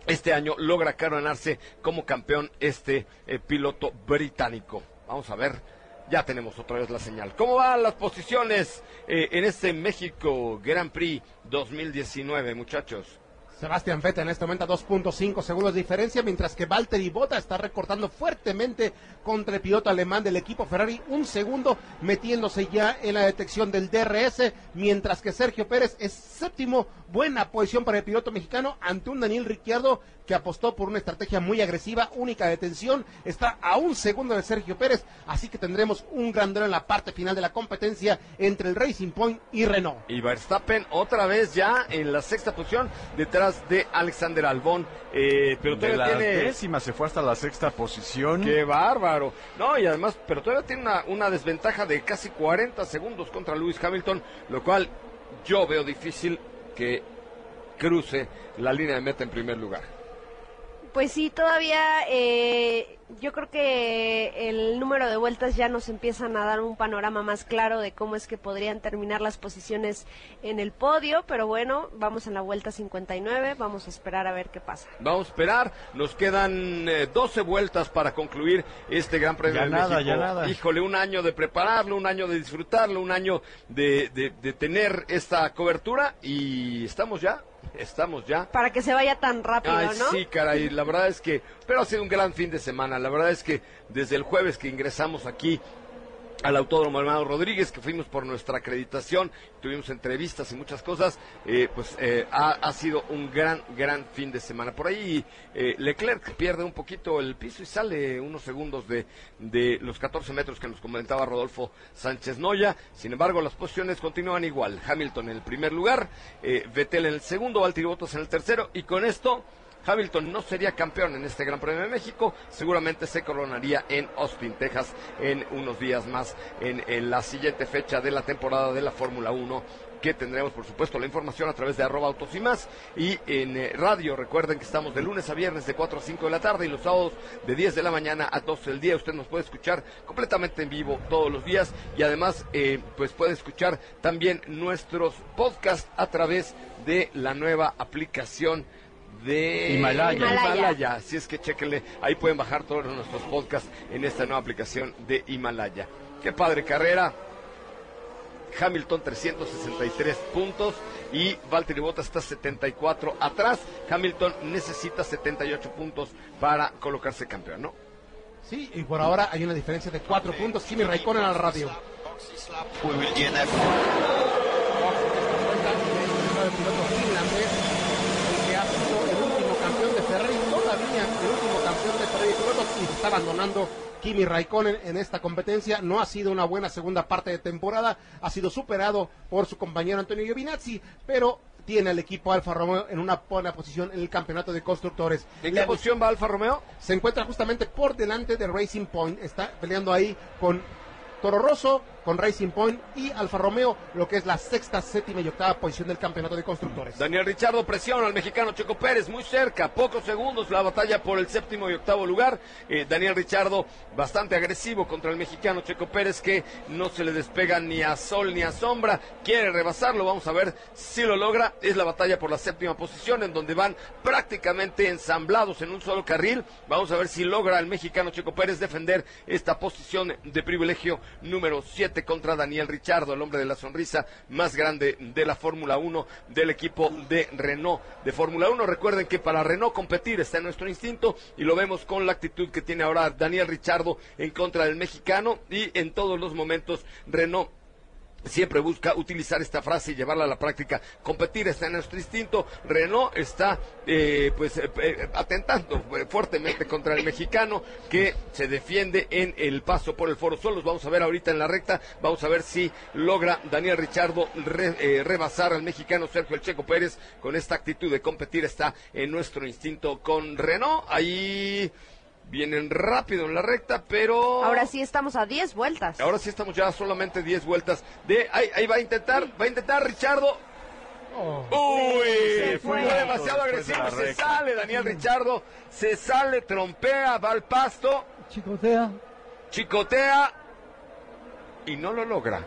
este año logra coronarse como campeón este eh, piloto británico. Vamos a ver, ya tenemos otra vez la señal. ¿Cómo van las posiciones eh, en este México Grand Prix 2019, muchachos? Sebastián Vettel en este momento a 2.5 segundos de diferencia, mientras que Valtteri Bota está recortando fuertemente contra el piloto alemán del equipo Ferrari, un segundo metiéndose ya en la detección del DRS, mientras que Sergio Pérez es séptimo, buena posición para el piloto mexicano ante un Daniel Ricciardo que apostó por una estrategia muy agresiva, única detención, está a un segundo de Sergio Pérez, así que tendremos un gran duelo en la parte final de la competencia entre el Racing Point y Renault. Y Verstappen otra vez ya en la sexta posición detrás detrás de Alexander Albón. Eh, pero de todavía la tiene... décima se fue hasta la sexta posición. ¡Qué bárbaro! No, y además, pero todavía tiene una, una desventaja de casi 40 segundos contra Lewis Hamilton, lo cual yo veo difícil que cruce la línea de meta en primer lugar. Pues sí, todavía eh, yo creo que el número de vueltas ya nos empiezan a dar un panorama más claro de cómo es que podrían terminar las posiciones en el podio, pero bueno, vamos en la vuelta 59, vamos a esperar a ver qué pasa. Vamos a esperar, nos quedan eh, 12 vueltas para concluir este Gran Premio Ya de nada, México. ya nada. Híjole, un año de prepararlo, un año de disfrutarlo, un año de, de- de tener esta cobertura y estamos ya, estamos ya. Para que se vaya tan rápido, Ay, ¿no? sí, caray, la verdad es que, pero ha sido un gran fin de semana, la verdad es que desde el jueves que ingresamos aquí al Autódromo Hermano Rodríguez, que fuimos por nuestra acreditación, tuvimos entrevistas y muchas cosas, eh, pues eh, ha, ha sido un gran, gran fin de semana. Por ahí eh, Leclerc pierde un poquito el piso y sale unos segundos de, de los 14 metros que nos comentaba Rodolfo Sánchez Noya. Sin embargo, las posiciones continúan igual. Hamilton en el primer lugar, Vettel en el segundo, Valtteri Bottas en el tercero, y con esto... Hamilton no sería campeón en este Gran Premio de México, seguramente se coronaría en Austin, Texas, en unos días más, en, la siguiente fecha de la temporada de la Fórmula 1 que tendremos, por supuesto, la información a través de arroba autos y más. Y en eh, radio, recuerden que estamos de lunes a viernes de 4 a 5 de la tarde y los sábados de 10 de la mañana a 12 del día. Usted nos puede escuchar completamente en vivo todos los días y además, eh, pues puede escuchar también nuestros podcasts a través de la nueva aplicación de Himalaya. Himalaya. Así es que chequenle, ahí pueden bajar todos nuestros podcasts en esta nueva aplicación de Himalaya. Qué padre carrera. Hamilton 363 puntos y Valtteri Bottas está 74 atrás. Hamilton necesita 78 puntos para colocarse campeón, ¿no? Sí, y por ahora hay una diferencia de cuatro puntos. Kimi Raikkonen al radio. We will DNF. el piloto finlandés, el que ha sido el último campeón de Ferrari, todavía el último campeón de Ferrari de pilotos y se está abandonando Kimi Raikkonen en esta competencia. No ha sido una buena segunda parte de temporada, ha sido superado por su compañero Antonio Giovinazzi, pero tiene al equipo Alfa Romeo en una buena posición en el campeonato de constructores. ¿En qué posición va Alfa Romeo? se encuentra justamente por delante de Racing Point. Está peleando ahí con Toro Rosso, con Racing Point y Alfa Romeo, lo que es la sexta, séptima y octava posición del campeonato de constructores. Daniel Richardo presiona al mexicano Checo Pérez, muy cerca, pocos segundos la batalla por el séptimo y octavo lugar. Eh, Daniel Richardo bastante agresivo contra el mexicano Checo Pérez que no se le despega ni a sol ni a sombra, quiere rebasarlo, vamos a ver si lo logra. Es la batalla por la séptima posición en donde van prácticamente ensamblados en un solo carril. Vamos a ver si logra el mexicano Checo Pérez defender esta posición de privilegio número 7 contra Daniel Richardo, el hombre de la sonrisa más grande de la Fórmula 1 del equipo de Renault de Fórmula 1. Recuerden que para Renault competir está en nuestro instinto y lo vemos con la actitud que tiene ahora Daniel Richardo en contra del mexicano y en todos los momentos Renault siempre busca utilizar esta frase y llevarla a la práctica. Competir está en nuestro instinto. Renault está eh, pues eh, eh, atentando eh, fuertemente contra el mexicano que se defiende en el paso por el Foro Solos. Vamos a ver ahorita en la recta. Vamos a ver si logra Daniel Richardo re- eh, rebasar al mexicano Sergio El Checo Pérez con esta actitud de competir. Está en nuestro instinto con Renault. Ahí vienen rápido en la recta, pero Ahora sí estamos a 10 vueltas. Ahora sí estamos ya solamente 10 vueltas de ahí, ahí va a intentar, va a intentar Richardo. Uy, Se fue fue. demasiado de agresivo, se recta. sale Daniel Richardo, se sale, trompea, va al pasto, Chicotea. chicotea y no lo logra.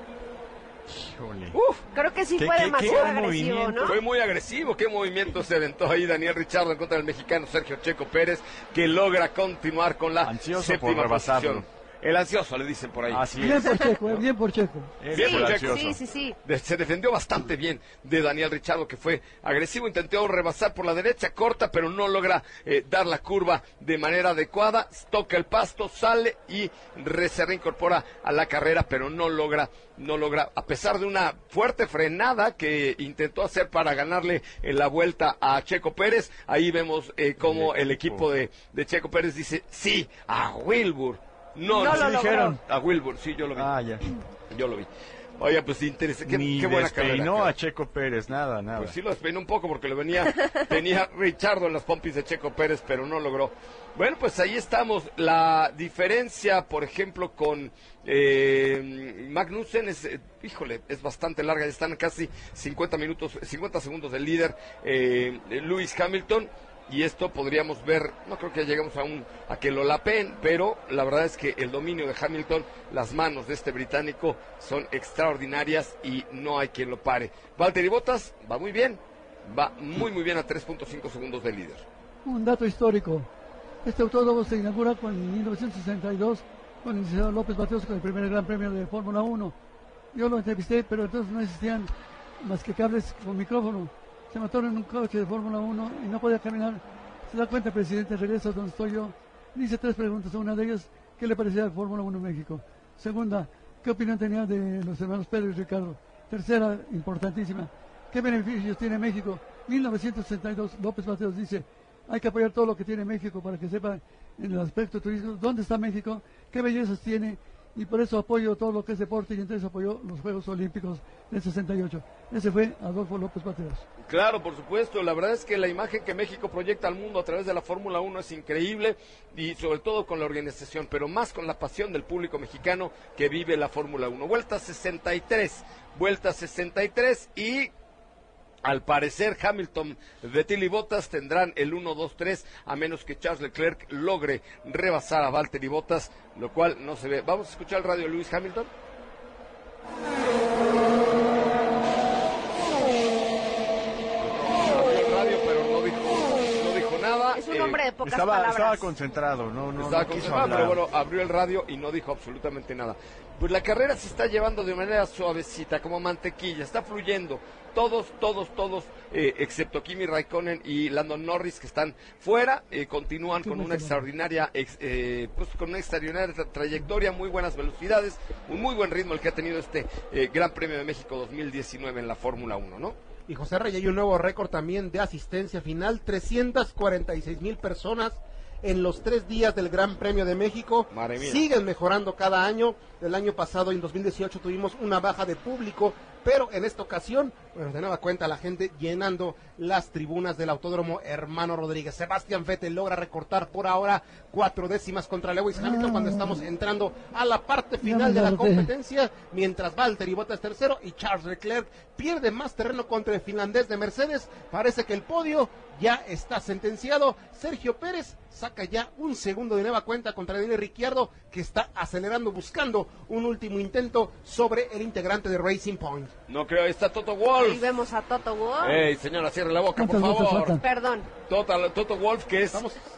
Híjole. Uf, Creo que sí ¿Qué- fue demasiado qué agresivo, movimiento? ¿no? fue muy agresivo, qué movimiento se aventó ahí Daniel Richardo en contra del mexicano Sergio Checo Pérez, que logra continuar con la Ansioso séptima por rebasarlo. posición. El ansioso le dicen por ahí. Así Bien es. por Checo, eh, bien por Checo. Bien Sí, por ansioso. sí, sí, sí. De- se defendió bastante bien de Daniel Richardo, que fue agresivo, intentó rebasar por la derecha, corta, pero no logra eh, dar la curva de manera adecuada, toca el pasto, sale y re- se reincorpora a la carrera, pero no logra, no logra, a pesar de una fuerte frenada que intentó hacer para ganarle eh, la vuelta a Checo Pérez, ahí vemos eh, cómo el equipo de, de Checo Pérez dice, sí, a Wilbur. No, No sí lo dijeron. A Wilbur, sí, yo lo vi. Ah, ya. Yo lo vi. Oye, pues interesante. Qué, Ni qué buena carrera. despeinó caray. a Checo Pérez, nada, nada. Pues sí lo despeinó un poco porque le venía, <laughs> tenía Richardo en las pompis de Checo Pérez, pero no logró. Bueno, pues ahí estamos. La diferencia, por ejemplo, con eh, Magnussen es, eh, híjole, es bastante larga. Ya están casi 50 minutos, 50 segundos del líder eh, Lewis Hamilton. Y esto podríamos ver, no creo que lleguemos a, un, a que lo lapen, pero la verdad es que el dominio de Hamilton, las manos de este británico son extraordinarias y no hay quien lo pare. Valtteri Bottas va muy bien, va muy muy bien a 3.5 segundos del líder. Un dato histórico. Este autódromo se inaugura con, en 1962 con el licenciado López Mateos con el primer Gran Premio de Fórmula 1. Yo lo entrevisté, pero entonces no existían más que cables con micrófono. Se mató en un coche de Fórmula 1 y no podía caminar. Se da cuenta presidente, regresa donde estoy yo. Dice tres preguntas. Una de ellas, ¿qué le parecía el Fórmula 1 en México? Segunda, ¿qué opinión tenía de los hermanos Pedro y Ricardo? Tercera, importantísima, ¿qué beneficios tiene México? 1962, López Mateos dice, hay que apoyar todo lo que tiene México para que sepa en el aspecto turístico dónde está México, qué bellezas tiene, y por eso apoyo todo lo que es deporte y entonces apoyó los Juegos Olímpicos del 68. Ese fue Adolfo López Mateos. Claro, por supuesto. La verdad es que la imagen que México proyecta al mundo a través de la Fórmula 1 es increíble y sobre todo con la organización, pero más con la pasión del público mexicano que vive la Fórmula 1. Vuelta 63, vuelta 63 y al parecer Hamilton, Vettel y Bottas tendrán el 1-2-3 a menos que Charles Leclerc logre rebasar a Valtteri Bottas, lo cual no se ve. Vamos a escuchar el radio Lewis Hamilton. Hombre de pocas estaba, palabras. estaba concentrado, no, no, estaba no quiso concentrado, hablar. pero bueno, abrió el radio y no dijo absolutamente nada. Pues la carrera se está llevando de manera suavecita, como mantequilla, está fluyendo. Todos, todos, todos, eh, excepto Kimi Raikkonen y Landon Norris que están fuera, eh, continúan con una extraordinaria, ex- eh, pues con una extraordinaria tra- trayectoria, muy buenas velocidades, un muy buen ritmo el que ha tenido este eh, Gran Premio de México 2019 en la Fórmula 1, ¿no? Y José Rey, hay un nuevo récord también de asistencia final, 346 mil personas en los tres días del Gran Premio de México. Siguen mejorando cada año. El año pasado, en 2018, tuvimos una baja de público, pero en esta ocasión, bueno, de nueva cuenta, la gente llenando las tribunas del Autódromo Hermano Rodríguez. Sebastián Vettel logra recortar por ahora cuatro décimas contra Lewis Hamilton cuando estamos entrando a la parte final de la competencia, mientras Valtteri Bottas tercero y Charles Leclerc pierde más terreno contra el finlandés de Mercedes. Parece que el podio ya está sentenciado. Sergio Pérez saca ya un segundo de nueva cuenta contra Daniel Ricciardo, que está acelerando, buscando un último intento sobre el integrante de Racing Point. No creo, ahí está Toto Ahí Wolf. vemos a Toto Wolff. Ey, señora, cierre la boca, por ¿Cuántas vueltas favor. Perdón. Toto, Toto Wolf, que es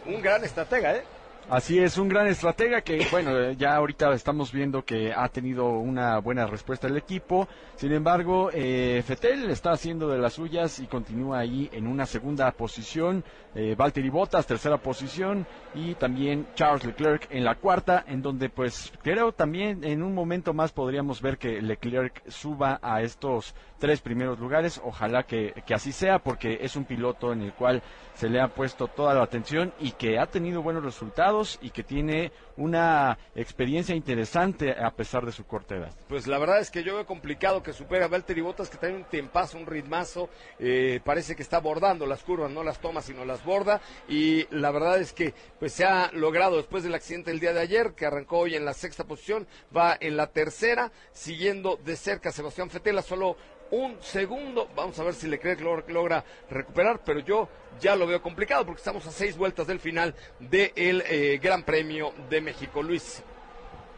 un gran estratega, ¿eh? Así es, un gran estratega que, bueno, ya ahorita estamos viendo que ha tenido una buena respuesta el equipo. Sin embargo, eh, Fetel está haciendo de las suyas y continúa ahí en una segunda posición. Eh, Valtteri Bottas, tercera posición. Y también Charles Leclerc en la cuarta, en donde pues creo también en un momento más podríamos ver que Leclerc suba a estos tres primeros lugares. Ojalá que, que así sea, porque es un piloto en el cual se le ha puesto toda la atención y que ha tenido buenos resultados y que tiene una experiencia interesante a pesar de su corta edad. Pues la verdad es que yo veo complicado que supere a Valtteri Bottas, que trae un tempazo, un ritmazo, eh, parece que está bordando las curvas, no las toma, sino las borda, y la verdad es que pues se ha logrado después del accidente del día de ayer, que arrancó hoy en la sexta posición, va en la tercera, siguiendo de cerca Sebastián Fetela, solo un segundo, vamos a ver si Leclerc log- logra recuperar, pero yo ya lo veo complicado porque estamos a seis vueltas del final del eh, Gran Premio de México. Luis.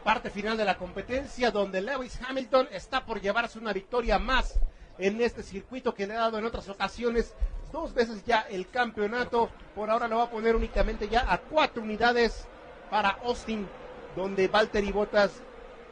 Parte final de la competencia donde Lewis Hamilton está por llevarse una victoria más en este circuito que le ha dado en otras ocasiones dos veces ya el campeonato. Por ahora lo va a poner únicamente ya a cuatro unidades para Austin, donde Valtteri Bottas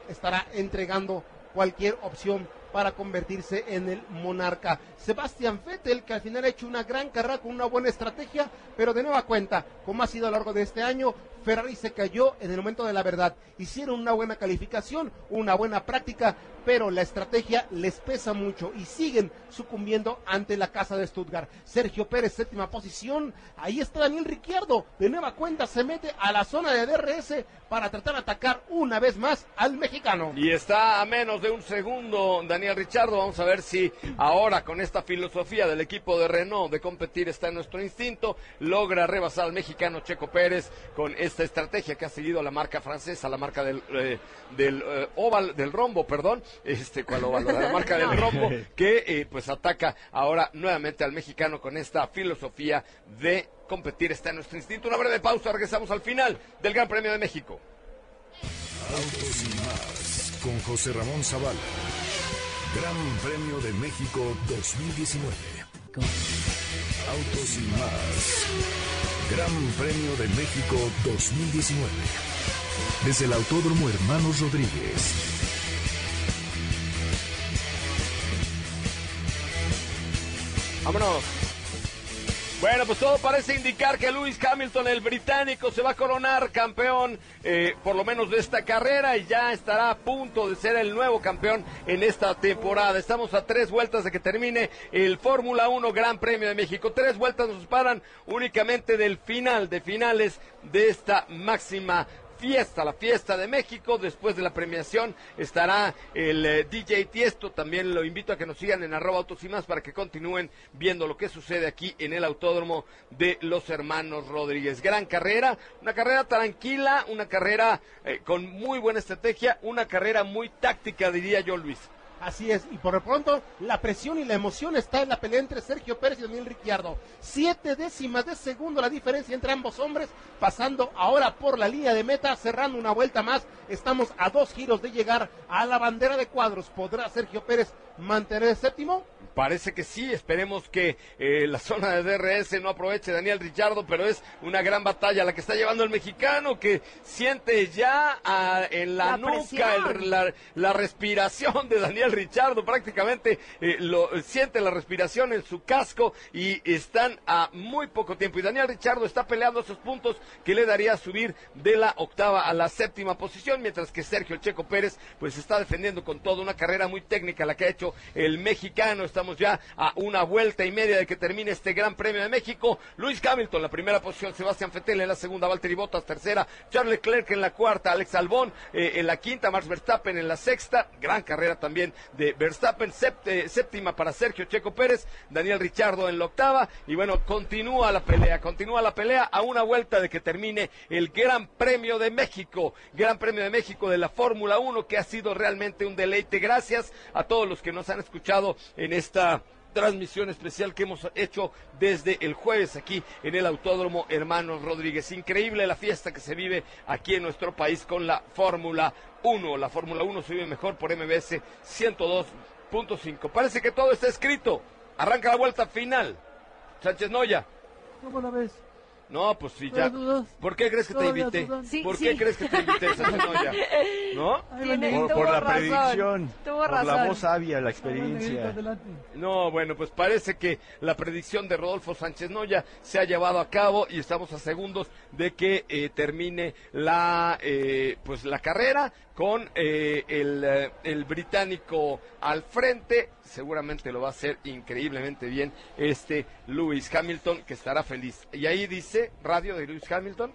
estará entregando cualquier opción para convertirse en el monarca. Sebastián Vettel, que al final ha hecho una gran carrera con una buena estrategia, pero de nueva cuenta, como ha sido a lo largo de este año, Ferrari se cayó en el momento de la verdad. Hicieron una buena calificación, una buena práctica, pero la estrategia les pesa mucho y siguen sucumbiendo ante la casa de Stuttgart. Sergio Pérez, séptima posición. Ahí está Daniel Ricciardo. De nueva cuenta se mete a la zona de DRS para tratar de atacar una vez más al mexicano. Y está a menos de un segundo Daniel Richardo. Vamos a ver si ahora con esta filosofía del equipo de Renault de competir está en nuestro instinto, logra rebasar al mexicano Checo Pérez con esta estrategia que ha seguido la marca francesa, la marca del, eh, del eh, oval, del rombo, perdón, este cuál oval, la <laughs> marca del rombo, que eh, pues ataca ahora nuevamente al mexicano con esta filosofía de competir está en nuestro instinto. Una breve pausa, regresamos al final del Gran Premio de México. Autos y más con José Ramón Zavala. Gran Premio de México 2019. Autos y más. Gran Premio de México 2019. Desde el Autódromo Hermanos Rodríguez. Vámonos. Bueno, pues todo parece indicar que Lewis Hamilton, el británico, se va a coronar campeón, eh, por lo menos de esta carrera, y ya estará a punto de ser el nuevo campeón en esta temporada. Estamos a tres vueltas de que termine el Fórmula 1 Gran Premio de México. Tres vueltas nos paran únicamente del final, de finales de esta máxima fiesta, la fiesta de México. Después de la premiación estará el eh, DJ Tiesto. También lo invito a que nos sigan en arroba autos y más para que continúen viendo lo que sucede aquí en el autódromo de los hermanos Rodríguez. Gran carrera, una carrera tranquila, una carrera eh, con muy buena estrategia, una carrera muy táctica, diría yo, Luis. Así es, y por lo pronto la presión y la emoción está en la pelea entre Sergio Pérez y Daniel Ricciardo. Siete décimas de segundo la diferencia entre ambos hombres, pasando ahora por la línea de meta, cerrando una vuelta más. Estamos a dos giros de llegar a la bandera de cuadros. ¿Podrá Sergio Pérez mantener el séptimo? Parece que sí, esperemos que eh, la zona de DRS no aproveche Daniel Richardo, pero es una gran batalla la que está llevando el mexicano que siente ya ah, en la, La nuca el- la, la respiración de Daniel Richardo, prácticamente eh, lo, siente la respiración en su casco y están a muy poco tiempo. Y Daniel Richardo está peleando esos puntos que le daría subir de la octava a la séptima posición, mientras que Sergio Checo Pérez pues está defendiendo con todo una carrera muy técnica la que ha hecho el mexicano. Estamos ya a una vuelta y media de que termine este Gran Premio de México. Luis Hamilton, la primera posición, Sebastián Vettel en la segunda, Valtteri Bottas tercera, Charles Leclerc en la cuarta, Alex Albón eh, en la quinta, Max Verstappen en la sexta, gran carrera también de Verstappen, séptima para Sergio Checo Pérez, Daniel Richardo en la octava, y bueno, continúa la pelea, continúa la pelea a una vuelta de que termine el Gran Premio de México, Gran Premio de México de la Fórmula 1, que ha sido realmente un deleite. Gracias a todos los que nos han escuchado en esta transmisión especial que hemos hecho desde el jueves aquí en el Autódromo Hermanos Rodríguez. Increíble la fiesta que se vive aquí en nuestro país con la Fórmula 1. La Fórmula 1 se vive mejor por MBS 102.5. Parece que todo está escrito. Arranca la vuelta final. Sánchez Noya. ¿Cómo la ves? No, pues sí, ya. ¿Por qué crees que te ¿Todavía invité? Sí, ¿Por sí. qué crees que te invité, Sánchez <laughs> Noya? ¿No? Tiene-. Por, la razón, predicción, tuvo por la razón. voz sabia, la experiencia. No, bueno, pues parece que la predicción de Rodolfo Sánchez Noya se ha llevado a cabo y estamos a segundos de que eh, termine la eh, pues la carrera con eh, el, el británico al frente. Seguramente lo va a hacer increíblemente bien este Lewis Hamilton, que estará feliz. Y ahí dice, radio de Lewis Hamilton.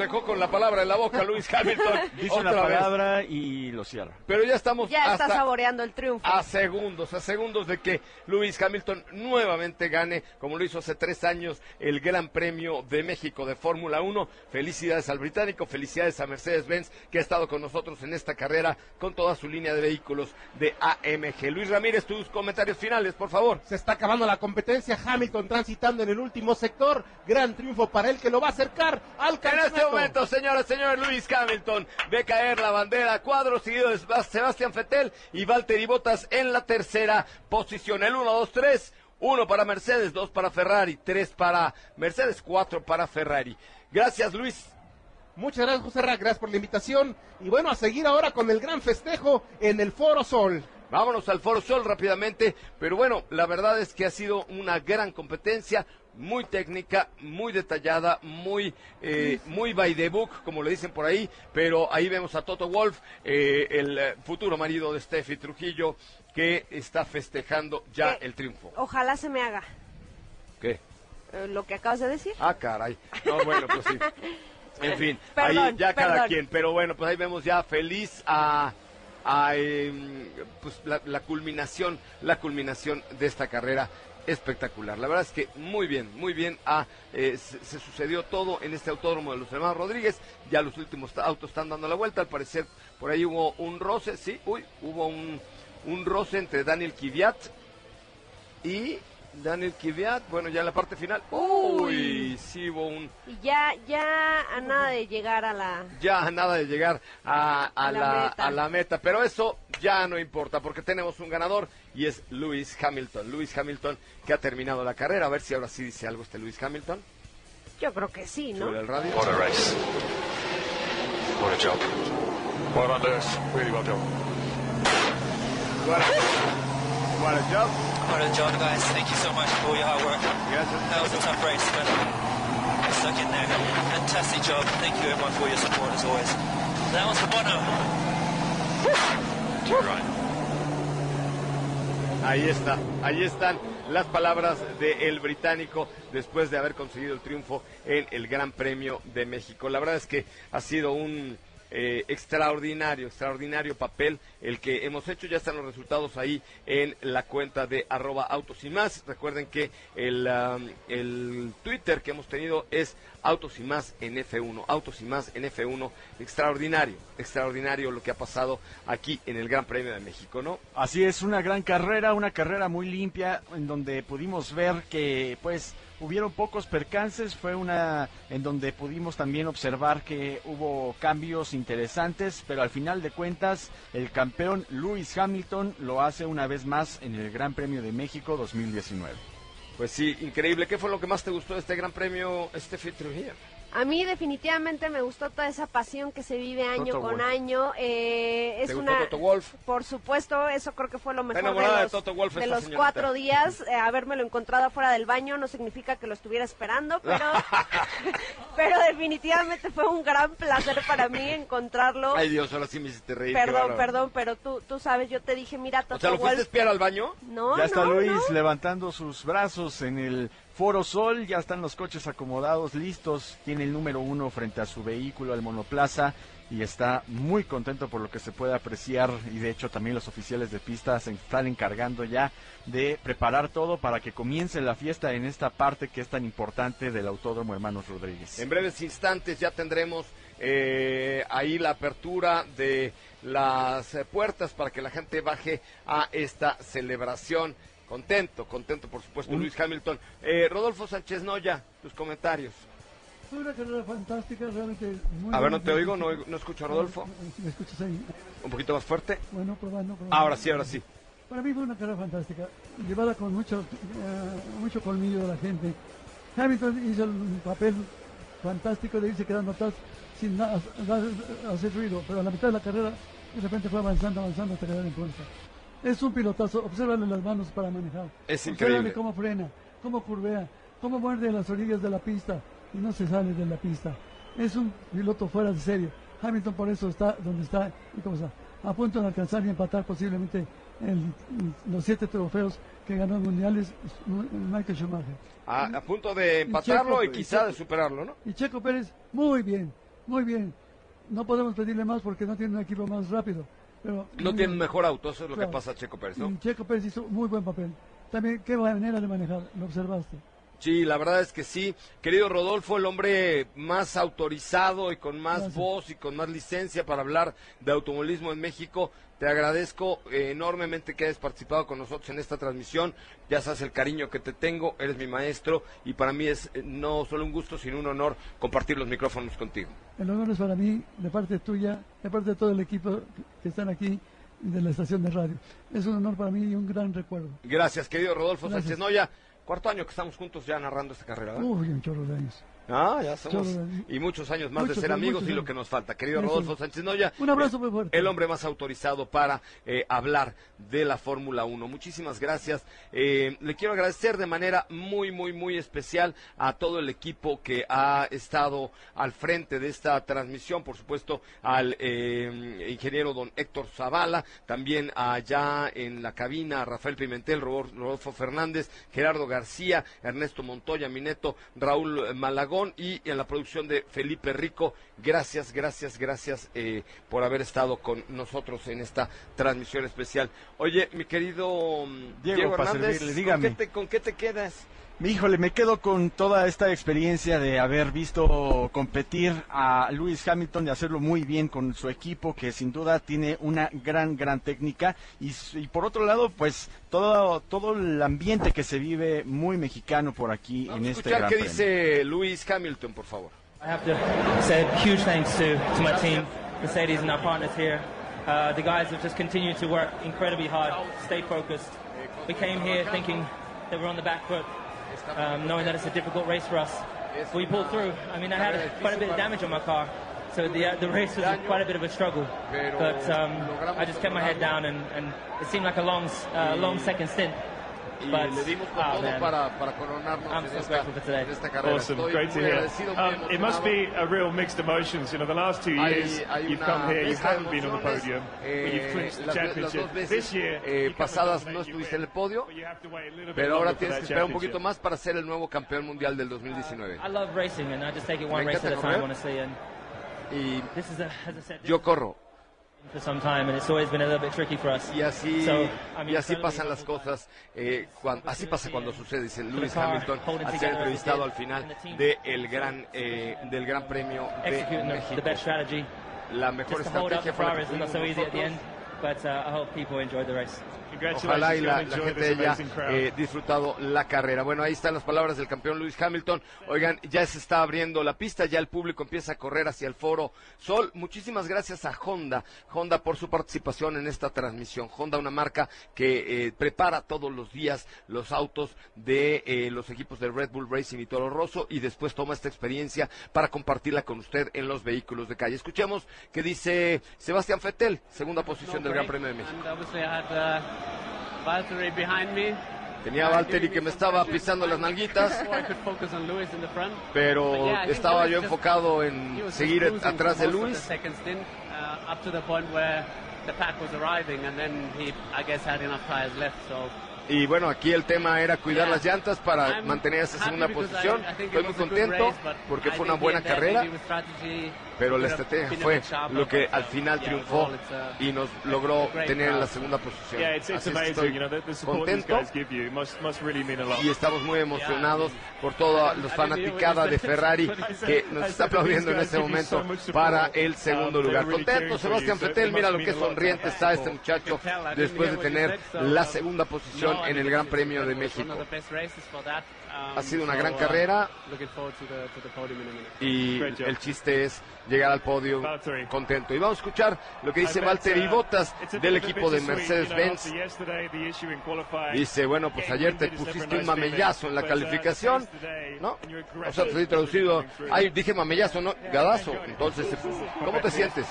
Dejó con la palabra en la boca Lewis <laughs> Hamilton. Dice una otra vez. palabra y lo cierra. Pero ya estamos Ya hasta está saboreando el triunfo. a segundos, a segundos de que Lewis Hamilton nuevamente gane, como lo hizo hace tres años, el Gran Premio de México de Fórmula 1. Felicidades al británico, felicidades a Mercedes-Benz, que ha estado con nosotros en esta carrera con toda su línea de vehículos de AMG. Luis Ramírez, tus comentarios finales, por favor. Se está acabando la competencia. Hamilton transitando en el último sector. Gran triunfo para él que lo va a acercar al En campeonato. Momento, señoras y señores, Luis Hamilton ve caer la bandera cuadro, seguido de Sebas- Sebastián Fettel y Valtteri Bottas en la tercera posición. El 1, 2, 3. Uno para Mercedes, dos para Ferrari, tres para Mercedes, cuatro para Ferrari. Gracias, Luis. Muchas gracias, José Ra, gracias por la invitación. Y bueno, a seguir ahora con el gran festejo en el Foro Sol. Vámonos al Foro Sol rápidamente, pero bueno, la verdad es que ha sido una gran competencia, muy técnica, muy detallada, muy, eh, muy by the book, como le dicen por ahí, pero ahí vemos a Toto Wolf, eh, el eh, futuro marido de Steffi Trujillo, que está festejando ya ¿Qué? el triunfo. Ojalá se me haga ¿Qué? eh, lo que acabas de decir. Ah, caray. No, bueno, pues sí. <laughs> En fin, Perdón, ahí ya cada quien. Pero bueno, pues ahí vemos ya feliz a, a, em, pues la, la culminación, la culminación de esta carrera espectacular. La verdad es que muy bien, muy bien. Ah, eh, se, sucedió todo en este autódromo de los hermanos Rodríguez. Ya los últimos autos están dando la vuelta. Al parecer por ahí hubo un roce, sí, uy, hubo un, un roce entre Daniel Kiviat y Daniel Kiviat. Bueno, ya en la parte final. Uy, sí hubo un Y ya, ya a nada de llegar a la... ya a nada de llegar a, a A la la, meta. a la meta. Pero eso ya no importa porque tenemos un ganador y es Lewis Hamilton. Lewis Hamilton que ha terminado la carrera. A ver si ahora sí dice algo este Lewis Hamilton. Yo creo que sí, ¿no? Sobre el radio. What a race. What a job. Well done, Lewis. Really well done. What a, what a job. What a job, guys. Thank you so much for all your hard work. That was a tough race, but I stuck in there. Fantastic job. Thank you, everyone, for your support, as always. That was the. You're right. Ahí está, ahí están las palabras del británico después de haber conseguido el triunfo en el Gran Premio de México. La verdad es que ha sido un eh, extraordinario, extraordinario papel el que hemos hecho. Ya están los resultados ahí en la cuenta de arroba autos y más. Recuerden que el, um, el Twitter que hemos tenido es autos y más en F1. Autos y más en F1. Extraordinario, extraordinario lo que ha pasado aquí en el Gran Premio de México, ¿no? Así es, una gran carrera, una carrera muy limpia, en donde pudimos ver que pues hubieron pocos percances, fue una en donde pudimos también observar que hubo cambios interesantes, pero al final de cuentas el campeón Lewis Hamilton lo hace una vez más en el Gran Premio de México 2019. Pues sí, increíble. ¿Qué fue lo que más te gustó de este gran premio, Trujillo? A mí definitivamente me gustó toda esa pasión que se vive año Toto con año. Eh, es ¿Te una, Toto Wolf? Por supuesto, eso creo que fue lo mejor de enamorada de los, Toto Wolff de los cuatro días. <laughs> Eh, habérmelo encontrado afuera del baño no significa que lo estuviera esperando, pero, <laughs> <laughs> pero definitivamente fue un gran placer para mí encontrarlo. Ay Dios, ahora sí me hiciste reír. perdón, perdón, pero tú, tú sabes, yo te dije, mira, Toto O sea, ¿lo fuiste a espiar al baño? No, ya está no, Luis no. levantando sus brazos en el Foro Sol, ya están los coches acomodados, listos, tiene el número uno frente a su vehículo, al monoplaza, y está muy contento por lo que se puede apreciar, y de hecho también los oficiales de pista se están encargando ya de preparar todo para que comience la fiesta en esta parte que es tan importante del Autódromo Hermanos Rodríguez. En breves instantes ya tendremos eh, ahí la apertura de las puertas para que la gente baje a esta celebración. Contento, contento por supuesto Un- Luis Hamilton. Eh, Rodolfo Sánchez Noya, tus comentarios. Fue una carrera fantástica, realmente muy A ver, no te oigo, no, oigo- no escucho a Rodolfo. Si ¿Me escuchas ahí? Un poquito más fuerte. Bueno, probando, probando. Ahora sí, ahora sí. Para mí fue una carrera fantástica, llevada con mucho, eh, mucho colmillo de la gente. Hamilton hizo el papel fantástico de irse quedando atrás sin nada, hacer ruido, pero a la mitad de la carrera de repente fue avanzando, avanzando hasta quedar en punta. Es un pilotazo, obsérvale las manos para manejar. Es Obsérvale increíble. cómo frena, cómo curvea, cómo muerde las orillas de la pista y no se sale de la pista. Es un piloto fuera de serie. Hamilton por eso está donde está y cómo está. A punto de alcanzar y empatar posiblemente el- los siete trofeos que ganó en mundiales Michael Schumacher. A, a punto de empatarlo y, Checo- quizá de Checo- superarlo, ¿no? Y Checo Pérez, muy bien, muy bien. No podemos pedirle más porque no tiene un equipo más rápido. Pero No tiene mejor auto, eso es lo Claro. que pasa a Checo Pérez, ¿no? Y Checo Pérez hizo muy buen papel. También, qué manera de manejar, lo observaste. Sí, la verdad es que sí. Querido Rodolfo, el hombre más autorizado y con más Gracias. voz y con más licencia para hablar de automovilismo en México, te agradezco eh, enormemente que hayas participado con nosotros en esta transmisión. Ya sabes el cariño que te tengo, eres mi maestro y para mí es eh, no solo un gusto, sino un honor compartir los micrófonos contigo. El honor es para mí, de parte tuya, de parte de todo el equipo que están aquí, y de la estación de radio. Es un honor para mí y un gran recuerdo. Gracias, querido Rodolfo Gracias. Sánchez Noya. Cuarto año que estamos juntos ya narrando esta carrera, ¿verdad? Uy, un chorro de años. Ah, ya somos. Y muchos años más Muchos, de ser amigos y lo que nos falta. Querido. Rodolfo Sánchez Noya. Un abrazo muy fuerte. El hombre más autorizado para eh, hablar de la Fórmula 1. Muchísimas gracias. Eh, le quiero agradecer de manera muy, muy, muy especial a todo el equipo que ha estado al frente de esta transmisión. Por supuesto, al eh, ingeniero don Héctor Zavala. También allá en la cabina, Rafael Pimentel, Rodolfo Rodolfo Fernández, Gerardo García, Ernesto Montoya, Mineto, Raúl Malagón y en la producción de Felipe Rico. Gracias, gracias, gracias eh, por haber estado con nosotros en esta transmisión especial. Oye, mi querido mm, Diego, Diego, Hernández, servirle, ¿con dígame. qué, te, ¿con qué te quedas? Híjole, me quedo con toda esta experiencia de haber visto competir a Lewis Hamilton y hacerlo muy bien con su equipo, que sin duda tiene una gran, gran técnica. Y, y por otro lado, pues todo, todo el ambiente que se vive muy mexicano por aquí en este gran qué premio. dice Luis Hamilton, por favor. I have to say a huge thanks to, to my team, Mercedes and our partners here. Uh, the guys have just continued to work incredibly hard, stay focused. We came here thinking that we're on the back foot, um, knowing that it's a difficult race for us. But we pulled through. I mean, I had quite a bit of damage on my car, so the, uh, the race was quite a bit of a struggle. But um, I just kept my head down, and, and it seemed like a long, uh, long second stint. Y But, le dimos con oh, todo para, para coronarnos I'm en, so esta, en esta carrera. Awesome, Estoy great to hear. agradecido, muy Um, it must be a real mixed emotions. You know, the last two Hay- years hay you've una come here, you haven't been on the podium, but you've Eh, clinched the las, las championship. dos veces This year, eh, pasadas no estuviste en el podio, pero ahora tienes que esperar un poquito más para ser el nuevo campeón mundial del 2019. I love racing, and I just take it one race at a time, honestly. And Y this is, a, as I said, this yo corro. Y así, y así pasan las cosas, eh, cuan- así pasa cuando sucede, dice Lewis Hamilton, al ser entrevistado al final de el gran, eh, del Gran Premio de México. La mejor estrategia fue la que Ojalá y la, la gente haya eh, disfrutado la carrera. Bueno, ahí están las palabras del campeón Lewis Hamilton. Oigan, ya se está abriendo la pista, ya el público empieza a correr hacia el foro Sol. Muchísimas gracias a Honda, Honda por su participación en esta transmisión. Honda, una marca que eh, prepara todos los días los autos de eh, los equipos de Red Bull Racing y Toro Rosso y después toma esta experiencia para compartirla con usted en los vehículos de calle. Escuchemos qué dice Sebastián Fettel, segunda posición del Gran Premio de México. And Valtteri behind me. Tenía a Valtteri que me estaba pisando las nalguitas, pero estaba yo enfocado en seguir atrás de Luis. uh, Y bueno, aquí el tema era cuidar las llantas para mantener esa segunda posición. Estoy muy contento porque fue una buena carrera, pero la estrategia fue lo que al uh, final triunfó uh, y nos logró tener en la segunda posición. Así es que estoy contento. y estamos muy emocionados por toda la fanaticada de <laughs> Ferrari que nos está aplaudiendo en este momento para el segundo lugar. Contento, Sebastián Fettel, mira lo que sonriente está este muchacho después de tener la segunda posición en el Gran Premio de México. Ha sido una gran carrera y el chiste es llegar al podio contento. Y vamos a escuchar lo que dice Valtteri uh, Bottas del equipo de Mercedes-Benz. Dice, bueno, pues ayer te pusiste un mamellazo en la uh, calificación, ¿no? O sea, estoy traducido, ay, dije mamellazo, no, gadazo. Entonces, ¿cómo te sientes?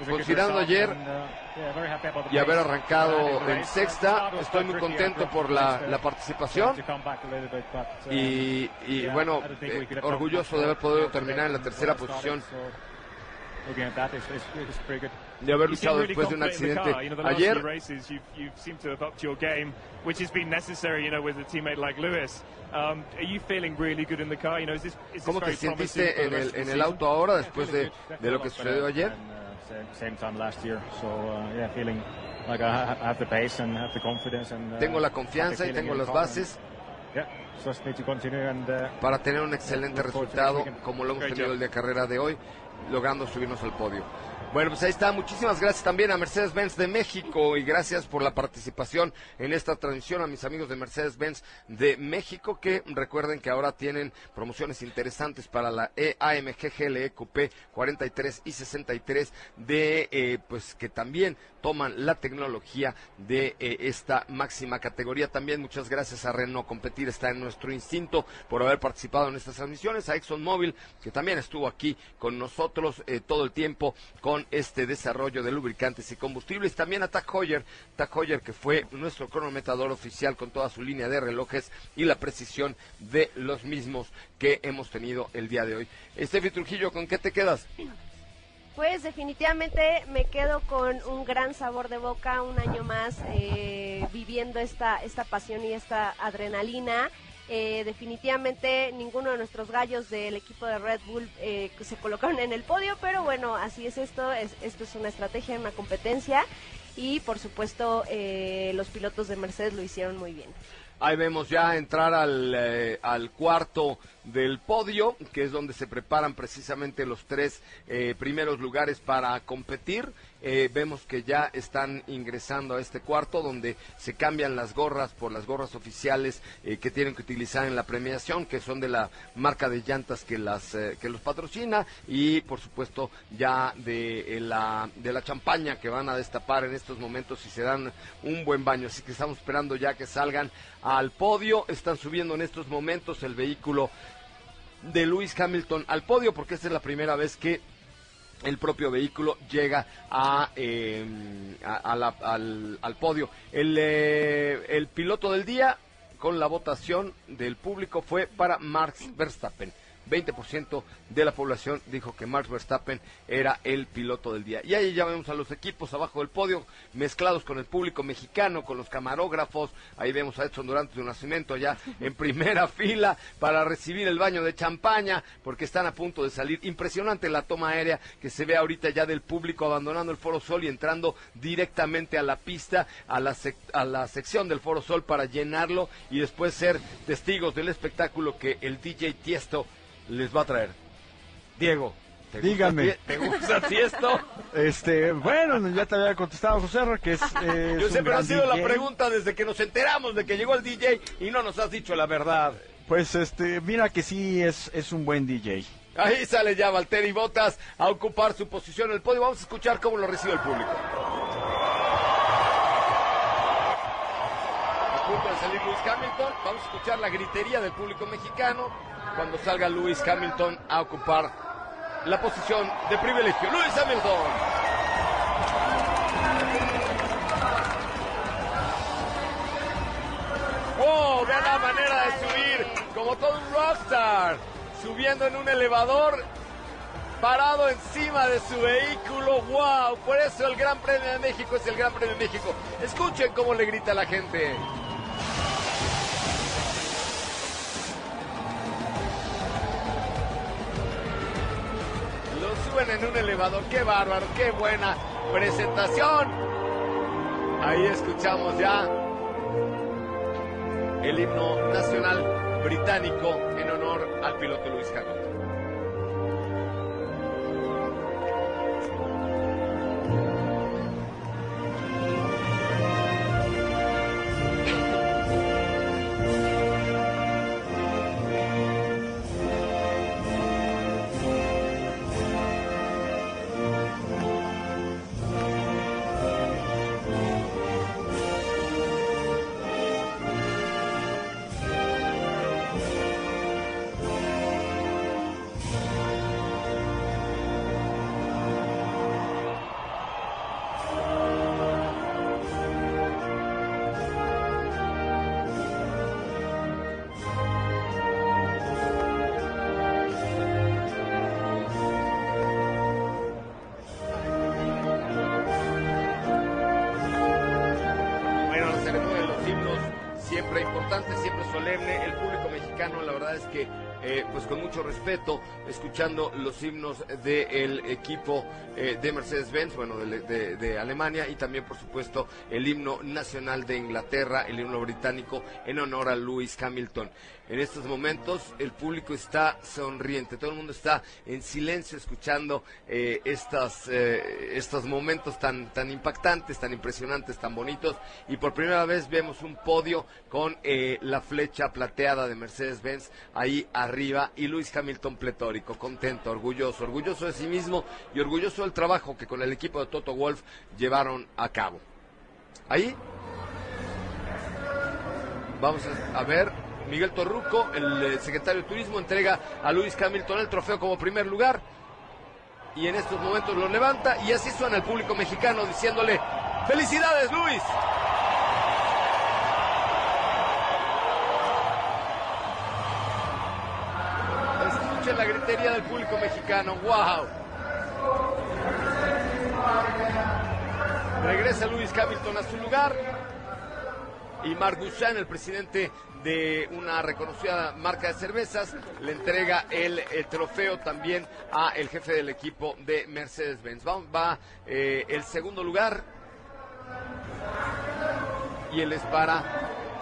Uh, Considerando ayer uh, happy about the y haber arrancado Uh, en sexta, estoy muy contento por la, uh, participación. Uh, y, y bueno, eh, orgulloso de haber podido terminar en la tercera posición, de haber luchado después de un accidente. Ayer. races, you've, you seem to have upped your game, which has been necessary, you know, with a teammate like Lewis. Um, are you feeling really good in the car? You know, is this, is this ¿Cómo te sentiste en el, en el auto ahora después de, de lo que sucedió ayer? And, same, same time last year, so yeah, feeling like I ha- have the pace and have the confidence and. Tengo la confianza y tengo las bases and, Yeah, just need to continue and. Uh, para tener un excelente resultado como lo hemos tenido el de carrera de hoy, logrando subirnos al podio. Bueno, pues ahí está. Muchísimas gracias también a Mercedes-Benz de México y gracias por la participación en esta transmisión a mis amigos de Mercedes-Benz de México que recuerden que ahora tienen promociones interesantes para la E AMG GLE Coupé 43 y 63 de eh, pues que también toman la tecnología de eh, esta máxima categoría. También muchas gracias a Renault Competir está en nuestro instinto por haber participado en estas transmisiones, a ExxonMobil que también estuvo aquí con nosotros eh, todo el tiempo con este desarrollo de lubricantes y combustibles. También a Tag Heuer, Tag Heuer que fue nuestro cronometrador oficial con toda su línea de relojes y la precisión de los mismos que hemos tenido el día de hoy. Estefi Trujillo, ¿con qué te quedas? Pues definitivamente me quedo con un gran sabor de boca, un año más eh, viviendo esta, esta pasión y esta adrenalina. Eh, definitivamente ninguno de nuestros gallos del equipo de Red Bull eh, se colocaron en el podio, pero bueno, así es esto, es, esto es una estrategia, una competencia y por supuesto eh, los pilotos de Mercedes lo hicieron muy bien. Ahí vemos ya entrar al, eh, al cuarto del podio, que es donde se preparan precisamente los tres eh, primeros lugares para competir. Eh, vemos que ya están ingresando a este cuarto donde se cambian las gorras por las gorras oficiales que tienen que utilizar en la premiación, que son de la marca de llantas que las que los patrocina y por supuesto ya de la de la champaña que van a destapar en estos momentos y se dan un buen baño. Así que estamos esperando ya que salgan al podio. Están subiendo en estos momentos el vehículo de Lewis Hamilton al podio porque esta es la primera vez que el propio vehículo llega a, a la- al, al podio. El, eh, el piloto del día con la votación del público fue para Max Verstappen. 20% de la población dijo que Max Verstappen era el piloto del día. Y ahí ya vemos a los equipos abajo del podio, mezclados con el público mexicano, con los camarógrafos. Ahí vemos a Edson Durante de Nacimiento allá en <laughs> primera fila para recibir el baño de champaña, porque están a punto de salir. Impresionante la toma aérea que se ve ahorita ya del público abandonando el Foro Sol y entrando directamente a la pista, a la, sec- a la sección del Foro Sol para llenarlo y después ser testigos del espectáculo que el DJ Tiesto les va a traer. Diego, ¿te gusta Dígame. tie- ¿te gusta Tiesto? Este, bueno, ya te había contestado José Ra, que es, <laughs> eh, Yo es siempre ha sido la pregunta desde que nos enteramos de que llegó el DJ y no nos has dicho la verdad. Pues este, mira que sí es, es un buen DJ. Ahí sale ya Valtteri Bottas a ocupar su posición en el podio. Vamos a escuchar cómo lo recibe el público. Salir Lewis Hamilton. Vamos a escuchar la gritería del público mexicano cuando salga Lewis Hamilton a ocupar la posición de privilegio. Lewis Hamilton. ¡Wow! Vean la manera de subir, como todo un rockstar, subiendo en un elevador, parado encima de su vehículo. ¡Wow! Por eso el Gran Premio de México es el Gran Premio de México. Escuchen cómo le grita la gente. Lo suben en un elevador. ¡Qué bárbaro! ¡Qué buena presentación! Ahí escuchamos ya el himno nacional británico en honor al piloto Luis Hamilton. Respeto, escuchando los himnos del equipo eh, de Mercedes-Benz, bueno, de, de- de Alemania, y también, por supuesto, el himno nacional de Inglaterra, el himno británico, en honor a Lewis Hamilton. En estos momentos el público está sonriente, todo el mundo está en silencio escuchando eh, eh, estos momentos tan, tan impactantes, tan impresionantes, tan bonitos. Y por primera vez vemos un podio con eh, la flecha plateada de Mercedes-Benz ahí arriba y Luis Hamilton pletórico, contento, orgulloso, orgulloso de sí mismo y orgulloso del trabajo que con el equipo de Toto Wolf llevaron a cabo. Ahí Vamos a ver, Miguel Torruco, el eh, secretario de Turismo, entrega a Luis Hamilton el trofeo como primer lugar. Y en estos momentos lo levanta y así suena el público mexicano diciéndole, ¡Felicidades, Luis! Escuchen la gritería del público mexicano, ¡wow! Regresa Luis Hamilton a su lugar y Mark Duchan, el presidente de una reconocida marca de cervezas, le entrega el, trofeo también a el jefe del equipo de Mercedes-Benz. Va, eh, el segundo lugar y él es para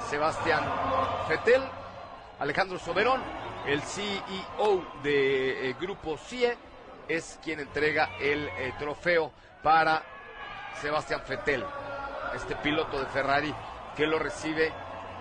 Sebastián Fettel, Alejandro Soberón, el CEO de eh, Grupo CIE, es quien entrega el eh, trofeo para Sebastián Fettel, este piloto de Ferrari que lo recibe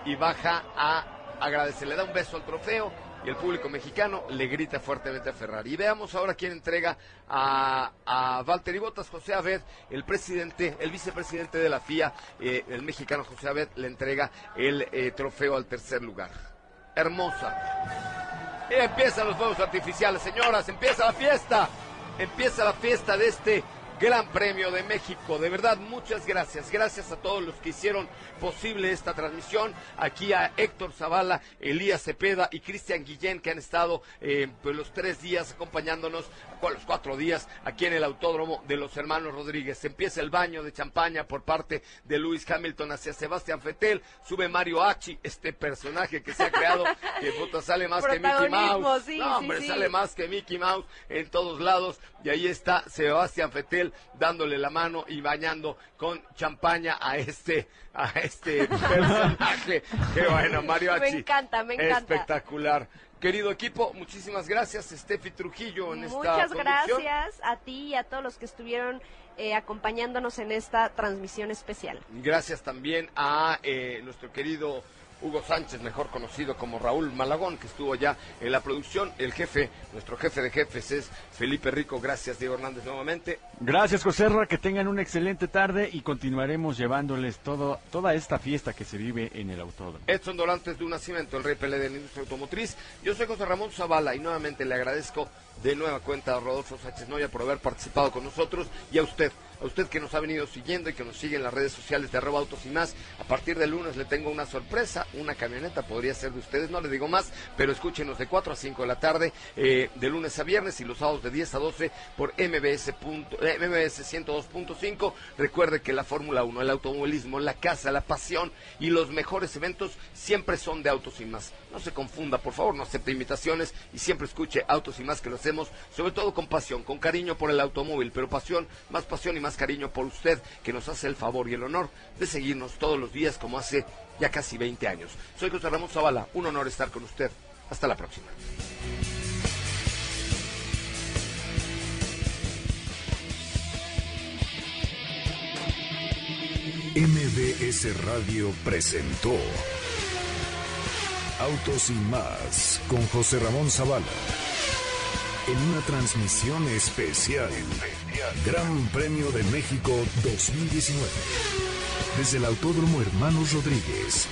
y baja a agradecer. Le da un beso al trofeo y el público mexicano le grita fuertemente a Ferrari. Y veamos ahora quién entrega a, a Valtteri Bottas, José Abed, el presidente, el vicepresidente de la FIA, eh, el mexicano José Abed, le entrega el trofeo al tercer lugar. Hermosa. Y empiezan los fuegos artificiales, señoras, empieza la fiesta. Empieza la fiesta de este Gran Premio de México. De verdad, muchas gracias. Gracias a todos los que hicieron posible esta transmisión. Aquí a Héctor Zavala, Elías Cepeda y Cristian Guillén, que han estado eh, pues, los tres días acompañándonos, los cuatro días, aquí en el Autódromo de los Hermanos Rodríguez. Empieza el baño de champaña por parte de Luis Hamilton hacia Sebastián Fettel. Sube Mario Achi, este personaje que se ha creado, que puta, sale más que Mickey Mouse. sí, no, hombre, sí. sale más que Mickey Mouse en todos lados. Y ahí está Sebastián Fettel dándole la mano y bañando con champaña a este, a este <laughs> personaje. Qué bueno, Mario Me Achi. encanta, me encanta. Espectacular. Querido equipo, muchísimas gracias, Steffi Trujillo, en esta Muchas conducción. gracias a ti y a todos los que estuvieron eh, acompañándonos en esta transmisión especial. Gracias también a eh, nuestro querido Hugo Sánchez, mejor conocido como Raúl Malagón, que estuvo ya en la producción. El jefe, nuestro jefe de jefes es Felipe Rico. Gracias, Diego Hernández, nuevamente. Gracias, Joserra, que tengan una excelente tarde y continuaremos llevándoles todo, toda esta fiesta que se vive en el autódromo. Edson Dorantes de un nacimiento, el rey Pelé de la industria automotriz. Yo soy José Ramón Zavala y nuevamente le agradezco de nueva cuenta a Rodolfo Sánchez Noya por haber participado con nosotros y a usted, a usted que nos ha venido siguiendo y que nos sigue en las redes sociales de arroba autos y más. A partir del lunes le tengo una sorpresa, una camioneta podría ser de ustedes, no le digo más, pero escúchenos de 4 a 5 de la tarde, eh, de lunes a viernes y los sábados de 10 a 12 por MBS, punto- eh, MBS 102.5. Recuerde que la Fórmula 1, el automovilismo, la casa, la pasión y los mejores eventos siempre son de Autos y Más. No se confunda, por favor, no acepte invitaciones y siempre escuche Autos y Más que lo hacemos, sobre todo con pasión, con cariño por el automóvil, pero pasión, más pasión y cariño por usted que nos hace el favor y el honor de seguirnos todos los días como hace ya casi 20 años. Soy José Ramón Zavala, un honor estar con usted. Hasta la próxima. MBS Radio presentó Autos y más con José Ramón Zavala. En una transmisión especial, Gran Premio de México 2019. Desde el Autódromo Hermanos Rodríguez,